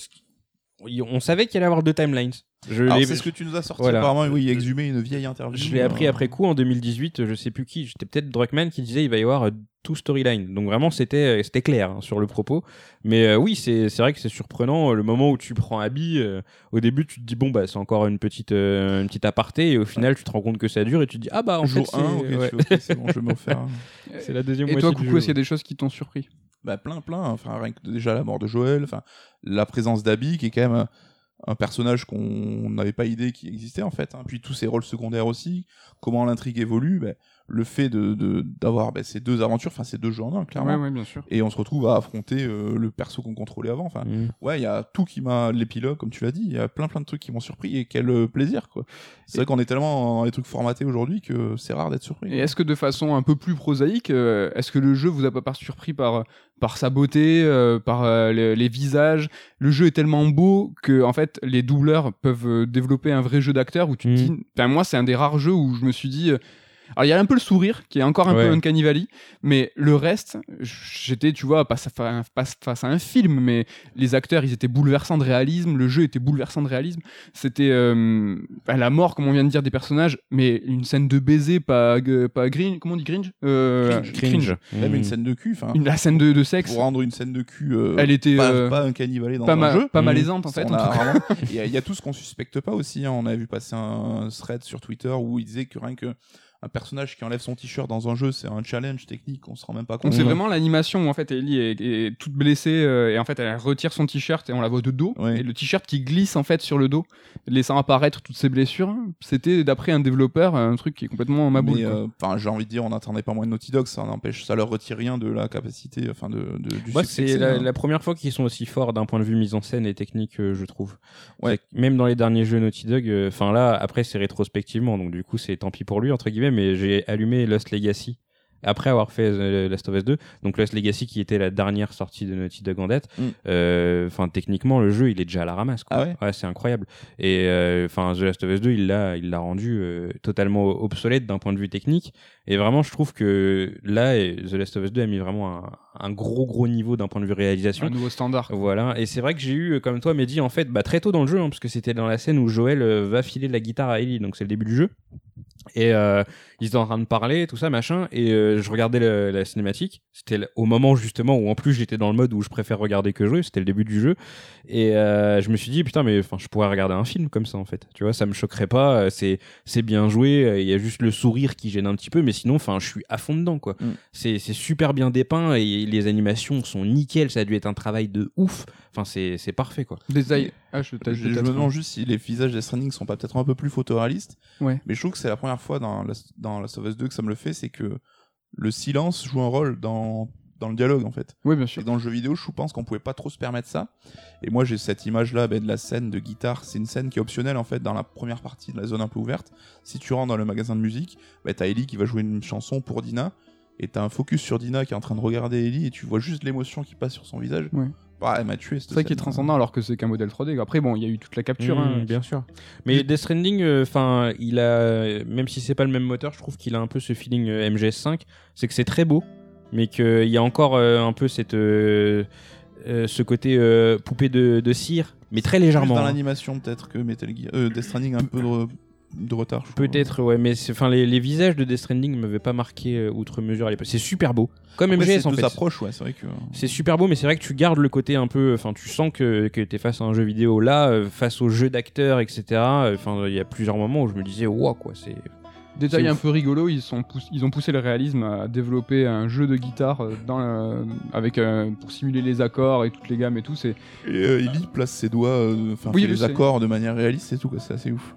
on savait qu'il allait y avoir deux timelines. Je Alors, l'ai- c'est ce que tu nous as sorti. Voilà. Apparemment, oui, exhumé une vieille interview. Je l'ai appris euh, après coup en 2018, je sais plus qui, j'étais peut-être Druckmann qui disait il va y avoir euh, tout storyline. Donc vraiment c'était euh, c'était clair hein, sur le propos. Mais euh, oui, c'est c'est vrai que c'est surprenant euh, le moment où tu prends Abby euh, au début tu te dis bon bah c'est encore une petite euh, une petite aparté et au final tu te rends compte que ça dure et tu te dis ah bah en Jour fait 1, c'est ok, ouais. tu fais, ok, c'est bon, je vais me refaire. c'est la deuxième Et moitié toi, du coucou, est-ce qu'il y a des choses qui t'ont surpris? Bah, plein, plein. Enfin, rien que déjà la mort de Joël, enfin, la présence d'Abby, qui est quand même un, personnage qu'on n'avait pas idée qui existait, en fait. hein. Puis tous ses rôles secondaires aussi, comment l'intrigue évolue, bah, le fait de de- d'avoir bah, ces deux aventures, enfin, ces deux jeux en un, clairement. Ouais, ouais, bien sûr. Et on se retrouve à affronter euh, le perso qu'on contrôlait avant. Enfin, Mm. ouais, il y a tout qui m'a. L'épilogue, comme tu l'as dit, il y a plein plein de trucs qui m'ont surpris et quel euh, plaisir, quoi. C'est vrai qu'on est tellement dans les trucs formatés aujourd'hui que c'est rare d'être surpris. Et est-ce que de façon un peu plus prosaïque, euh, est-ce que le jeu vous a pas surpris par, par sa beauté, euh, par euh, les, les visages? Le jeu est tellement beau que en fait les doubleurs peuvent développer un vrai jeu d'acteur où tu te Mhm. dis. Enfin, moi, c'est un des rares jeux où je me suis dit. Euh, alors il y a un peu le sourire qui est encore un Ouais. peu Uncanny Valley, mais le reste, j'étais, tu vois, face à, pas face à un film, mais les acteurs, ils étaient bouleversants de réalisme, le jeu était bouleversant de réalisme. C'était euh, la mort, comme on vient de dire, des personnages, mais une scène de baiser, pas, gue- pas green, comment on dit cringe Euh, Cringe. Cringe. Même une scène de cul, enfin, La scène de, de sexe, pour rendre une scène de cul. euh, elle était pas, euh, pas un cannibale dans pas, un ma- jeu. pas Mhm. malaisante en fait. On en a tout cas. vraiment- Il y, a- il y a tout ce qu'on suspecte pas aussi. hein. On a vu passer un thread sur Twitter où il disait que rien que un personnage qui enlève son t-shirt dans un jeu, c'est un challenge technique. On se rend même pas Donc compte. c'est vraiment l'animation où en fait Ellie est, est toute blessée euh, et en fait elle retire son t-shirt et on la voit de dos Ouais. et le t-shirt qui glisse en fait sur le dos laissant apparaître toutes ses blessures c'était d'après un développeur un truc qui est complètement ma boule Mais, quoi. euh, enfin, j'ai envie de dire, on n'attendait pas moins de Naughty Dog. Ça n'empêche, ça leur retire rien de la capacité, enfin, de, de- du succès. c'est la, la première fois qu'ils sont aussi forts d'un point de vue mise en scène et technique, euh, je trouve. Ouais. Même dans les derniers jeux Naughty Dog, euh, enfin là, après c'est rétrospectivement, donc du coup c'est tant pis pour lui entre guillemets, mais j'ai allumé Lost Legacy après avoir fait The Last of Us 2. Donc Lost Legacy qui était la dernière sortie de Naughty Dog en date. Mm. Euh, Enfin, techniquement, le jeu, il est déjà à la ramasse. Quoi. Ah ouais? C'est incroyable. Et euh, enfin, The Last of Us 2, il l'a, il l'a rendu euh, totalement obsolète d'un point de vue technique. Et vraiment, je trouve que là, The Last of Us 2 a mis vraiment un, un gros gros niveau d'un point de vue réalisation. Un nouveau standard. Voilà, et c'est vrai que j'ai eu, euh, comme toi, Mehdi, en fait, bah, très tôt dans le jeu, hein, parce que c'était dans la scène où Joël euh, va filer la guitare à Ellie, donc c'est le début du jeu. Et euh, ils étaient en train de parler, tout ça, machin, et euh, je regardais le- la cinématique. C'était au moment justement où en plus j'étais dans le mode où je préfère regarder que jouer, c'était le début du jeu. Et euh, je me suis dit, putain, mais enfin, je pourrais regarder un film comme ça en fait. Tu vois, ça me choquerait pas, c'est c'est bien joué, il y a juste le sourire qui gêne un petit peu, mais sinon, enfin, je suis à fond dedans quoi. Mm. C'est c'est super bien dépeint et les animations sont nickel, ça a dû être un travail de ouf. Enfin, c'est c'est parfait quoi. Ah, je, t'as- Je, je me demande juste si les visages des Stranding sont pas peut-être un peu plus photoréalistes. Ouais. Mais je trouve que c'est la première fois dans Last, dans Last of Us 2 que ça me le fait, c'est que le silence joue un rôle dans, dans le dialogue en fait. Oui, bien Et sûr. dans le jeu vidéo, je pense qu'on pouvait pas trop se permettre ça. Et moi, j'ai cette image-là ben, de la scène de guitare. C'est une scène qui est optionnelle en fait dans la première partie de la zone un peu ouverte. Si tu rentres dans le magasin de musique, ben, t'as Ellie qui va jouer une chanson pour Dina. Et t'as un focus sur Dina qui est en train de regarder Ellie et tu vois juste l'émotion qui passe sur son visage. Ouais. Bah, elle m'a tué. C'est ça qui est transcendant alors que c'est qu'un modèle 3D. Après, bon, il y a eu toute la capture. hein. Mmh, bien sûr. Mais Death Stranding, euh, enfin, il a, même si c'est pas le même moteur, je trouve qu'il a un peu ce feeling euh, MGS5. C'est que c'est très beau, mais qu'il y a encore euh, un peu cette, euh, euh, ce côté euh, poupée de, de cire, mais très Plus légèrement. dans hein. l'animation peut-être que Metal Gear. Euh, Death Stranding a un peu de, de retard. Peut-être, ouais, mais c'est- enfin, les, les visages de Death Stranding m'avaient pas marqué euh, outre mesure à l'époque. C'est super beau, comme Après, MGS en fait. approches, ouais, c'est vrai que. C'est super beau, mais c'est vrai que tu gardes le côté un peu. Enfin, tu sens que, que tu es face à un jeu vidéo. Là, euh, face au jeu d'acteurs, etc. euh, Enfin, il y a plusieurs moments où je me disais, wow, quoi, c'est. Détail un peu rigolo, ils, sont pouss- ils ont poussé le réalisme à développer un jeu de guitare euh, dans la- avec, euh, pour simuler les accords et toutes les gammes et tout. C'est Et euh, Ellie place ses doigts, euh, enfin Oui, je les accords de manière réaliste et tout, quoi, c'est assez ouf.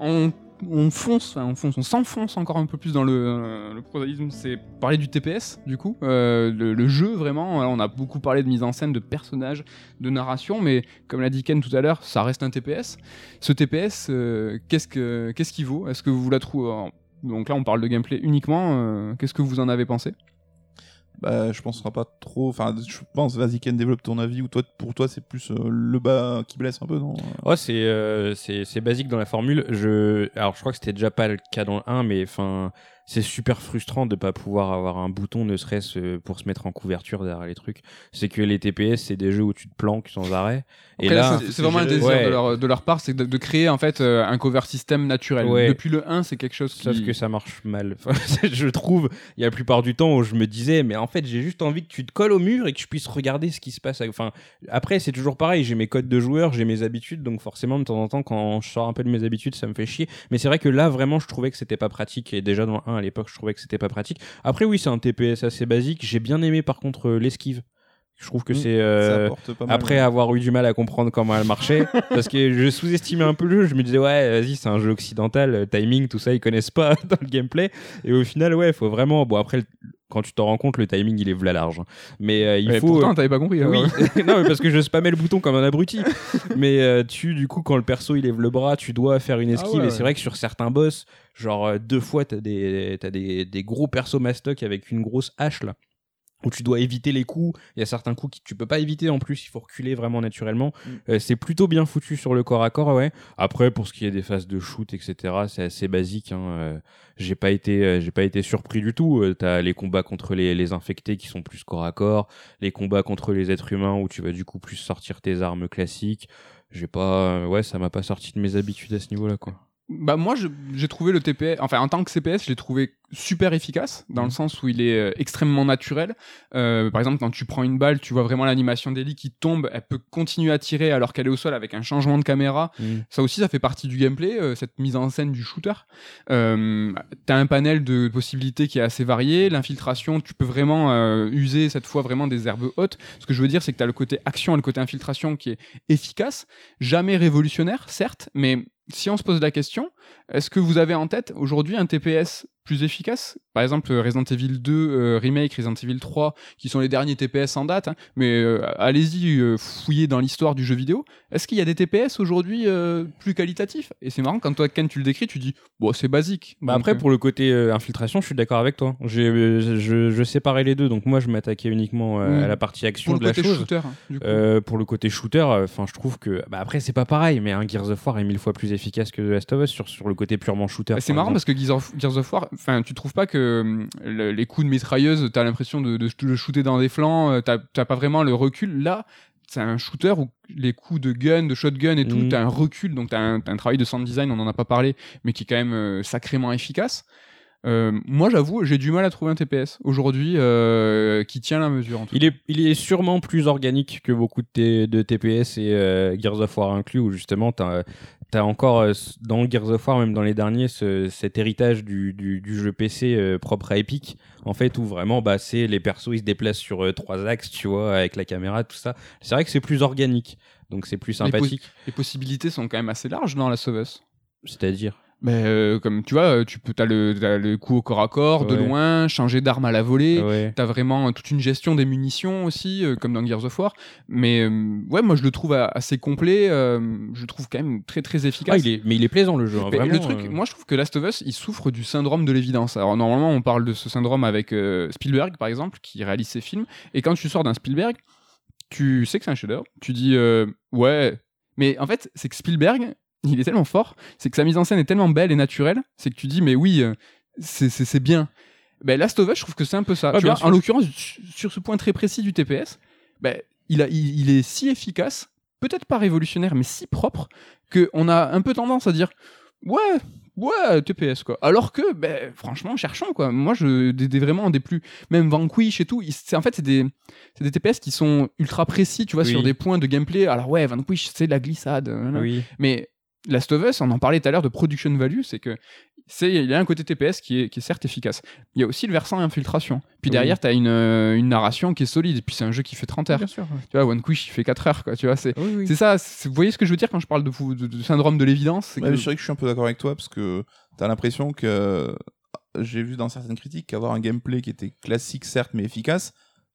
On, on fonce, on fonce, on s'enfonce encore un peu plus dans le, euh, prosaïsme. C'est parler du TPS, du coup, Euh, le, jeu vraiment. On a beaucoup parlé de mise en scène, de personnages, de narration, mais comme l'a dit Ken tout à l'heure, ça reste un TPS. Ce TPS, euh, qu'est-ce que qu'est-ce qu'il vaut? Est-ce que vous la trouvez? Donc là, on parle de gameplay uniquement. qu'est-ce que vous en avez pensé? Bah, je pense pas trop. Enfin, je pense, vas-y, Ken, développe ton avis, ou toi, pour toi, c'est plus euh, le bas qui blesse un peu, non? Oh, c'est euh, c'est c'est basique dans la formule. Je alors je crois que c'était déjà pas le cas dans le 1 mais enfin c'est super frustrant de pas pouvoir avoir un bouton ne serait-ce euh, pour se mettre en couverture derrière les trucs. C'est que les TPS c'est des jeux où tu te planques sans arrêt et Après, là c'est- vraiment un désir Ouais. de, leur, de leur part, c'est de, de créer en fait euh, un cover system naturel. Ouais. Depuis le 1, c'est quelque chose Sauf qui... que ça marche mal. Enfin, je trouve, il y a la plupart du temps où je me disais, mais en fait, j'ai juste envie que tu te colles au mur et que je puisse regarder ce qui se passe. Enfin, après, c'est toujours pareil. J'ai mes codes de joueur, j'ai mes habitudes, donc forcément, de temps en temps, quand je sors un peu de mes habitudes, ça me fait chier. Mais c'est vrai que là, vraiment, je trouvais que c'était pas pratique. Et déjà dans 1 à l'époque, je trouvais que c'était pas pratique. Après, oui, c'est un TPS assez basique. J'ai bien aimé, par contre, euh, l'esquive. Je trouve que Mm, c'est. Euh, après avoir eu du mal à comprendre comment elle marchait, parce que je sous-estimais un peu le jeu, je me disais ouais vas-y c'est un jeu occidental, euh, timing tout ça ils connaissent pas dans le gameplay, et au final ouais faut vraiment bon après le- quand tu t'en rends compte le timing il est v'là large, mais euh, il Mais faut pourtant, t'avais pas compris. oui, non, mais parce que je spammais le bouton comme un abruti. mais euh, tu, du coup, quand le perso il lève le bras, tu dois faire une esquive. Ah ouais, et c'est vrai que sur certains boss, genre euh, deux fois, t'as des, t'as des, des gros persos mastoc avec une grosse hache là. Où tu dois éviter les coups. Il y a certains coups que tu peux pas éviter en plus. Il faut reculer vraiment naturellement. Mm. Euh, c'est plutôt bien foutu sur le corps à corps, ouais. Après, pour ce qui est des phases de shoot, etc., c'est assez basique. Hein. Euh, j'ai pas été, euh, j'ai pas été surpris du tout. Euh, T'as les combats contre les, les infectés qui sont plus corps à corps les combats contre les êtres humains où tu vas du coup plus sortir tes armes classiques. J'ai pas, ouais, ça m'a pas sorti de mes habitudes à ce niveau-là, quoi. Bah moi j'ai trouvé le TPS, enfin en tant que CPS, je l'ai trouvé super efficace dans le sens où il est euh, extrêmement naturel. Euh, par exemple quand tu prends une balle, tu vois vraiment l'animation d'Ellie qui tombe, elle peut continuer à tirer alors qu'elle est au sol avec un changement de caméra. Ça aussi ça fait partie du gameplay, euh, cette mise en scène du shooter. Euh, T'as un panel de possibilités qui est assez varié. L'infiltration, tu peux vraiment user cette fois vraiment des herbes hautes. Ce que je veux dire c'est que t'as le côté action et le côté infiltration qui est efficace, jamais révolutionnaire certes, mais si on se pose la question, est-ce que vous avez en tête aujourd'hui un TPS plus efficaces. Par exemple, Resident Evil 2 euh, Remake, Resident Evil 3, qui sont les derniers TPS en date, hein. mais euh, allez-y euh, fouiller dans l'histoire du jeu vidéo. Est-ce qu'il y a des TPS aujourd'hui euh, plus qualitatifs? Et c'est marrant, quand toi, Ken, tu le décris, tu dis, bon, c'est basique. Bah Donc, après, euh, pour le côté euh, infiltration, je suis d'accord avec toi. J'ai, euh, je, je séparais les deux, donc moi je m'attaquais uniquement euh, Mm. à la partie action pour le de la côté chose. shooter, hein. Euh, pour le côté shooter, enfin, je trouve que. Bah après, c'est pas pareil, mais un Gears of War est mille fois plus efficace que The Last of Us sur, sur le côté purement shooter. Bah, c'est marrant parce que Gears of, Gears of War, enfin, tu trouves pas que hum, le- les coups de mitrailleuse, t'as l'impression de, de, de shooter dans des flancs, euh, t'as pas vraiment le recul. Là, c'est un shooter où les coups de gun, de shotgun et tout, Mhm. t'as un recul, donc t'as un, un travail de sound design, on en a pas parlé, mais qui est quand même euh, sacrément efficace. Euh, moi, j'avoue, j'ai du mal à trouver un TPS aujourd'hui euh, qui tient la mesure. En tout Il est, il est sûrement plus organique que beaucoup de, TPS et euh, Gears of War inclus, où justement, t'as as encore euh, dans Gears of War, même dans les derniers, ce- cet héritage du, du, du jeu PC euh, propre à Epic, en fait, où vraiment, bah, c'est les persos, ils se déplacent sur euh, trois axes, tu vois, avec la caméra, tout ça. C'est vrai que c'est plus organique, donc c'est plus Les sympathique. Les possibilités sont quand même assez larges dans la sauveuse. C'est-à-dire? Mais euh, comme tu vois, euh, tu peux, t'as le, coup au corps à corps, de Ouais. loin, changer d'arme à la volée. Ouais. T'as vraiment toute une gestion des munitions aussi, euh, comme dans Gears of War. Mais euh, ouais, moi je le trouve assez complet. je le trouve quand même très très Ah, efficace. il est, mais il est plaisant le jeu, hein, vraiment. le truc, moi je trouve que Last of Us, il souffre du syndrome de l'évidence. Alors normalement, on parle de ce syndrome avec Spielberg, par exemple, qui réalise ses films. Et quand tu sors d'un Spielberg, tu sais que c'est un chef-d'œuvre. Tu dis ouais, mais en fait, c'est que Spielberg, il est tellement fort, c'est que sa mise en scène est tellement belle et naturelle, c'est que tu dis mais oui, euh, c'est- bien. Ben, Last of Us, je trouve que c'est un peu ça. Tu vois, en l'occurrence, su- sur ce point très précis du TPS, ben, il, a, il, il est si efficace, peut-être pas révolutionnaire, mais si propre, qu'on a un peu tendance à dire ouais, ouais, TPS quoi. Alors que, ben, franchement, cherchons quoi. Moi, je, des, des- vraiment des plus, même Vanquish et tout, c'est- en fait, c'est des, c'est des TPS qui sont ultra précis, tu vois, Oui. sur des points de gameplay. Alors ouais, Vanquish, c'est de la glissade. Oui. Mais Last of Us, on en parlait tout à l'heure de production value, c'est que c'est il y a un côté TPS qui est, qui est certes efficace. Il y a aussi le versant infiltration. Puis Oui. derrière, tu as une, euh, une narration qui est solide. Et puis c'est un jeu qui fait 30 heures. Bien sûr. Tu vois, One Quish, il fait 4 heures. Quoi, tu vois, c'est Oui, oui. c'est ça. c'est- Vous voyez ce que je veux dire quand je parle de, fou- de- de syndrome de l'évidence c'est Ouais, que- vrai que je suis un peu d'accord avec toi parce que t'as l'impression que j'ai vu dans certaines critiques qu'avoir un gameplay qui était classique certes mais efficace,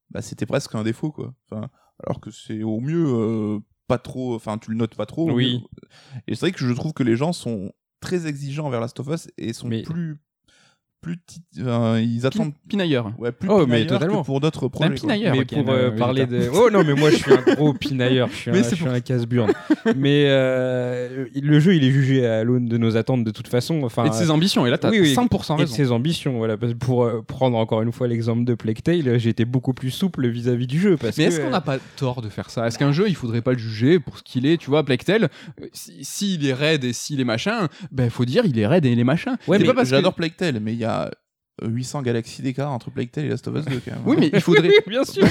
bah c'était presque un défaut quoi. Enfin, alors que c'est au mieux euh, pas trop, enfin tu le notes pas trop. Oui. Et c'est vrai que je trouve que les gens sont très exigeants envers Last of Us et sont Mais- plus plus ils attendent Pinailleur. ouais plus Oh, mais que pour d'autres Un projets. quoi. pinailleur. mais pour euh, oui, parler de oh non mais moi je suis un gros pinailleur je suis Mais un, je suis un casse-burne mais euh, le jeu il est jugé à l'aune de nos attentes de toute façon enfin Et de ses ambitions. Et là, t'as oui, oui. 100% et de raison. ses ambitions voilà parce que pour euh, prendre encore une fois l'exemple de Plague Tale j'ai été beaucoup plus souple vis-à-vis du jeu parce Mais est-ce qu'on n'a pas tort de faire ça? Est-ce qu'un jeu, il faudrait pas le juger pour ce qu'il est? Tu vois, Plague Tale, si- s'il est raide et s'il est machin, ben faut dire il est raide et il est machin. Ouais, C'est mais pas parce que- J'adore Plague Tale, mais il y a 800 galaxies d'écart entre Plague Tale et Last of Us 2 quand même. Oui, mais il faudrait. Oui, bien sûr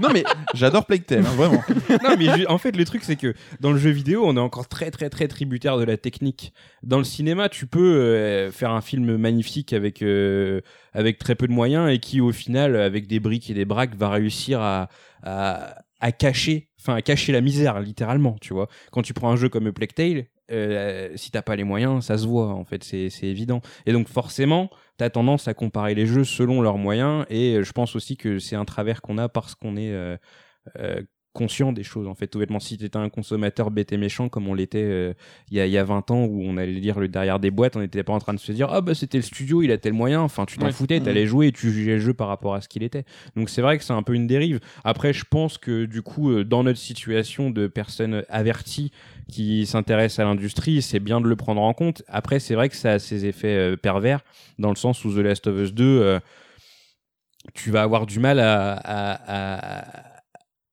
non, mais J'adore Plague Tale, hein, vraiment. non mais en fait le truc c'est que dans le jeu vidéo on est encore très très très tributaire de la technique dans le cinéma tu peux euh, faire un film magnifique avec euh, avec très peu de moyens et qui au final avec des briques et des braques va réussir à à, à cacher enfin à cacher la misère littéralement tu vois quand tu prends un jeu comme Plague Tale euh, si t'as pas les moyens ça se voit en fait c'est évident. Et donc forcément t'as tendance à comparer les jeux selon leurs moyens et je pense aussi que c'est un travers qu'on a parce qu'on est euh, euh, conscient des choses en fait tout bêtement si t'étais un consommateur bête et méchant comme on l'était euh, il y, a, il y a 20 ans où on allait lire le derrière des boîtes on n'était pas en train de se dire ah bah c'était le studio il a tel moyen enfin tu t'en Ouais. foutais t'allais jouer et tu jugeais le jeu par rapport à ce qu'il était. Donc c'est vrai que c'est un peu une dérive. Après je pense que du coup euh, dans notre situation de personnes averties qui s'intéressent à l'industrie c'est bien de le prendre en compte. Après c'est vrai que ça a ses effets euh, pervers dans le sens où The Last of Us 2 euh, tu vas avoir du mal à, à, à-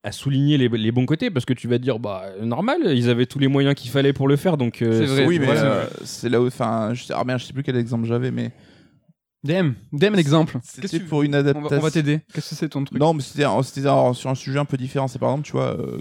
à souligner les, les bons côtés parce que tu vas te dire bah normal ils avaient tous les moyens qu'il fallait pour le faire donc euh, C'est vrai. oui, mais Ouais, euh, c'est là où. Enfin, je sais, ah merde, je sais plus quel exemple j'avais, mais. DM, DM l'exemple. Qu'est-ce C'était que tu- pour une adaptation. on va t'aider. Qu'est-ce que c'est ton truc? Non, mais c'était sur un sujet un peu différent. C'est par exemple, tu vois, euh,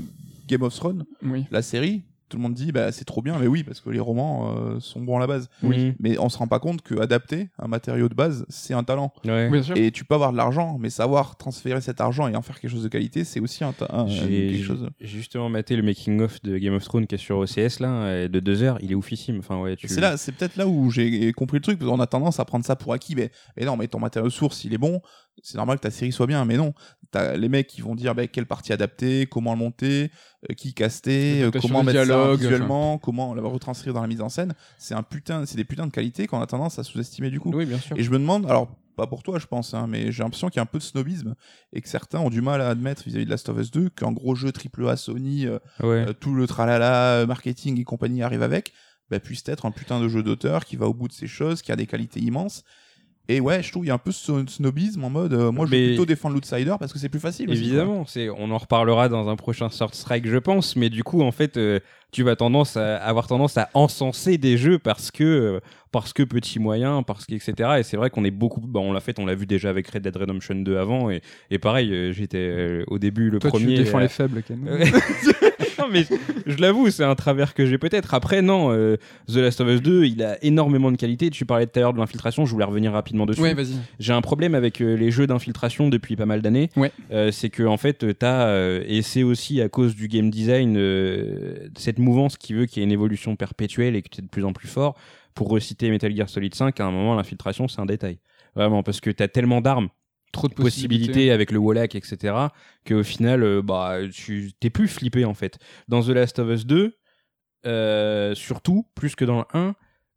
Game of Thrones, Oui. la série. Tout le monde dit bah c'est trop bien, mais oui parce que les romans euh, sont bons à la base. Oui. Mais on se rend pas compte que adapter un matériau de base, c'est un talent. Ouais. Bien sûr. Et tu peux avoir de l'argent, mais savoir transférer cet argent et en faire quelque chose de qualité, c'est aussi un, un- J'ai quelque chose. j'ai justement maté le making of de Game of Thrones qui est sur OCS là, et de deux heures, il est oufissime. Enfin ouais, tu. C'est là, c'est peut-être là où j'ai compris le truc, parce qu'on a tendance à prendre ça pour acquis. Mais, mais non, mais ton matériau source, il est bon. C'est normal que ta série soit bien, mais non. T'as les mecs qui vont dire bah, quelle partie adapter, comment le monter, euh, qui caster, euh, comment mettre dialogue, ça visuellement, comment le retranscrire dans la mise en scène. C'est un putain, c'est des putains de qualités qu'on a tendance à sous-estimer du coup. Oui, bien sûr. Et je me demande, alors pas pour toi, je pense, hein, mais j'ai l'impression qu'il y a un peu de snobisme et que certains ont du mal à admettre vis-à-vis de Last of Us 2 qu'un gros jeu AAA Sony, euh, Ouais. tout le tralala, marketing et compagnie arrive avec, bah, puisse être un putain de jeu d'auteur qui va au bout de ses choses, qui a des qualités immenses. Et ouais, je trouve qu'il y a un peu ce snobisme en mode, euh, moi je vais plutôt défendre l'outsider parce que c'est plus facile. Évidemment, c'est on en reparlera dans un prochain Sword Strike, je pense. Mais du coup, en fait, euh, tu vas tendance à avoir tendance à encenser des jeux parce que euh, parce que petits moyens, parce que etc. Et c'est vrai qu'on est beaucoup. Bah, on l'a fait, on l'a vu déjà avec Red Dead Redemption 2 avant. Et, et pareil, euh, j'étais euh, au début le Toi, premier. tu défends euh, les faibles, Ken. Ouais. non mais je l'avoue, c'est un travers que j'ai peut-être. Après non, euh, The Last of Us 2, il a énormément de qualité. Tu parlais tout à l'heure de l'infiltration, je voulais revenir rapidement dessus. Ouais, vas-y. J'ai un problème avec euh, les jeux d'infiltration depuis pas mal d'années. Ouais. C'est que en fait, t'as et c'est aussi à cause du game design cette mouvance qui veut qu'il y ait une évolution perpétuelle et que tu es de plus en plus fort. Pour reciter Metal Gear Solid 5, à un moment, l'infiltration c'est un détail. Vraiment, parce que t'as tellement d'armes Trop de possibilités avec le Wallach, etc., qu'au final, euh, bah, tu t'es plus flippé en fait. Dans The Last of Us 2, euh, surtout, plus que dans le 1,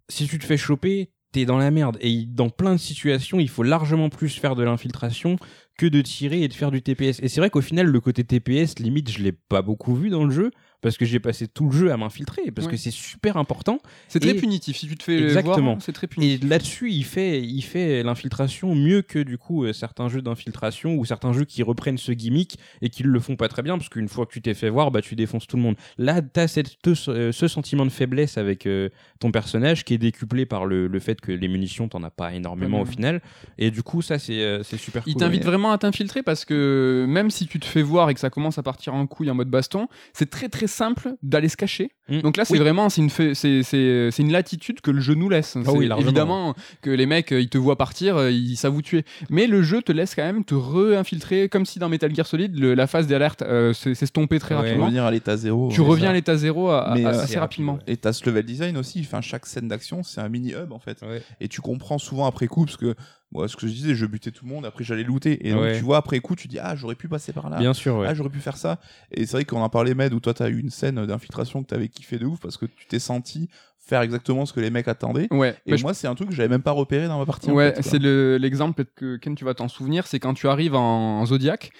si tu te fais choper, t'es dans la merde. Et dans plein de situations, il faut largement plus faire de l'infiltration que de tirer et de faire du TPS. Et c'est vrai qu'au final, le côté TPS, limite, je l'ai pas beaucoup vu dans le jeu, parce que j'ai passé tout le jeu à m'infiltrer, parce Ouais. que c'est super important. C'est très punitif. Si tu te fais Exactement. c'est très Et là-dessus, il fait, il fait l'infiltration mieux que du coup euh, certains jeux d'infiltration ou certains jeux qui reprennent ce gimmick et qui le font pas très bien parce qu'une fois que tu t'es fait voir, bah tu défonces tout le monde. Là, t'as cette, ce, ce sentiment de faiblesse avec euh, ton personnage qui est décuplé par le, le fait que les munitions t'en as pas énormément Ouais, au ouais. final. Et du coup, ça c'est euh, c'est super Il cool. t'invite Mais- vraiment à t'infiltrer parce que même si tu te fais voir et que ça commence à partir en couille en mode baston, c'est très très simple d'aller se cacher. Mm. Donc là, c'est Oui. vraiment c'est une, fait- c'est, c'est, c'est une latitude que le jeu nous laisse. Ah oui, évidemment que les mecs, euh, ils te voient partir, euh, ils savent vous tuer. Mais le jeu te laisse quand même te re-infiltrer, comme si dans Metal Gear Solid, le- la phase d'alerte euh, s'est s'est estompée très Ouais. rapidement. Revenir à l'état zéro. Tu ouais, reviens ça. à l'état zéro à- à- Mais, euh, assez c'est rapidement. rapide, Et t'as ce level design aussi, enfin, chaque scène d'action, c'est un mini hub en fait. Ouais. Et tu comprends souvent après coup, parce que moi, ce que je disais, je butais tout le monde, après j'allais looter. Et donc Ouais. tu vois, après coup, tu dis, ah, j'aurais pu passer par là. Bien sûr, ouais. Ah, j'aurais pu faire ça. Et c'est vrai qu'on en parlait, Med, où toi, t'as eu une scène d'infiltration que t'avais kiffé de ouf parce que tu t'es senti faire exactement ce que les mecs attendaient. Ouais. Et Bah, je- moi, c'est un truc que j'avais même pas repéré dans ma partie. en Ouais, fait, c'est le- l'exemple peut-être que Ken tu vas t'en souvenir, c'est quand tu arrives en, en Zodiac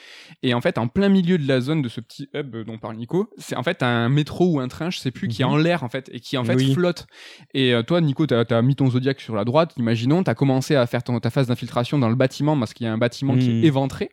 et en fait en plein milieu de la zone de ce petit hub dont parle Nico, c'est en fait un métro ou un train, je sais plus, qui est en l'air en fait et qui en fait Oui. flotte. Et euh, toi Nico, t'as as mis ton Zodiac sur la droite, imaginons, t'as commencé à faire ton- ta phase d'infiltration dans le bâtiment parce qu'il y a un bâtiment qui Mhm. est éventré.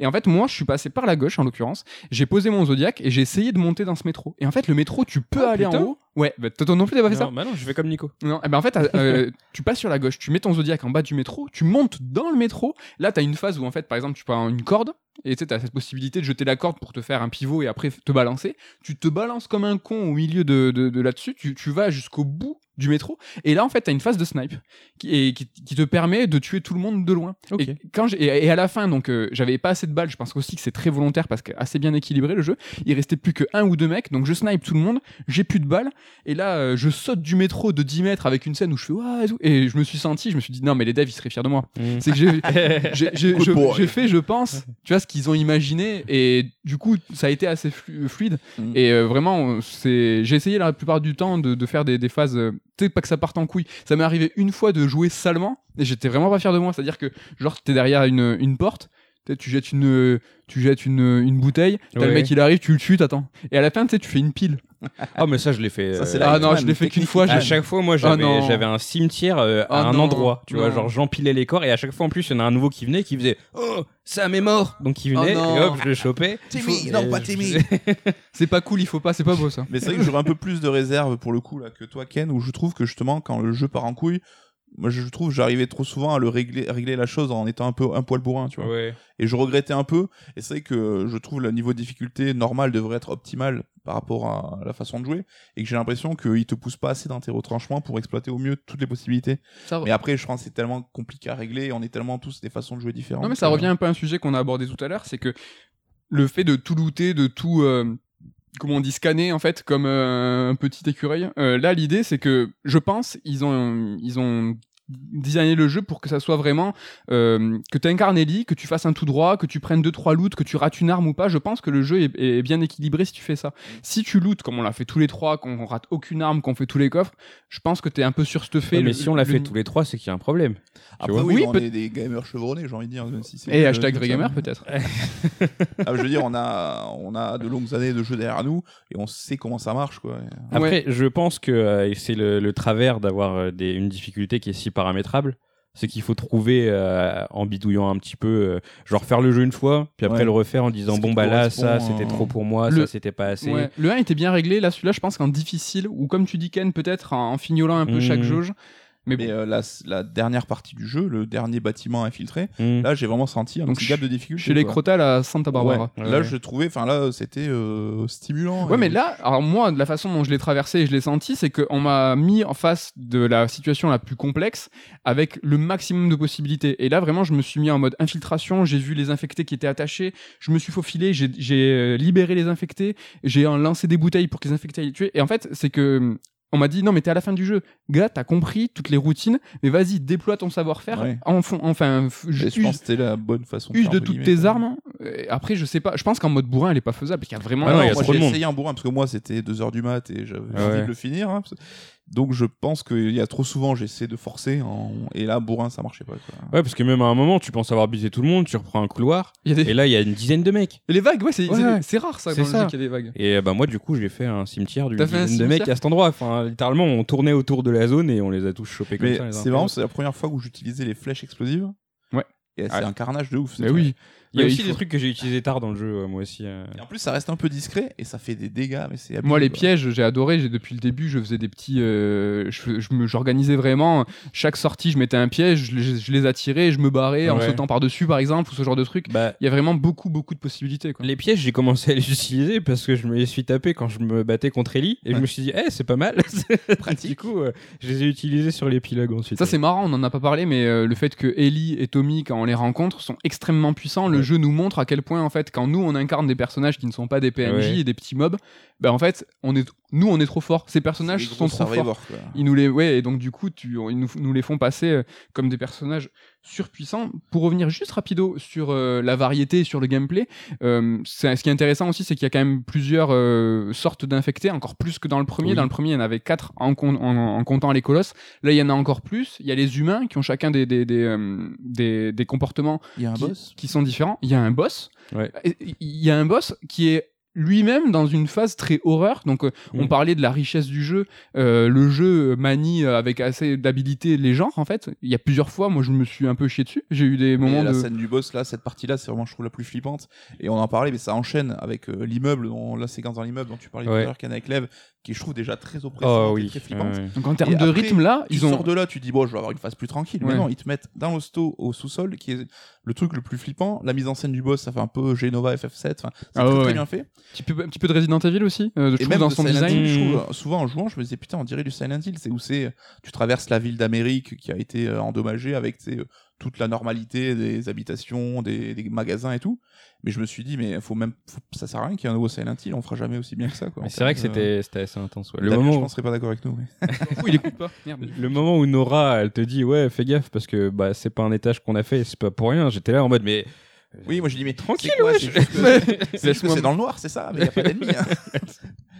Et en fait moi je suis passé par la gauche en l'occurrence, j'ai posé mon Zodiac et j'ai essayé de monter dans ce métro. Et en fait le métro tu peux Oh, aller putain. en haut. Ouais, bah, toi non plus t'as pas fait ça Non, bah non, je fais comme Nico. non, eh ben en fait, euh, tu passes sur la gauche, tu mets ton zodiac en bas du métro, tu montes dans le métro. Là, t'as une phase où en fait, par exemple, tu prends une corde et tu sais, t'as cette possibilité de jeter la corde pour te faire un pivot et après te balancer. Tu te balances comme un con au milieu de, de, de là-dessus, tu, tu vas jusqu'au bout du métro. Et là en fait t'as une phase de snipe qui, et qui, qui te permet de tuer tout le monde de loin. Et quand et, et à la fin donc euh, j'avais pas assez de balles. Je pense aussi que c'est très volontaire parce que assez bien équilibré le jeu. Il restait plus que un ou deux mecs. Donc je snipe tout le monde. J'ai plus de balles. Et là euh, je saute du métro de 10 mètres avec une scène où je fais et je me suis senti je me suis dit non mais les devs ils seraient fiers de moi. C'est que j'ai fait je pense tu vois ce qu'ils ont imaginé. Et du coup ça a été assez flu- fluide. Mm. et euh, vraiment c'est j'ai essayé la plupart du temps de, de faire des, des phases tu sais pas que ça parte en couille. Ça m'est arrivé une fois de jouer salement et j'étais vraiment pas fier de moi. C'est à dire que genre t'es derrière une porte tu jettes une tu jettes une, une bouteille t'as le mec il arrive tu le tues t'attends et à la fin tu sais tu fais une pile Ah, mais ça, je l'ai fait. Ça, euh, c'est la ah non je l'ai fait qu'une fois À chaque fois, moi, j'avais, non. j'avais un cimetière euh, à Ah un non, endroit. Tu vois, genre j'empilais les corps et à chaque fois en plus, il y en a un nouveau qui venait qui faisait Oh, Sam est mort Donc il venait Oh non. et hop, je le chopais. Timmy, non, pas Timmy. c'est pas cool il faut pas c'est pas beau ça Mais c'est vrai que j'aurais un peu plus de réserve pour le coup là que toi Ken où je trouve que justement quand le jeu part en couille moi je trouve j'arrivais trop souvent à le régler, à régler la chose en étant un peu un poil bourrin, tu vois. Ouais. Et je regrettais un peu. Et c'est vrai que je trouve le niveau de difficulté normal devrait être optimal par rapport à la façon de jouer. Et que j'ai l'impression qu'il te pousse pas assez dans tes retranchements pour exploiter au mieux toutes les possibilités. Ça, Mais après, je pense que c'est tellement compliqué à régler. et On est tellement tous des façons de jouer différentes. Non, mais ça revient un peu à un sujet qu'on a abordé tout à l'heure, c'est que le fait de tout looter, de tout, euh, comment on dit, scanner en fait, comme euh, un petit écureuil. euh, là, l'idée, c'est que je pense, ils ont, ils ont designé le jeu pour que ça soit vraiment euh, que tu incarnes Ellie, que tu fasses un tout droit, que tu prennes deux trois loots, que tu rates une arme ou pas. Je pense que le jeu est, est bien équilibré si tu fais ça. Si tu lootes comme on l'a fait tous les trois, qu'on rate aucune arme, qu'on fait tous les coffres, je pense que t'es un peu surstuffé. Ouais, mais Le- si on l'a le- fait tous les trois, c'est qu'il y a un problème. Après, vois. oui, Oui, on peut- est des gamers chevronnés, j'ai envie de dire. même si c'est Et hashtag ça. gamer peut-être. Ah, je veux dire, on a, on a de longues années de jeu derrière nous et on sait comment ça marche, quoi. Après, je pense que euh, c'est le, le travers d'avoir euh, une difficulté qui est si paramétrable. C'est qu'il faut trouver, euh, en bidouillant un petit peu, euh, genre faire le jeu une fois, puis après Ouais. le refaire en disant bon bah là ça c'était euh, trop pour moi, Le- ça c'était pas assez. Ouais. Le 1 était bien réglé, là celui-là je pense qu'en difficile, ou comme tu dis Ken, peut-être en, en fignolant un peu Mhm. chaque jauge. Mais bon, Mais euh, la, la dernière partie du jeu, le dernier bâtiment infiltré, Hmm. là j'ai vraiment senti un Donc, petit gap de difficulté. chez les quoi. crotales à Santa Barbara. Ouais. Ouais. Là je trouvais, enfin là c'était euh, stimulant. Ouais, Et- mais là, alors moi, de la façon dont je l'ai traversé et je l'ai senti, c'est qu'on m'a mis en face de la situation la plus complexe avec le maximum de possibilités. Et là, vraiment, je me suis mis en mode infiltration, j'ai vu les infectés qui étaient attachés, je me suis faufilé, j'ai- euh, libéré les infectés, j'ai lancé des bouteilles pour que les infectés aillent les tuer. Et en fait, c'est que. On m'a dit non mais t'es à la fin du jeu, gars t'as compris toutes les routines, mais vas-y déploie ton savoir-faire, Ouais. en fond- enfin je use- pense que c'était la bonne façon. use faire, de toutes tes armes. Et après je sais pas, je pense qu'en mode bourrin elle est pas faisable, parce qu'il y a vraiment Ah non, il y a moi de j'ai essayé un bourrin parce que moi c'était 2h du mat et j'avais Ah envie de le finir. hein, parce- Donc je pense qu'il y a trop souvent j'essaie de forcer en- et là bourrin ça marchait pas. Quoi. Ouais, parce que même à un moment, tu penses avoir buté tout le monde, tu reprends un couloir, des... et là il y a une dizaine de mecs. Et les vagues, ouais, c'est Ouais, ouais. rare ça le ça. jeu qu'il y a des vagues. Et bah moi du coup j'ai fait un cimetière d'une T'as fait un dizaine de mecs à cet endroit. Enfin littéralement on tournait autour de la zone et on les a tous chopés comme Mais ça. c'est marrant, autres. c'est la première fois où j'utilisais les flèches explosives. Ouais. Et c'est un carnage de ouf. Mais oui. Il y a aussi des trucs que j'ai utilisés tard dans le jeu, euh, moi aussi. euh. Et en plus ça reste un peu discret et ça fait des dégâts. Mais c'est Moi, les quoi. pièges, j'ai adoré. J'ai depuis le début, je faisais des petits. euh, je, je j'organisais vraiment. Chaque sortie, je mettais un piège, je, les- je les attirais, je me barrais en sautant par dessus, par exemple, ou ce genre de truc. Bah, Il y a vraiment beaucoup, beaucoup de possibilités. Quoi. les pièges, j'ai commencé à les utiliser parce que je me les suis tapés quand je me battais contre Ellie et je me suis dit, eh, c'est pas mal. Pratique. du coup, euh, je les ai utilisés sur l'épilogue ensuite. Ça, c'est marrant, on n'en a pas parlé, mais euh, le fait que Ellie et Tommy, quand on les rencontre, sont extrêmement puissants. Le Ouais. jeu nous montre à quel point, en fait, quand nous, on incarne des personnages qui ne sont pas des PNJ Ouais. et des petits mobs, ben, en fait, on est, nous, on est trop forts. Ces personnages sont trop forts. quoi. Ils nous les, ouais, et donc du coup, tu, ils nous, nous les font passer euh, comme des personnages surpuissants. Pour revenir juste rapido sur euh, la variété et sur le gameplay, euh, ce qui est intéressant aussi, c'est qu'il y a quand même plusieurs euh, sortes d'infectés, encore plus que dans le premier. Oui. Dans le premier, il y en avait quatre en, com- en- en comptant les colosses. Là, il y en a encore plus. Il y a les humains qui ont chacun des, des, des, des, des comportements qui, sont différents. Il y a un boss. Ouais. Il y a un boss qui est lui-même dans une phase très horreur. Donc, euh, on Mm. parlait de la richesse du jeu. Euh, le jeu manie euh, avec assez d'habilité les genres, en fait. Il y a plusieurs fois, moi, je me suis un peu chié dessus. J'ai eu des moments la de. scène du boss là, cette partie là, c'est vraiment je trouve la plus flippante. Et on en parlait, mais ça enchaîne avec euh, l'immeuble, dont- la séquence dans l'immeuble dont tu parlais tout à l'heure, Lev, qui je trouve déjà très oppressante Oh et oui. très flippante. ouais. Donc, en termes Et de après, rythme, là, Tu ils ont. sors de là, tu dis bon, je vais avoir une phase plus tranquille. Mais non, ils te mettent dans l'hosto au sous-sol, qui est le truc le plus flippant. La mise en scène du boss, ça fait un peu Genova FF7. Enfin, c'est Ah très, ouais, très ouais. bien fait. Un petit peu, un petit peu de Resident Evil aussi, euh, je Et même dans de son Silent design. Hill, je trouve, souvent en jouant, je me disais putain, on dirait du Silent Hill. C'est où c'est, euh, tu traverses la ville d'Amérique qui a été euh, endommagée avec tu euh, toute la normalité des habitations, des, des magasins et tout. Mais je me suis dit, mais faut même, faut- ça sert à rien qu'il y ait un nouveau Silent Hill, on fera jamais aussi bien que ça. Quoi, Mais en c'est vrai que c'était c'était assez intense. ouais. Le je moment, pense, serait pas d'accord avec nous. mais- Ouh, il écoute pas. Merde. le moment où Nora, elle te dit ouais, fais gaffe parce que bah c'est pas un étage qu'on a fait, c'est pas pour rien. J'étais là en mode mais Oui, moi je dis, mais Tranquille, c'est quoi, ouais, c'est je- juste que- c'est juste que Laisse-moi- c'est dans le noir, c'est ça, mais il n'y a pas d'ennemis. hein.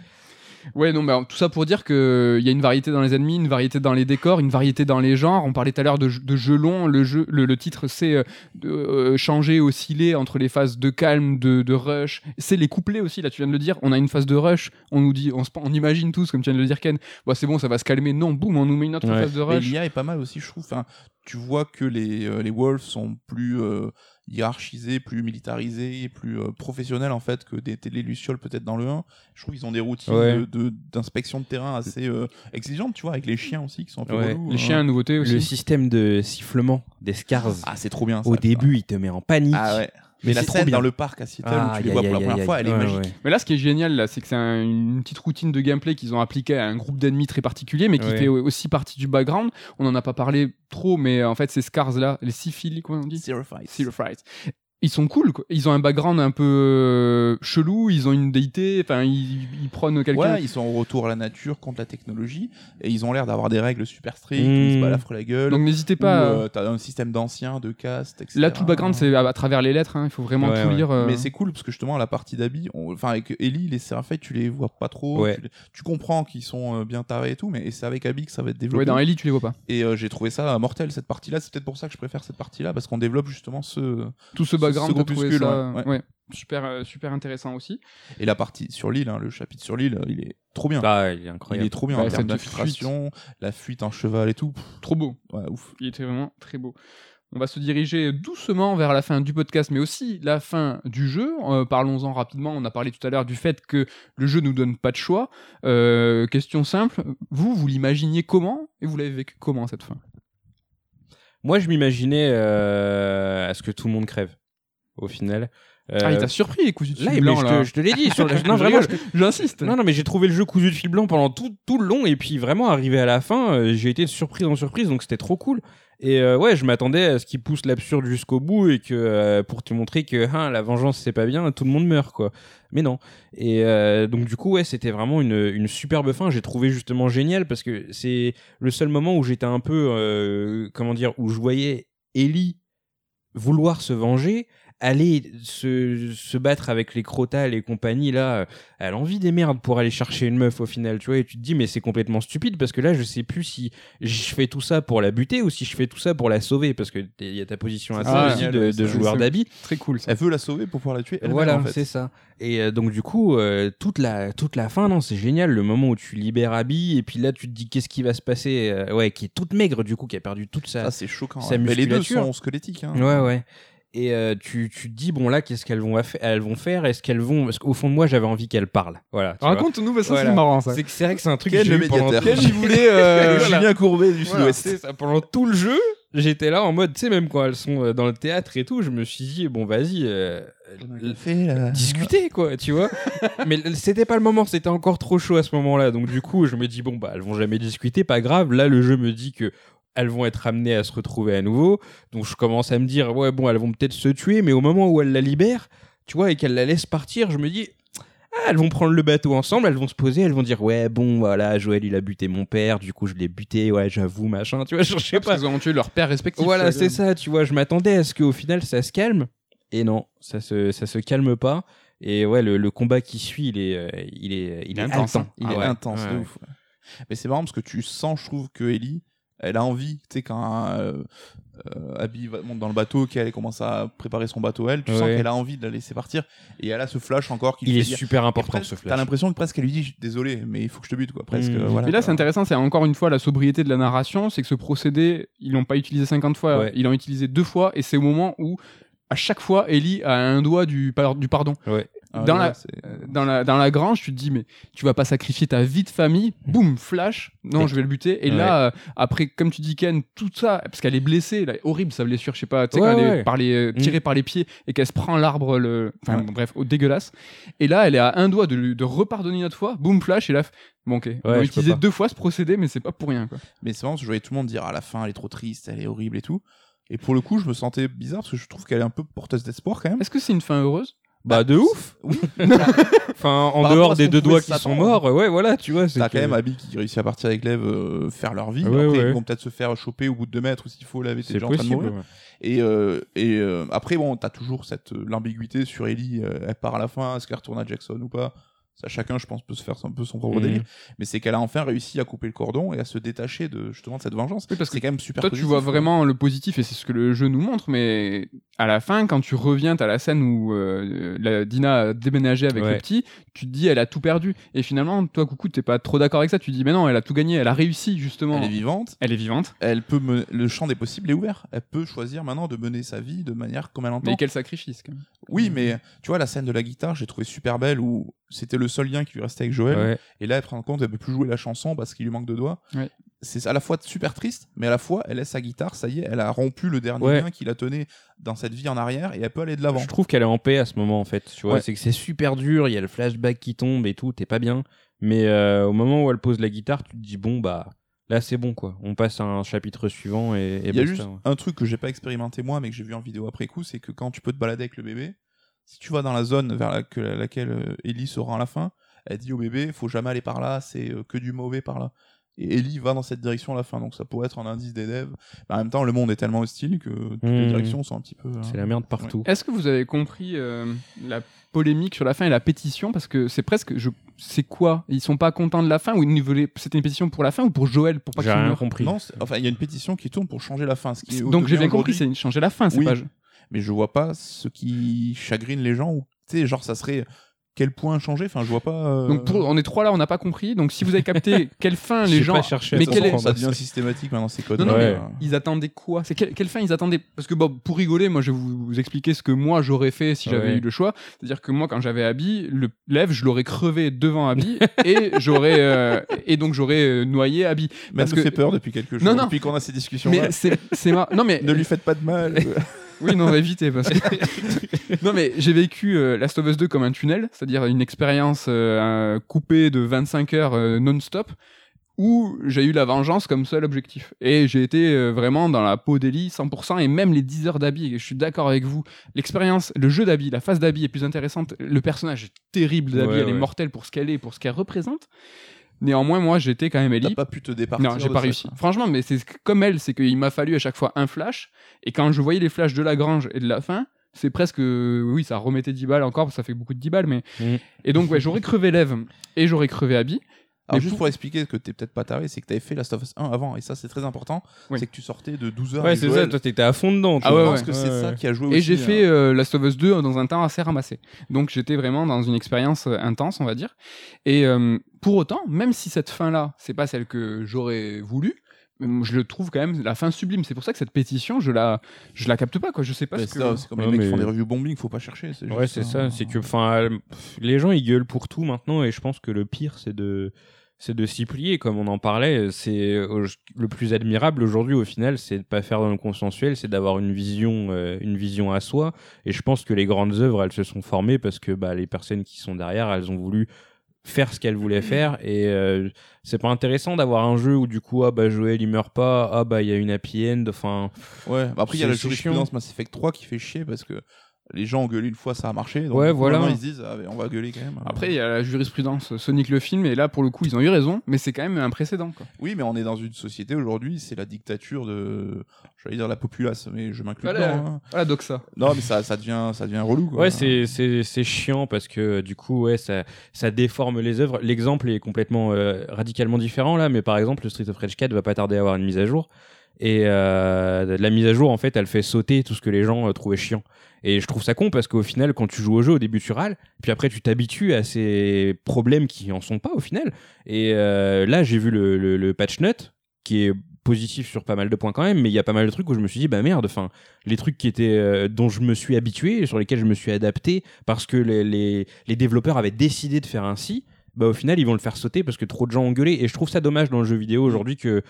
Ouais, non, bah, tout ça pour dire qu'il y a une variété dans les ennemis, une variété dans les décors, une variété dans les genres. On parlait tout à l'heure de, de jeux longs. Le, jeu, le, le titre, c'est euh, euh, changer, osciller entre les phases de calme, de, de rush. C'est les couplets aussi, là, tu viens de le dire. On a une phase de rush. On nous dit, on, se, on imagine tous, comme tu viens de le dire, Ken. Bah, c'est bon, ça va se calmer. Non, boum, on nous met une autre Ouais. phase de Mais rush. l'IA est pas mal aussi, je trouve. Enfin, tu vois que les, euh, les Wolves sont plus hiérarchisés, plus militarisés, plus euh, professionnels en fait que des télé Lucioles peut-être dans le 1. Je trouve qu'ils ont des routines Ouais. de- de- d'inspection de, terrain assez euh, exigeantes, tu vois, avec les chiens aussi qui sont un peu Ouais. relous, Les hein. chiens, nouveauté aussi. Le système de sifflement des Scars. Ah, c'est trop bien. ça, Au début, il te met en panique. Ah ouais. Mais la scène dans le parc à Seattle où Ah, tu les aïe, vois pour la première fois, elle est Ouais, magique. ouais. Mais là, ce qui est génial, là, c'est que c'est un- une petite routine de gameplay qu'ils ont appliquée à un groupe d'ennemis très particulier, mais qui Ouais. fait aussi partie du background. On n'en a pas parlé trop, mais en fait, ces scars là, les syphili, comment on dit? Ils sont cool, quoi. Ils ont un background un peu euh, chelou, ils ont une déité, enfin, ils, ils prônent quelqu'un. Ouais, ils sont au retour à la nature contre la technologie et ils ont l'air d'avoir des règles super strictes, Mmh. ils se balafrent la gueule. Donc n'hésitez pas. à- euh, t'as un système d'anciens, de caste, etc. Là, tout le background, c'est à, à travers les lettres. hein. Il faut vraiment Ouais, tout ouais. lire. euh. Mais c'est cool parce que justement, la partie d'Abby, on- enfin avec Ellie, les Seraphite, tu les vois pas trop. Tu, les- tu comprends qu'ils sont euh, bien tarés et tout, mais c'est avec Abby que ça va être développé. Ouais, dans Ellie, tu les vois pas. Et euh, j'ai trouvé ça mortel cette partie-là. C'est peut-être pour ça que je préfère cette partie-là parce qu'on développe justement ce. Tout ce Ce- background, ce t'as trouvé groupuscule, ça, ouais. ouais. super, euh, super intéressant aussi. Et la partie sur l'île, hein, le chapitre sur l'île, il est trop bien. Ah, il est il incroyable. est trop bien Ouais, en termes cette d'infiltration, la fuite en cheval et tout. Pff, Trop beau. ouais, ouf. Il était vraiment très beau. On va se diriger doucement vers la fin du podcast, mais aussi la fin du jeu. Euh, Parlons-en rapidement. On a parlé tout à l'heure du fait que le jeu nous donne pas de choix. Euh, question simple. Vous, vous l'imaginiez comment et vous l'avez vécu comment cette fin? Moi, je m'imaginais euh, à ce que tout le monde crève, au final. Euh, Ah, il t'a surpris, cousu de là, fil mais blanc, je, là. te, je te l'ai dit. Sur la- Non, vraiment. J'insiste. Non, non, mais j'ai trouvé le jeu cousu de fil blanc pendant tout, tout le long, et puis vraiment, arrivé à la fin, euh, j'ai été de surprise en surprise, donc c'était trop cool. Et euh, ouais, je m'attendais à ce qu'il pousse l'absurde jusqu'au bout, et que pour te montrer que hein, la vengeance c'est pas bien, tout le monde meurt, quoi. Mais non. Et donc, du coup, ouais, c'était vraiment une, une superbe fin. J'ai trouvé justement génial, parce que c'est le seul moment où j'étais un peu, comment dire, où je voyais Ellie vouloir se venger, aller se, se battre avec les crotales et compagnie, là, euh, elle a envie des merdes pour aller chercher une meuf au final, tu vois, et tu te dis, mais c'est complètement stupide parce que là, je sais plus si je fais tout ça pour la buter ou si je fais tout ça pour la sauver, parce que il y a ta position à ça Ah, aussi de, joueur d'habit. Très cool. ça. Elle veut la sauver pour pouvoir la tuer. elle-même, Voilà, en fait. c'est ça. Et euh, donc du coup, euh, toute la toute la fin, non, c'est génial. Le moment où tu libères Abby, et puis là, tu te dis qu'est-ce qui va se passer, euh, ouais, qui est toute maigre du coup, qui a perdu toute sa, Ça, c'est choquant. sa ouais. Mais les deux musculature. sont squelettiques. Hein. Ouais, ouais. Et euh, tu, tu te dis, bon, là, qu'est-ce qu'elles vont, elles vont faire? Est-ce qu'elles vont. Parce qu'au fond de moi, j'avais envie qu'elles parlent. Voilà. Raconte-nous, parce que Voilà. c'est marrant ça. C'est c'est vrai que c'est un truc Quel que j'ai le eu pendant médiateur. tout- Quel il voulait. euh, Voilà. Julien Courbet du Voilà, Sud-Ouest. ça. Pendant tout le jeu, j'étais là en mode, tu sais, même quand elles sont euh, dans le théâtre et tout, je me suis dit, bon, vas-y, euh, discuter, quoi, tu vois. Mais c'était pas le moment, c'était encore trop chaud à ce moment-là. Donc, du coup, je me dis, bon, bah, elles vont jamais discuter, pas grave. Là, le jeu me dit que elles vont être amenées à se retrouver à nouveau. Donc, je commence à me dire, ouais, bon, elles vont peut-être se tuer, mais au moment où elles la libèrent, tu vois, et qu'elles la laissent partir, je me dis, ah, elles vont prendre le bateau ensemble, elles vont se poser, elles vont dire, ouais, bon, voilà, Joël, il a buté mon père, du coup, je l'ai buté, ouais, j'avoue, machin, tu vois, je sais Parce pas. qu'ils ont tué leur père respectif. Voilà, euh, c'est ça, tu vois, je m'attendais à ce qu'au final ça se calme. Et non, ça se, ça se calme pas. Et ouais, le, le combat qui suit, il est, euh, il est, il est intense, hein. Il Ah est ouais. intense Ouais, de ouf. Mais c'est marrant parce que tu sens, je trouve, que Ellie, elle a envie, tu sais, quand euh, euh, Abby va- monte dans le bateau, qu'elle commence à préparer son bateau, elle, tu sens qu'elle a envie de la laisser partir. Et elle a ce flash encore qui Il est dire- super Et important presque, ce T'as flash. l'impression que presque elle lui dit désolé, mais il faut que je te bute, quoi. Presque. Mmh. euh, voilà, Mais là, c'est intéressant, c'est encore une fois la sobriété de la narration, c'est que ce procédé, ils l'ont pas utilisé 50 fois, Ouais. ils l'ont utilisé deux fois, et c'est au moment où, à chaque fois, Ellie a un doigt du, par- du pardon. Ouais. Ah, dans ouais, la- Dans la, dans la grange, tu te dis, mais tu vas pas sacrifier ta vie de famille, boum, flash, non, je vais le buter. Et là, euh, après, comme tu dis, Ken, tout ça, parce qu'elle est blessée, là, horrible sa blessure, je sais pas, tu sais, Ouais, quand elle est ouais. par les, euh, tirée par les pieds et qu'elle se prend l'arbre, le... enfin, bon, bref, au dégueulasse. Et là, elle est à un doigt de, lui- de repardonner une autre fois, boum, flash, et là, bon, ok, on va utiliser deux fois ce procédé, mais c'est pas pour rien, quoi. Mais c'est marrant je voyais tout le monde dire à la fin, elle est trop triste, elle est horrible et tout. Et pour le coup, je me sentais bizarre parce que je trouve qu'elle est un peu porteuse d'espoir quand même. Est-ce que c'est une fin heureuse? Bah, de ouf Oui. Enfin, en Par dehors des deux doigts qui sont morts, ouais, voilà, tu vois. c'est T'as que- quand même Abby qui réussit à partir avec Lev euh, faire leur vie. Ouais, après, ouais. ils vont peut-être se faire choper au bout de deux mètres ou s'il faut laver tes gens en train de possible. mourir. ouais. Et, euh, et euh, après, bon, t'as toujours cette euh, l'ambiguïté sur Ellie. euh, elle part à la fin, est-ce qu'elle retourne à Jackson ou pas? Ça, chacun, je pense, peut se faire un peu son propre Mhm. délire. Mais c'est qu'elle a enfin réussi à couper le cordon et à se détacher de justement de cette vengeance. Oui, parce que c'est quand même super Toi, tu vois quoi. vraiment le positif et c'est ce que le jeu nous montre, mais à la fin, quand tu reviens, t'as la scène où euh, la Dina a déménagé avec Ouais. le petit, tu te dis elle a tout perdu. Et finalement, toi, coucou, t'es pas trop d'accord avec ça. Tu te dis, mais non, elle a tout gagné, elle a réussi justement. Elle est vivante. Elle est vivante. Elle peut mener- le champ des possibles est ouvert. Elle peut choisir maintenant de mener sa vie de manière comme elle entend. Mais quel sacrifice quand même. Oui, mais tu vois la scène de la guitare, j'ai trouvé super belle où c'était le seul lien qui lui restait avec Joël. Ouais. Et là, elle prend compte, elle peut plus jouer la chanson parce qu'il lui manque de doigts. Ouais. C'est à la fois super triste, mais à la fois, elle laisse sa guitare, ça y est, elle a rompu le dernier Ouais. lien qui la tenait dans cette vie en arrière et elle peut aller de l'avant. Je trouve qu'elle est en paix à ce moment en fait. Tu vois, c'est que c'est super dur. Il y a le flashback qui tombe et tout. T'es pas bien. Mais euh, au moment où elle pose la guitare, tu te dis bon bah là c'est bon quoi. On passe à un chapitre suivant et, et Il y a basta, juste ouais. un truc que j'ai pas expérimenté moi, mais que j'ai vu en vidéo après coup, c'est que quand tu peux te balader avec le bébé, si tu vas dans la zone vers la- que- laquelle euh, Ellie se rend à la fin, elle dit au bébé, faut jamais aller par là, c'est euh, que du mauvais par là. Et Ellie va dans cette direction à la fin, donc ça pourrait être un indice des devs. Mais en même temps, le monde est tellement hostile que toutes les Mmh. directions sont un petit peu. euh, C'est la merde partout. Est-ce que vous avez compris euh, la polémique sur la fin et la pétition? Parce que c'est presque. Je... C'est quoi? Ils sont pas contents de la fin ou ils voulaient... c'était une pétition pour la fin ou pour Joël pour pas J'ai qu'il compris. Non, enfin, il y a une pétition qui tourne pour changer la fin. Ce qui est Donc j'ai bien compris, c'est changer la fin, c'est Oui. pas. Mais je vois pas ce qui chagrine les gens. Ou tu sais, genre, ça serait quel point changer? Enfin, je vois pas. euh, Donc pour... on est trois là, on n'a pas compris. Donc si vous avez capté quelle fin les gens. pas cherché à mais quelle est- façon, ça devient systématique maintenant ces codes. Non, non, Ouais. mais ils attendaient quoi? C'est quelle, quelle fin ils attendaient? Parce que bon, pour rigoler, moi je vais vous, vous expliquer ce que moi j'aurais fait si j'avais Ouais. eu le choix. C'est-à-dire que moi, quand j'avais Abby, le lève, je l'aurais crevé devant Abby et j'aurais euh, et donc j'aurais euh, noyé Abby. Même Parce me que- fait peur depuis quelques jours. Non, non. Depuis qu'on a ces discussions. Mais c'est c'est mar- non mais ne lui faites pas de mal. Oui non éviter parce que non mais j'ai vécu euh, Last of Us 2 comme un tunnel, c'est-à-dire une expérience euh, coupée de 25 heures euh, non-stop où j'ai eu la vengeance comme seul objectif. Et j'ai été vraiment dans la peau d'Ellie 100%, et même les 10 heures d'Abby, et je suis d'accord avec vous, l'expérience, le jeu d'Abby, la phase d'Abby est plus intéressante, le personnage est terrible d'Abby, Ouais, elle est mortelle pour ce qu'elle est, pour ce qu'elle représente. Néanmoins, moi, j'étais quand même T'as Ellie. pas pu te départir. Non, j'ai pas ça, réussi. Franchement, mais c'est comme elle, c'est qu'il m'a fallu à chaque fois un flash, et quand je voyais les flashs de la grange et de la fin, c'est presque, oui, ça remettait 10 balles encore, ça fait beaucoup de 10 balles, mais. Mm. Et donc, ouais, j'aurais crevé Lev, et j'aurais crevé Abby. Alors Mais juste pour- pour expliquer que t'es peut-être pas taré, c'est que t'avais fait Last of Us 1 avant, et ça c'est très important, Oui. c'est que tu sortais de 12 heures. Ouais, c'est ça. Toi, t'étais à fond dedans. Ah Je ouais, pense ouais. que c'est ça qui a joué Et j'ai fait euh, Last of Us 2 dans un temps assez ramassé. Donc j'étais vraiment dans une expérience euh, intense, on va dire. Et euh, pour autant, même si cette fin-là, c'est pas celle que j'aurais voulu, je le trouve quand même la fin sublime. C'est pour ça que cette pétition, je la, je la capte pas, quoi. Je sais pas Ouais, ce c'est que. ça, comme Ouais, les mecs qui font des reviews bombing, faut pas chercher. Ouais, c'est ça. C'est que, enfin, les gens ils gueulent pour tout maintenant, et je pense que le pire, c'est de, c'est de s'y plier. Comme on en parlait, c'est euh, le plus admirable aujourd'hui au final, c'est de pas faire dans le consensuel, c'est d'avoir une vision, euh, une vision à soi. Et je pense que les grandes œuvres, elles se sont formées parce que bah, les personnes qui sont derrière, elles ont voulu faire ce qu'elles voulaient faire et euh, c'est pas intéressant d'avoir un jeu où du coup ah bah Joël il meurt pas ah bah il y a une happy end enfin Ouais, bah après il y a la c'est jurisprudence Mass Effect 3 qui fait chier parce que les gens ont gueulé une fois, ça a marché. Donc Ouais, voilà. maintenant, ils se disent, ah, on va gueuler quand même. Après, il y a la jurisprudence Sonic le film, et là, pour le coup, ils ont eu raison, mais c'est quand même un précédent, quoi. Oui, mais on est dans une société aujourd'hui, c'est la dictature de. J'allais dire la populace, mais je m'inclus Voilà. dedans. hein. Voilà, donc ça. Non, mais ça, ça, devient, ça devient relou. Quoi. Ouais, c'est c'est c'est chiant parce que du coup, ouais, ça ça déforme les œuvres. L'exemple est complètement euh, radicalement différent là, mais par exemple, le Street of Rage 4 va pas tarder à avoir une mise à jour. Et euh, la mise à jour, en fait, elle fait sauter tout ce que les gens euh, trouvaient chiant. Et je trouve ça con parce qu'au final, quand tu joues au jeu, au début tu râles, puis après tu t'habitues à ces problèmes qui en sont pas au final. Et euh, là, j'ai vu le, patch note qui est positif sur pas mal de points quand même, mais il y a pas mal de trucs où je me suis dit bah merde, enfin les trucs qui étaient dont je me suis habitué, sur lesquels je me suis adapté parce que les, les, développeurs avaient décidé de faire ainsi, bah au final ils vont le faire sauter parce que trop de gens ont gueulé et je trouve ça dommage dans le jeu vidéo aujourd'hui que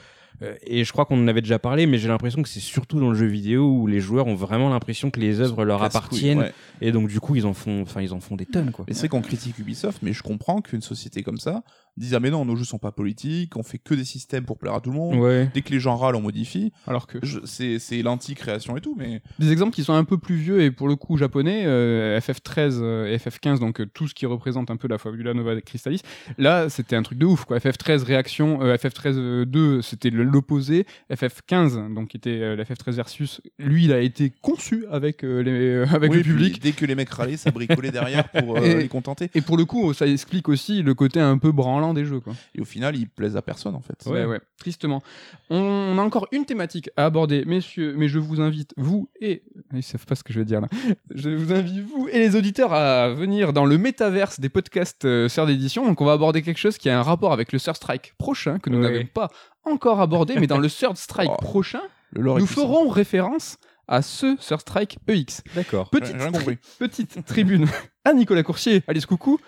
et je crois qu'on en avait déjà parlé, mais j'ai l'impression que c'est surtout dans le jeu vidéo où les joueurs ont vraiment l'impression que les œuvres leur appartiennent ouais. et donc du coup ils en font, enfin ils en font des tonnes quoi. Mais c'est vrai qu'on critique Ubisoft, mais je comprends qu'une société comme ça dise Ah, mais non, nos jeux sont pas politiques, on fait que des systèmes pour plaire à tout le monde. Ouais. Dès que les gens râlent, on modifie. Alors que. Je- C'est c'est l'anti-création et tout, mais Des exemples qui sont un peu plus vieux et pour le coup japonais, euh, FF13 euh, et FF15, donc euh, tout ce qui représente un peu la Fabula Nova Crystallis. Là, c'était un truc de ouf, quoi. FF13 réaction, euh, FF13 2, c'était le l'opposé. FF15, donc qui était euh, la FF13 versus, lui, il a été conçu avec euh, les, euh, avec Oui, le public. Dès que les mecs râlaient, ça bricolait derrière pour euh, Et- les contenter. Et pour le coup, ça explique aussi le côté un peu branlant des jeux, quoi. Et au final, ils plaisent à personne en fait. Ouais, ouais, tristement. On a encore une thématique à aborder, messieurs, mais je vous invite, vous et. Ils savent pas ce que je vais dire là. Je vous invite, vous et les auditeurs, à venir dans le métaverse des podcasts euh, Sœurs d'édition. Donc, on va aborder quelque chose qui a un rapport avec le Third Strike prochain, que nous Ouais. n'avons pas encore abordé, mais dans le Third Strike Oh, prochain, nous ferons référence à ce Third Strike EX. D'accord. Petite, J'ai rien compris. petite tribune à Nicolas Coursier. Allez, ce coucou.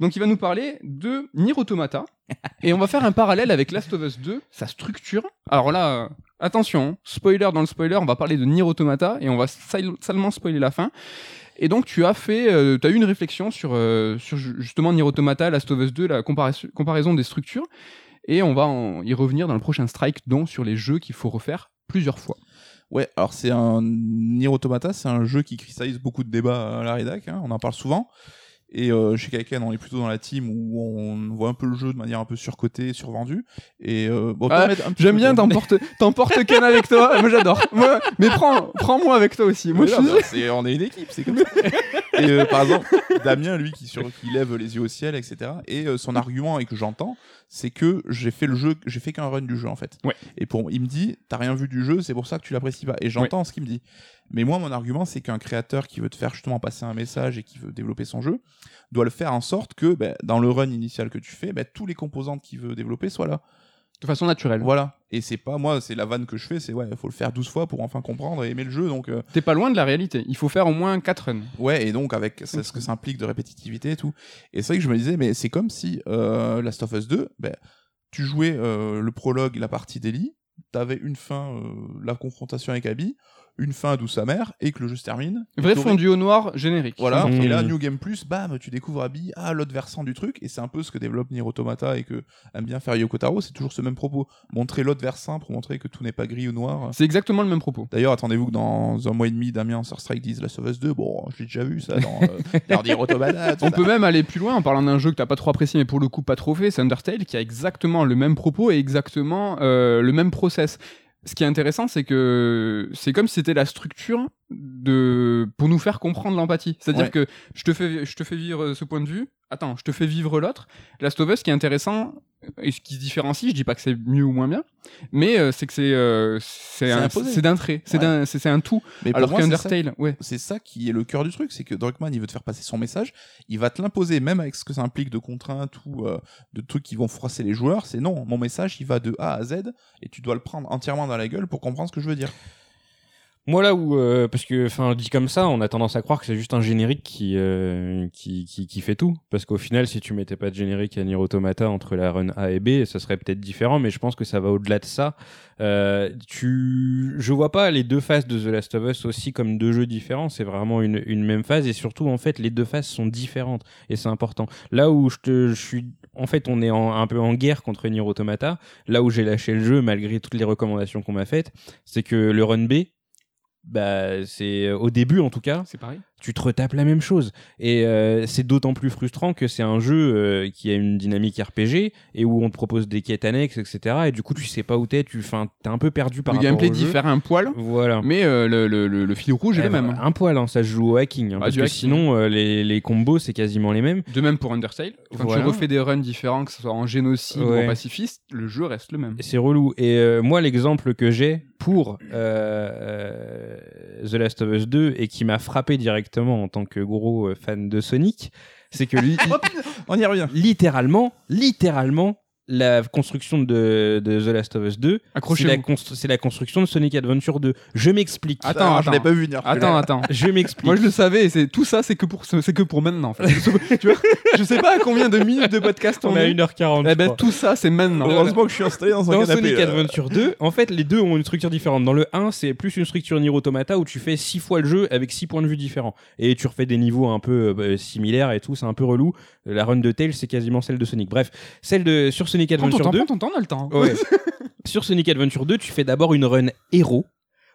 Donc, il va nous parler de Nier Automata. et on va faire un parallèle avec Last of Us 2, sa structure. Alors là, euh, attention, spoiler dans le spoiler, on va parler de Nier Automata et on va sal- salement spoiler la fin. Et donc, tu as fait, tu as eu une réflexion sur, euh, sur ju- justement Nier Automata, Last of Us 2, la comparaison, comparaison des structures. Et on va en- y revenir dans le prochain strike, donc sur les jeux qu'il faut refaire plusieurs fois. Ouais, alors c'est un Nier Automata, c'est un jeu qui cristallise beaucoup de débats à la rédac, hein, on en parle souvent. Et euh, chez Kaiken, on est plutôt dans la team où on voit un peu le jeu de manière un peu surcotée, survendue. Et euh, bon, Ah, J'aime bien, t'emportes t'emportes Ken avec toi. Moi, j'adore. Moi, mais prends, prends-moi avec toi aussi. Moi, non, suis. c'est- on est une équipe, c'est comme ça. et euh, par exemple, Damien, lui, qui, sur, qui lève les yeux au ciel, etc. Et son argument, et que j'entends, c'est que j'ai fait le jeu, j'ai fait qu'un run du jeu en fait. Ouais. Et pour, il me dit, t'as rien vu du jeu, c'est pour ça que tu l'apprécies pas. Et j'entends ce qu'il me dit. Mais moi, mon argument, c'est qu'un créateur qui veut te faire justement passer un message et qui veut développer son jeu doit le faire en sorte que, ben, dans le run initial que tu fais, ben, tous les composantes qu'il veut développer soient là. De façon naturelle. Voilà. Et c'est pas moi, c'est la vanne que je fais, c'est ouais, il faut le faire 12 fois pour enfin comprendre et aimer le jeu. Donc, euh, T'es pas loin de la réalité. Il faut faire au moins 4 runs. Ouais, et donc avec ce que ça implique de répétitivité et tout. Et c'est vrai que je me disais, mais c'est comme si euh, Last of Us 2, ben, tu jouais euh, le prologue, la partie d'Ellie, t'avais une fin, euh, la confrontation avec Abby, une fin d'où sa mère, et que le jeu se termine. Vrai fondu au noir générique. Voilà, Mmh. et là, New Game Plus, bam, tu découvres Abby, ah, l'autre versant du truc, et c'est un peu ce que développe Nier Automata et que aime bien faire Yoko Taro, c'est toujours ce même propos. Montrer l'autre versant pour montrer que tout n'est pas gris ou noir. C'est exactement le même propos. D'ailleurs, attendez-vous que dans un mois et demi, Damien sur Strike dise Last of Us 2. Bon, je l'ai déjà vu ça dans euh, Nier Automata. On ça. peut même aller plus loin en parlant d'un jeu que t'as pas trop apprécié, mais pour le coup pas trop fait. C'est Undertale qui a exactement le même propos et exactement euh, le même process. Ce qui est intéressant, c'est que c'est comme si c'était la structure de pour nous faire comprendre l'empathie. C'est-à-dire Ouais. que je te fais je te fais vivre ce point de vue. Attends, je te fais vivre l'autre. Last of Us, ce qui est intéressant et ce qui se différencie, je dis pas que c'est mieux ou moins bien, mais euh, c'est que c'est euh, c'est un- c'est d'un trait, c'est Ouais. c'est un tout. Mais Alors qu'Undertale, ouais. c'est ça qui est le cœur du truc, c'est que Druckmann, il veut te faire passer son message, il va te l'imposer, même avec ce que ça implique de contraintes ou euh, de trucs qui vont froisser les joueurs. C'est non, mon message, il va de A à Z, et tu dois le prendre entièrement dans la gueule pour comprendre ce que je veux dire. Moi là où euh, parce que enfin dit comme ça, on a tendance à croire que c'est juste un générique qui, euh, qui qui qui fait tout. Parce qu'au final si tu mettais pas de générique à Nier Automata entre la run A et B, ça serait peut-être différent mais je pense que ça va au-delà de ça. Euh, tu je vois pas les deux phases de The Last of Us aussi comme deux jeux différents, c'est vraiment une une même phase. Et surtout en fait les deux phases sont différentes. Et c'est important. Là où je te je suis en fait on est un peu en guerre contre Nier Automata, là où j'ai lâché le jeu malgré toutes les recommandations qu'on m'a faites, c'est que le run B bah c'est au début en tout cas C'est pareil. Tu te retapes la même chose et euh, c'est d'autant plus frustrant que c'est un jeu euh, qui a une dynamique RPG et où on te propose des quêtes annexes etc et du coup tu sais pas où t'es tu enfin t'es un peu perdu par le rapport gameplay au jeu. diffère un poil, voilà mais euh, le, le, fil rouge est le Euh, même. un poil hein, ça se joue au hacking hein, Ah, parce que hacking. sinon les, les combos c'est quasiment les mêmes De même pour Undertale. Quand Voilà. tu refais des runs différents, que ce soit en génocide ou en pacifiste, le jeu reste le même. Et c'est relou. Et moi, l'exemple que j'ai pour The Last of Us 2 et qui m'a frappé directement en tant que gros euh, fan de Sonic, c'est que li- On y revient. littéralement, littéralement, la construction de, de The Last of Us 2, c'est la, constru- c'est la construction de Sonic Adventure 2. Je m'explique. Attends, je l'ai pas vu venir. Attends, attends. Je m'explique. Moi je le savais, et c'est tout ça, c'est que pour c'est que pour maintenant. En fait. tu vois, je sais pas à combien de minutes de podcast on, on a est. 1h40. Eh ben tout ça, c'est maintenant. Heureusement que je suis installé dans un Dans canapé. Sonic là. Adventure 2, en fait, les deux ont une structure différente. Dans le 1, c'est plus une structure Nier Automata où tu fais 6 fois le jeu avec 6 points de vue différents. Et tu refais des niveaux un peu euh, similaires et tout, c'est un peu relou. La run de Tails, c'est quasiment celle de Sonic. Bref, celle de sur Sonic Ton Adventure temps, 2. prends ton temps, on a le temps. Ouais. sur Sonic Adventure 2, tu fais d'abord une run héros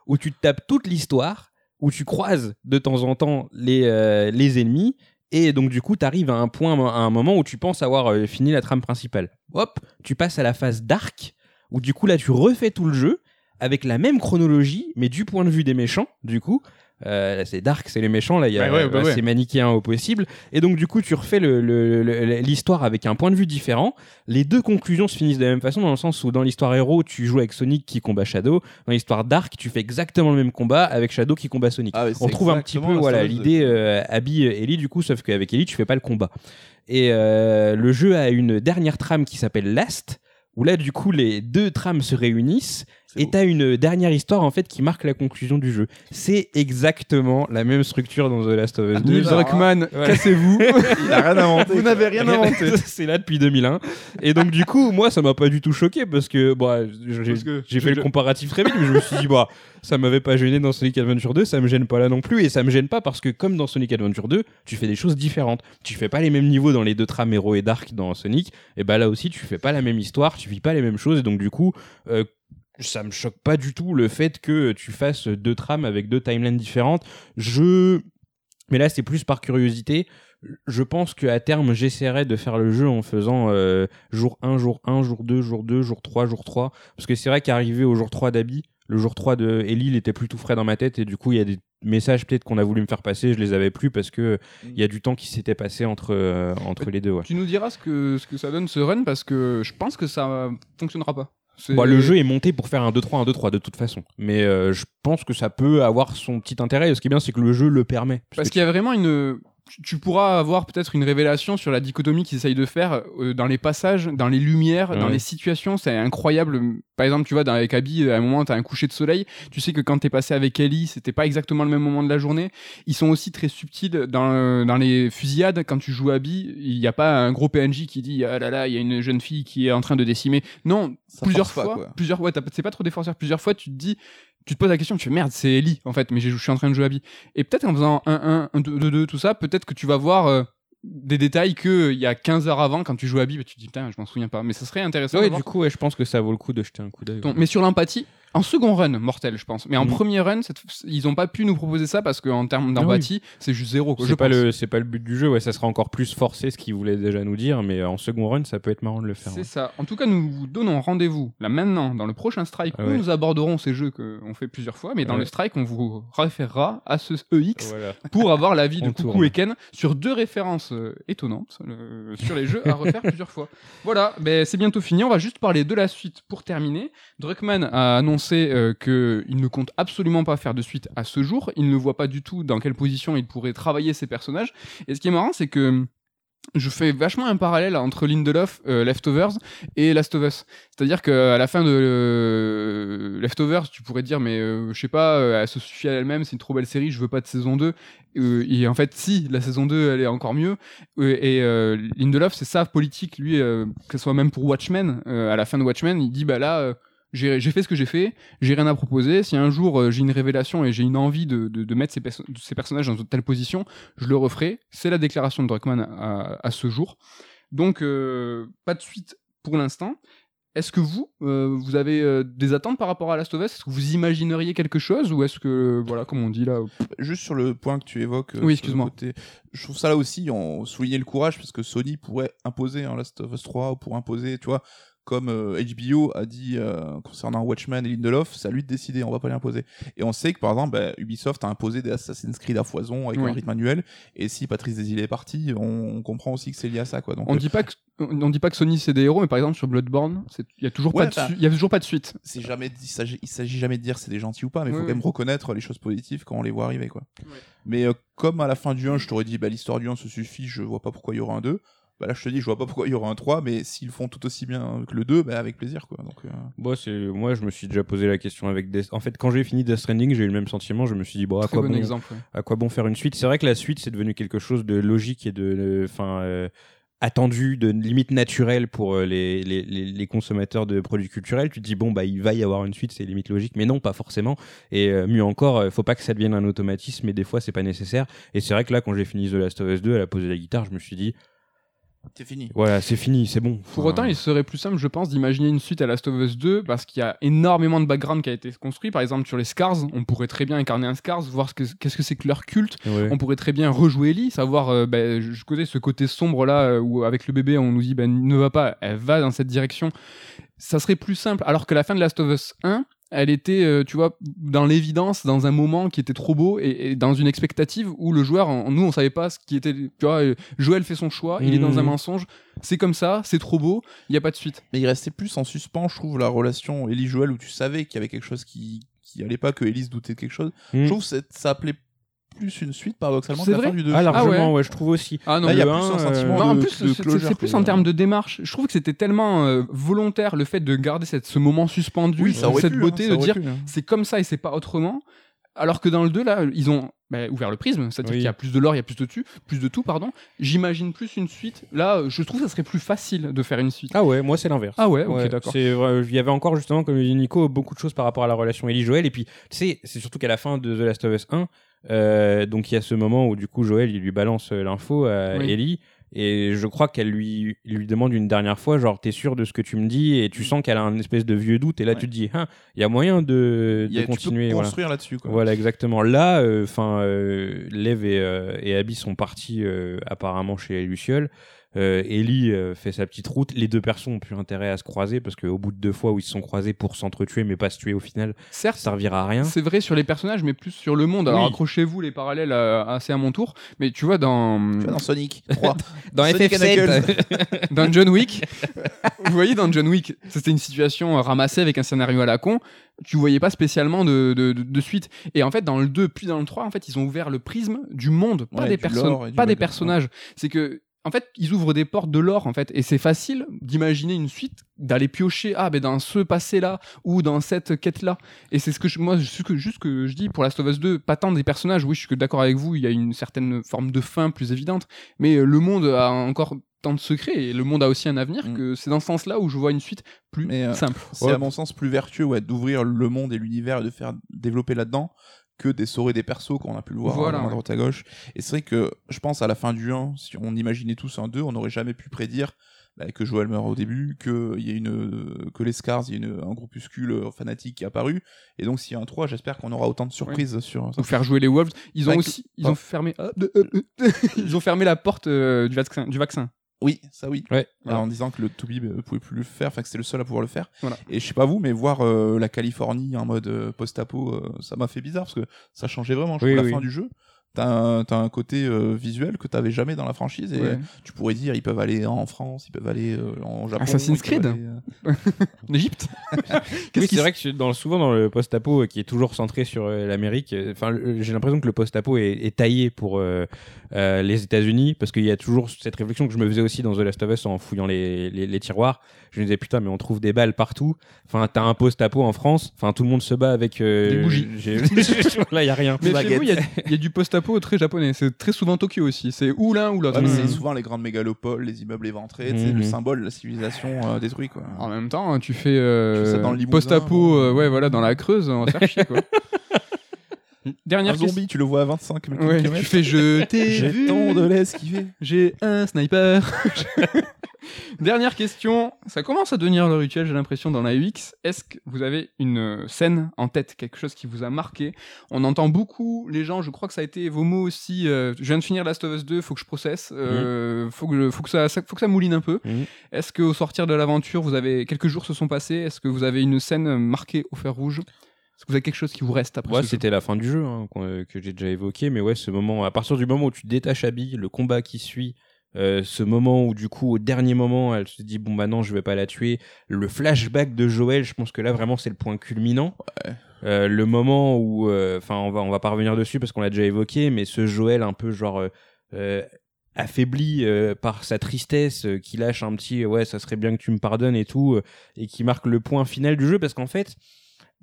où tu te tapes toute l'histoire, où tu croises de temps en temps les, euh, les ennemis. Et donc, du coup, tu arrives à un point, à un moment où tu penses avoir euh, fini la trame principale. Hop, tu passes à la phase dark, où du coup là tu refais tout le jeu avec la même chronologie, mais du point de vue des méchants, du coup. Euh, c'est Dark, c'est les méchants, là, il y a, Ouais, ouais, bah ouais, c'est manichéen au possible. Et donc, du coup, tu refais le- le- le- l'histoire avec un point de vue différent. Les deux conclusions se finissent de la même façon, dans le sens où dans l'histoire Héros, tu joues avec Sonic qui combat Shadow. Dans l'histoire Dark, tu fais exactement le même combat avec Shadow qui combat Sonic. Ah, On trouve un petit peu voilà l'idée euh, Abby et Ellie du coup sauf qu'avec Ellie tu fais pas le combat et euh, le jeu a une dernière trame qui s'appelle Last où là du coup les deux trames se réunissent et t'as une dernière histoire en fait qui marque la conclusion du jeu. C'est exactement la même structure dans The Last of Us 2 Neil Druckmann, Voilà. cassez-vous. Il a rien inventé. Vous n'avez rien inventé. c'est là depuis 2001 et donc du coup moi ça m'a pas du tout choqué parce que bon j'ai fait le comparatif très vite mais je me suis dit bah ça m'avait pas gêné dans Sonic Adventure 2 ça me gêne pas là non plus. Et ça me gêne pas parce que comme dans Sonic Adventure 2 tu fais des choses différentes. Tu fais pas les mêmes niveaux dans les deux trames héros et Dark dans Sonic. Et bah là aussi tu fais pas la même histoire tu vis pas les mêmes choses. Et donc du coup euh, ça me choque pas du tout le fait que tu fasses deux trames avec deux timelines différentes je mais là c'est plus par curiosité je pense qu'à terme, j'essaierai de faire le jeu en faisant euh, jour 1, jour 1, jour 2, jour 2, jour 3, jour 3. Parce que c'est vrai qu'arrivé au jour 3 d'Abby, le jour 3 de Ellie, il était plus tout frais dans ma tête. Et du coup, il y a des messages peut-être qu'on a voulu me faire passer, je les avais plus parce que il y a du temps qui s'était passé entre, euh, entre les deux. Ouais. Tu nous diras ce que, ce que ça donne ce run parce que je pense que ça fonctionnera pas. Bon, le jeu est monté pour faire un 2-3, un 2-3 de toute façon. Mais euh, je pense que ça peut avoir son petit intérêt. Ce qui est bien, c'est que le jeu le permet. Parce qu'il y a vraiment une. Tu- pourras avoir peut-être une révélation sur la dichotomie qu'ils essayent de faire euh, dans les passages, dans les lumières, dans les situations. C'est incroyable. Par exemple, tu vois, dans, avec Abby, à un moment, t'as un coucher de soleil. Tu sais que quand t'es passé avec Ellie, c'était pas exactement le même moment de la journée. Ils sont aussi très subtils dans, euh, dans les fusillades. Quand tu joues Abby, il n'y a pas un gros PNJ qui dit Ah là là, il y a une jeune fille qui est en train de décimer. Non, Ça plusieurs pas, fois, plusieurs ouais, c'est pas trop des forceurs. Plusieurs fois, tu te dis, tu te poses la question, tu fais merde, c'est Ellie en fait, mais je suis en train de jouer à Abby. Et peut-être en faisant 1-1, 1-2-2, tout ça, peut-être que tu vas voir euh, des détails que il y a 15 heures avant, quand tu joues à Abby, bah, tu te dis putain, je m'en souviens pas. Mais ça serait intéressant. Ouais, du coup, ouais, je pense que ça vaut le coup de jeter un coup d'œil. Mais sur l'empathie, en second run, mortel, je pense. Mais en Mhm. premier run, ils ont pas pu nous proposer ça parce qu'en termes Ah d'empathie, c'est juste zéro. C'est pas le pas le but du jeu, ouais, ça sera encore plus forcé ce qu'il voulait déjà nous dire, mais en second run, ça peut être marrant de le faire. C'est ouais. ça. En tout cas, nous vous donnons rendez-vous là maintenant dans le prochain strike Ah où nous aborderons ces jeux qu'on fait plusieurs fois. Mais dans le strike, on vous référera à ce EX Voilà. pour avoir l'avis de On Coucou tourne. et Ken sur deux références euh, étonnantes euh, sur les jeux à refaire plusieurs fois. Voilà, ben, c'est bientôt fini. On va juste parler de la suite pour terminer. Druckmann a annoncé euh, qu'il ne compte absolument pas faire de suite à ce jour. Il ne voit pas du tout dans quelle position il pourrait travailler ses personnages. Et ce qui est marrant, c'est que je fais vachement un parallèle entre Lindelof, euh, Leftovers et Last of Us. C'est-à-dire qu'à la fin de euh, Leftovers, tu pourrais dire, mais euh, je sais pas, elle se suffit à elle-même, c'est une trop belle série, je veux pas de saison 2. Euh, et en fait, si, la saison 2, elle est encore mieux. Et Lindelof, c'est sa politique, lui, que ce soit même pour Watchmen, à la fin de Watchmen, il dit, bah là, j'ai fait ce que j'ai fait, j'ai rien à proposer. Si un jour euh, j'ai une révélation et j'ai une envie de, de, de mettre ces, perso- ces personnages dans une telle position, je le referai. C'est la déclaration de Druckmann à, à ce jour. Donc, euh, pas de suite pour l'instant. Est-ce que vous, euh, vous avez euh, des attentes par rapport à Last of Us? Est-ce que vous imagineriez quelque chose ou est-ce que, voilà, comme on dit là, Juste sur le point que tu évoques. Oui, excuse-moi. Je trouve ça là aussi, on soulignait le courage parce que Sony pourrait imposer un Last of Us 3 ou pour imposer, tu vois, comme euh, HBO a dit euh, concernant Watchmen et Lindelof, c'est à lui de décider, on va pas l'imposer. Et on sait que par exemple, bah, Ubisoft a imposé des Assassin's Creed à foison avec Oui. un rythme manuel. Et si Patrice Desilets est parti, on, on comprend aussi que c'est lié à ça, quoi. Donc, on euh, dit pas que on dit pas que Sony c'est des héros, mais par exemple sur Bloodborne, il y a toujours Ouais, pas de bah, su- il y a toujours pas de suite. c'est jamais il s'agit jamais de dire c'est des gentils ou pas mais il faut quand même reconnaître les choses positives quand on les voit arriver quoi mais euh, comme à la fin du 1 je t'aurais dit bah l'histoire du 1 se suffit je vois pas pourquoi il y aura un 2 bah là je te dis je vois pas pourquoi il y aura un 3 mais s'ils font tout aussi bien que le 2 bah avec plaisir quoi donc euh, Moi, c'est moi, je me suis déjà posé la question avec Death. En fait, quand j'ai fini Death Stranding, j'ai eu le même sentiment. Je me suis dit bon, à quoi bon bon, exemple. ouais. à quoi bon faire une suite? C'est vrai que la suite, c'est devenu quelque chose de logique et de, enfin, euh, attendu, de limite naturel pour euh, les, les, les, les consommateurs de produits culturels. Tu te dis bon, bah, il va y avoir une suite, c'est limite logique, mais non, pas forcément. Et euh, mieux encore, euh, faut pas que ça devienne un automatisme, mais des fois, c'est pas nécessaire. Et c'est vrai que là, quand j'ai fini The Last of Us 2, elle a posé la guitare, je me suis dit c'est fini voilà, c'est fini, c'est bon. Pour Enfin, autant, il serait plus simple, je pense, d'imaginer une suite à Last of Us 2 parce qu'il y a énormément de background qui a été construit. Par exemple, sur les Scars, on pourrait très bien incarner un Scars, voir ce que- qu'est-ce que c'est que leur culte. ouais. On pourrait très bien rejouer Ellie, savoir, euh, ben, je connais ce côté sombre là euh, où avec le bébé on nous dit ben, ne va pas, elle va dans cette direction. ça serait plus simple. Alors que la fin de Last of Us 1, elle était, euh, tu vois, dans l'évidence, dans un moment qui était trop beau et, et dans une expectative où le joueur, nous, on savait pas ce qui était. Tu vois, euh, Joël fait son choix, il est dans un Mhm. mensonge, c'est comme ça, c'est trop beau, il y a pas de suite. Mais il restait plus en suspens, je trouve, la relation Ellie-Joël où tu savais qu'il y avait quelque chose qui, qui allait pas, que Ellie se doutait de quelque chose. Je trouve que ça appelait plus une suite, paradoxalement, C'est que la vrai fin du 2. Ah, largement, ouais. ouais. je trouve aussi. Ah non, Là, il y a plus un, un euh, sentiment Non, en de- plus, de c'est- c'est closure, c'est plus en termes de démarche. Je trouve que c'était tellement euh, volontaire le fait de garder cette, ce moment suspendu, Oui, ça aurait cette pu, beauté, hein, de ça dire pu, hein. c'est comme ça et c'est pas autrement. Alors que dans le 2, là, ils ont bah, ouvert le prisme, c'est-à-dire Oui. qu'il y a plus de lore, il y a plus de, tu, plus de tout, pardon. J'imagine plus une suite. Là, je trouve que ça serait plus facile de faire une suite. Ah ouais, moi c'est l'inverse. Ah ouais, ok, Ouais, d'accord. c'est vrai, Il y avait encore justement, comme dit Nico, beaucoup de choses par rapport à la relation Ellie-Joël. Et puis, tu sais, c'est surtout qu'à la fin de The Last of Us 1, euh, donc il y a ce moment où du coup Joël il lui balance euh, l'info à Oui. Ellie. Et je crois qu'elle lui, demande une dernière fois, genre, t'es sûr de ce que tu me dis? Et tu sens qu'elle a un espèce de vieux doute. Et là, Ouais. tu te dis, hein, il y a moyen de, a- de tu peux continuer. voilà. construire là-dessus. quoi. Voilà, exactement. Là, enfin, euh, Lev et, euh, et Abby sont partis euh, apparemment chez Luciole. Euh, Ellie euh, fait sa petite route. Les deux personnes ont plus intérêt à se croiser parce qu'au bout de deux fois où ils se sont croisés pour s'entretuer mais pas se tuer au final, Certes, ça servira à rien. c'est vrai sur les personnages, mais plus sur le monde. Alors Oui. accrochez-vous les parallèles euh, assez à mon tour. Mais tu vois, dans, Tu vois, dans Sonic 3. Dans Sonic FF7, dans John Wick, vous voyez, dans John Wick, c'était une situation euh, ramassée avec un scénario à la con. Tu voyais pas spécialement de, de, de- de suite. Et en fait, dans le 2 puis dans le 3, en fait, ils ont ouvert le prisme du monde, pas Ouais, des personnes, pas des personnages. C'est que en fait, ils ouvrent des portes de l'or, en fait, et c'est facile d'imaginer une suite, d'aller piocher, ah, ben dans ce passé-là, ou dans cette quête-là. Et c'est ce que je, moi, ce que, juste que je dis pour Last of Us 2, pas tant des personnages, oui, je suis d'accord avec vous, il y a une certaine forme de fin plus évidente, mais euh, le monde a encore tant de secrets, et le monde a aussi un avenir, Mm. que c'est dans ce sens-là où je vois une suite plus Mais, euh, simple. C'est Ouais. à mon sens plus vertueux ouais, d'ouvrir le monde et l'univers et de faire développer là-dedans que d'essorer des persos qu'on a pu le voir Voilà, à ouais. droite à gauche. Et c'est vrai que je pense à la fin du 1, si on imaginait tous un 2, on n'aurait jamais pu prédire bah, que Joël meurt au début, que y a une euh, que les Scars, il y a une- un groupuscule euh, fanatique qui est apparu. Et donc s'il y a un 3, j'espère qu'on aura autant de surprises sur ça. Ou faire jouer les Wolves. Ils ont Bah, aussi, ils oh. ont fermé, euh, ils ont fermé la porte euh, du vaccin, du vaccin. Oui, ça oui. Ouais. Alors, en disant que le Toubib ne pouvait plus le faire, enfin que c'était le seul à pouvoir le faire. Voilà. Et je sais pas vous, mais voir euh, la Californie en mode euh, post-apo, euh, ça m'a fait bizarre parce que ça changeait vraiment. Je Oui, trouve la fin du jeu. T'as un, t'as un côté euh, visuel que t'avais jamais dans la franchise et Ouais. tu pourrais dire ils peuvent aller en France, ils peuvent aller euh, en Japon. Assassin's Creed. aller, euh, En Égypte. Oui, qui c'est vrai que dans, souvent dans le post-apo euh, qui est toujours centré sur euh, l'Amérique, euh, enfin, j'ai l'impression que le post-apo est, est taillé pour euh, euh, les États-Unis parce qu'il y a toujours cette réflexion que je me faisais aussi dans The Last of Us en fouillant les, les, les tiroirs. Je me disais putain, mais on trouve des balles partout. Enfin, t'as un post-apo en France. Enfin, tout le monde se bat avec euh, Des bougies. j'ai- Là, il y a rien. Mais chez vous, il y, a- il y a du post-apo très japonais. C'est très souvent Tokyo aussi. C'est ou l'un ou l'autre. Ouais, Mhm. c'est souvent les grandes mégalopoles, les immeubles éventrés, sais, Mhm. le symbole de la civilisation euh, détruit quoi. En même temps, tu fais, euh, Tu fais ça dans le Limousin, post-apo, bon. euh, ouais, voilà, dans la Creuse, on va se faire chier, quoi. Dernière Un question. zombie, tu le vois à 25 Ouais, km. tu fais je t'ai J'ai vu, tant de l'esquiver. j'ai un sniper. Dernière question. Ça commence à devenir le rituel, j'ai l'impression, dans la UX. Est-ce que vous avez une euh, scène en tête, quelque chose qui vous a marqué? On entend beaucoup les gens, je crois que ça a été vos mots aussi. euh, je viens de finir Last of Us 2, faut que je processe, euh, faut, que, faut, que ça, ça- faut que ça mouline un peu. Mhm. Est-ce qu'au sortir de l'aventure, vous avez quelques jours se sont passés? Est-ce que vous avez une scène marquée au fer rouge? Est-ce que vous avez quelque chose qui vous reste après Ouais, c'était la fin du jeu hein, euh, que j'ai déjà évoqué, mais ouais, ce moment, à partir du moment où tu détaches Abby, le combat qui suit, euh, ce moment où du coup au dernier moment elle se dit bon bah non je vais pas la tuer, le flashback de Joël, je pense que là vraiment c'est le point culminant. Euh, le moment où, euh, enfin on va on va pas revenir dessus parce qu'on l'a déjà évoqué, mais ce Joël un peu genre affaibli par sa tristesse, qui lâche un petit ouais ça serait bien que tu me pardonnes et tout, et qui marque le point final du jeu parce qu'en fait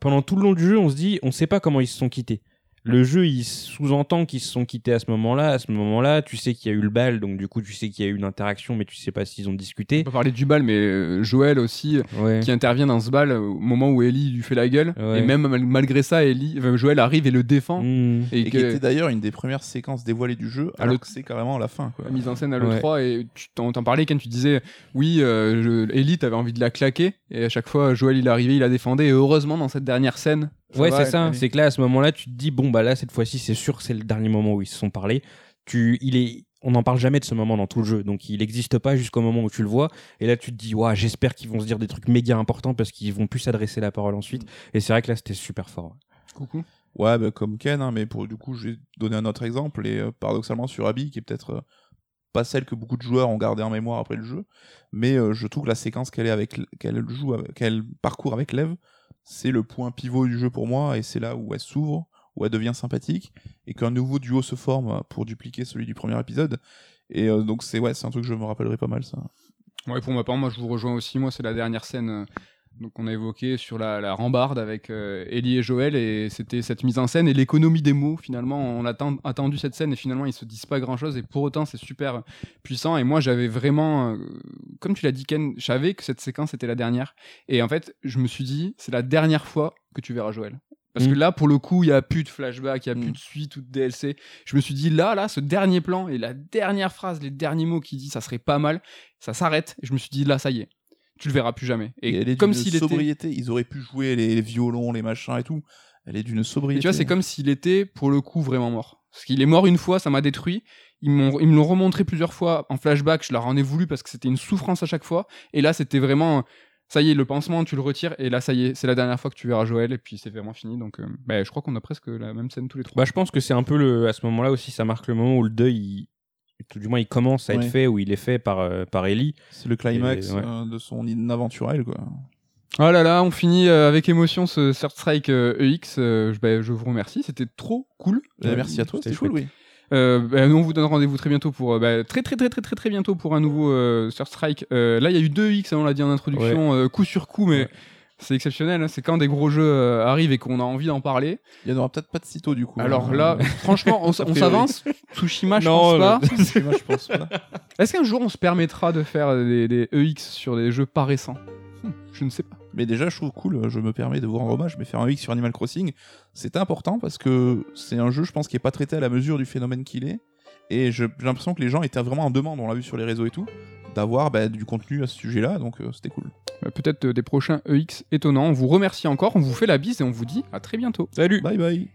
pendant tout le long du jeu, on se dit, on sait pas comment ils se sont quittés. Le jeu, il sous-entend qu'ils se sont quittés à ce moment-là. À ce moment-là, tu sais qu'il y a eu le bal, donc du coup, tu sais qu'il y a eu une interaction, mais tu sais pas s'ils ont On discuté. peut parler du bal, mais euh, Joël aussi, Ouais. qui intervient dans ce bal au moment où Ellie lui fait la gueule. Ouais. Et même mal- malgré ça, Ellie, enfin, Joël arrive et le défend. Mmh. Et, Et que- qui était d'ailleurs une des premières séquences dévoilées du jeu, alors le- que c'est carrément la fin. Quoi. la mise en scène à Ouais. l'E3 et tu t'en parlais Ken tu disais oui euh, je- Ellie t'avais envie de la claquer et à chaque fois Joël il est arrivé il la défendait et heureusement dans cette dernière scène Ouais, c'est ça. C'est que là, à ce moment-là, tu te dis, bon, bah là, cette fois-ci, c'est sûr que c'est le dernier moment où ils se sont parlé. Tu, il est, on n'en parle jamais de ce moment dans tout le jeu. Donc il n'existe pas jusqu'au moment où tu le vois. Et là, tu te dis, ouais, j'espère qu'ils vont se dire des trucs méga importants parce qu'ils vont plus s'adresser la parole ensuite. Et c'est vrai que là, c'était super fort. Coucou. Ouais, bah, comme Ken, hein, mais pour du coup, je vais donner un autre exemple et euh, paradoxalement sur Abby, qui est peut-être euh, pas celle que beaucoup de joueurs ont gardé en mémoire après le jeu, mais euh, je trouve que la séquence qu'elle est avec qu'elle joue, qu'elle parcourt avec Lev, c'est le point pivot du jeu pour moi et c'est là où elle s'ouvre, où elle devient sympathique et qu'un nouveau duo se forme pour dupliquer celui du premier épisode. Et euh, donc c'est ouais, c'est un truc que je me rappellerai pas mal ça. Ouais, pour ma part, moi je vous rejoins aussi. Moi, c'est la dernière scène euh, donc on a évoqué sur la, la rambarde avec euh, Ellie et Joël et c'était cette mise en scène et l'économie des mots. Finalement, on a atten- attendu cette scène et finalement ils se disent pas grand chose et pour autant c'est super puissant. Et moi j'avais vraiment, euh, comme tu l'as dit Ken, je savais que cette séquence était la dernière et en fait je me suis dit c'est la dernière fois que tu verras Joël. Parce que Mm. là, pour le coup, il y a plus de flashback, il y a Mm. plus de suite ou de DLC. Je me suis dit là, là, ce dernier plan et la dernière phrase, les derniers mots qu'il dit, ça serait pas mal. Ça s'arrête. Et je me suis dit là, ça y est, tu le verras plus jamais. Et, Et elle est comme d'une s'il était. sobriété, ils auraient pu jouer les, les violons, les machins et tout. Elle est d'une Et sobriété. tu vois, c'est comme s'il était pour le coup vraiment mort. Parce qu'il est mort une fois, ça m'a détruit. Ils, m'ont, ils me l'ont remontré plusieurs fois en flashback. Je leur en ai voulu parce que c'était une souffrance à chaque fois. Et là, c'était vraiment. Ça y est, le pansement, tu le retires. Et là, ça y est, c'est la dernière fois que tu verras Joël. Et puis, c'est vraiment fini. Donc, euh, bah, je crois qu'on a presque la même scène tous les trois. Bah, je pense que c'est un peu le, à ce moment-là aussi, ça marque le moment où le deuil, il- tout du moins, il commence à être fait, où il est fait par, euh, par Ellie. C'est le climax Et, ouais. euh, de son aventure à elle, quoi. Oh là là, on finit euh, avec émotion ce Third Strike euh, EX. Euh, je, bah, je vous remercie. C'était trop cool. Euh, merci à toi, c'était cool, oui. Euh, bah, nous, on vous donne rendez-vous très bientôt pour bah, très très très très très très bientôt pour un nouveau euh, Third Strike. Euh, là, il y a eu deux X, hein, on l'a dit en introduction, euh, coup sur coup, mais Ouais. C'est exceptionnel. hein. C'est quand des gros jeux euh, arrivent et qu'on a envie d'en parler. Il y en aura peut-être pas de sitôt, du coup. Alors hein. là, franchement, on, s'avance. Tsushima, je pense pas. Moi, je pense pas. Est-ce qu'un jour on se permettra de faire des, des EX sur des jeux pas récents? Hmm, Je ne sais pas. Mais déjà, je trouve cool, je me permets de vous rendre hommage, mais faire un X sur Animal Crossing, c'est important parce que c'est un jeu, je pense, qui est pas traité à la mesure du phénomène qu'il est. Et j'ai l'impression que les gens étaient vraiment en demande, on l'a vu sur les réseaux et tout, d'avoir bah, du contenu à ce sujet-là, donc euh, c'était cool. Bah, Peut-être euh, des prochains EX étonnants. On vous remercie encore, on vous fait la bise et on vous dit à très bientôt. Salut! Bye bye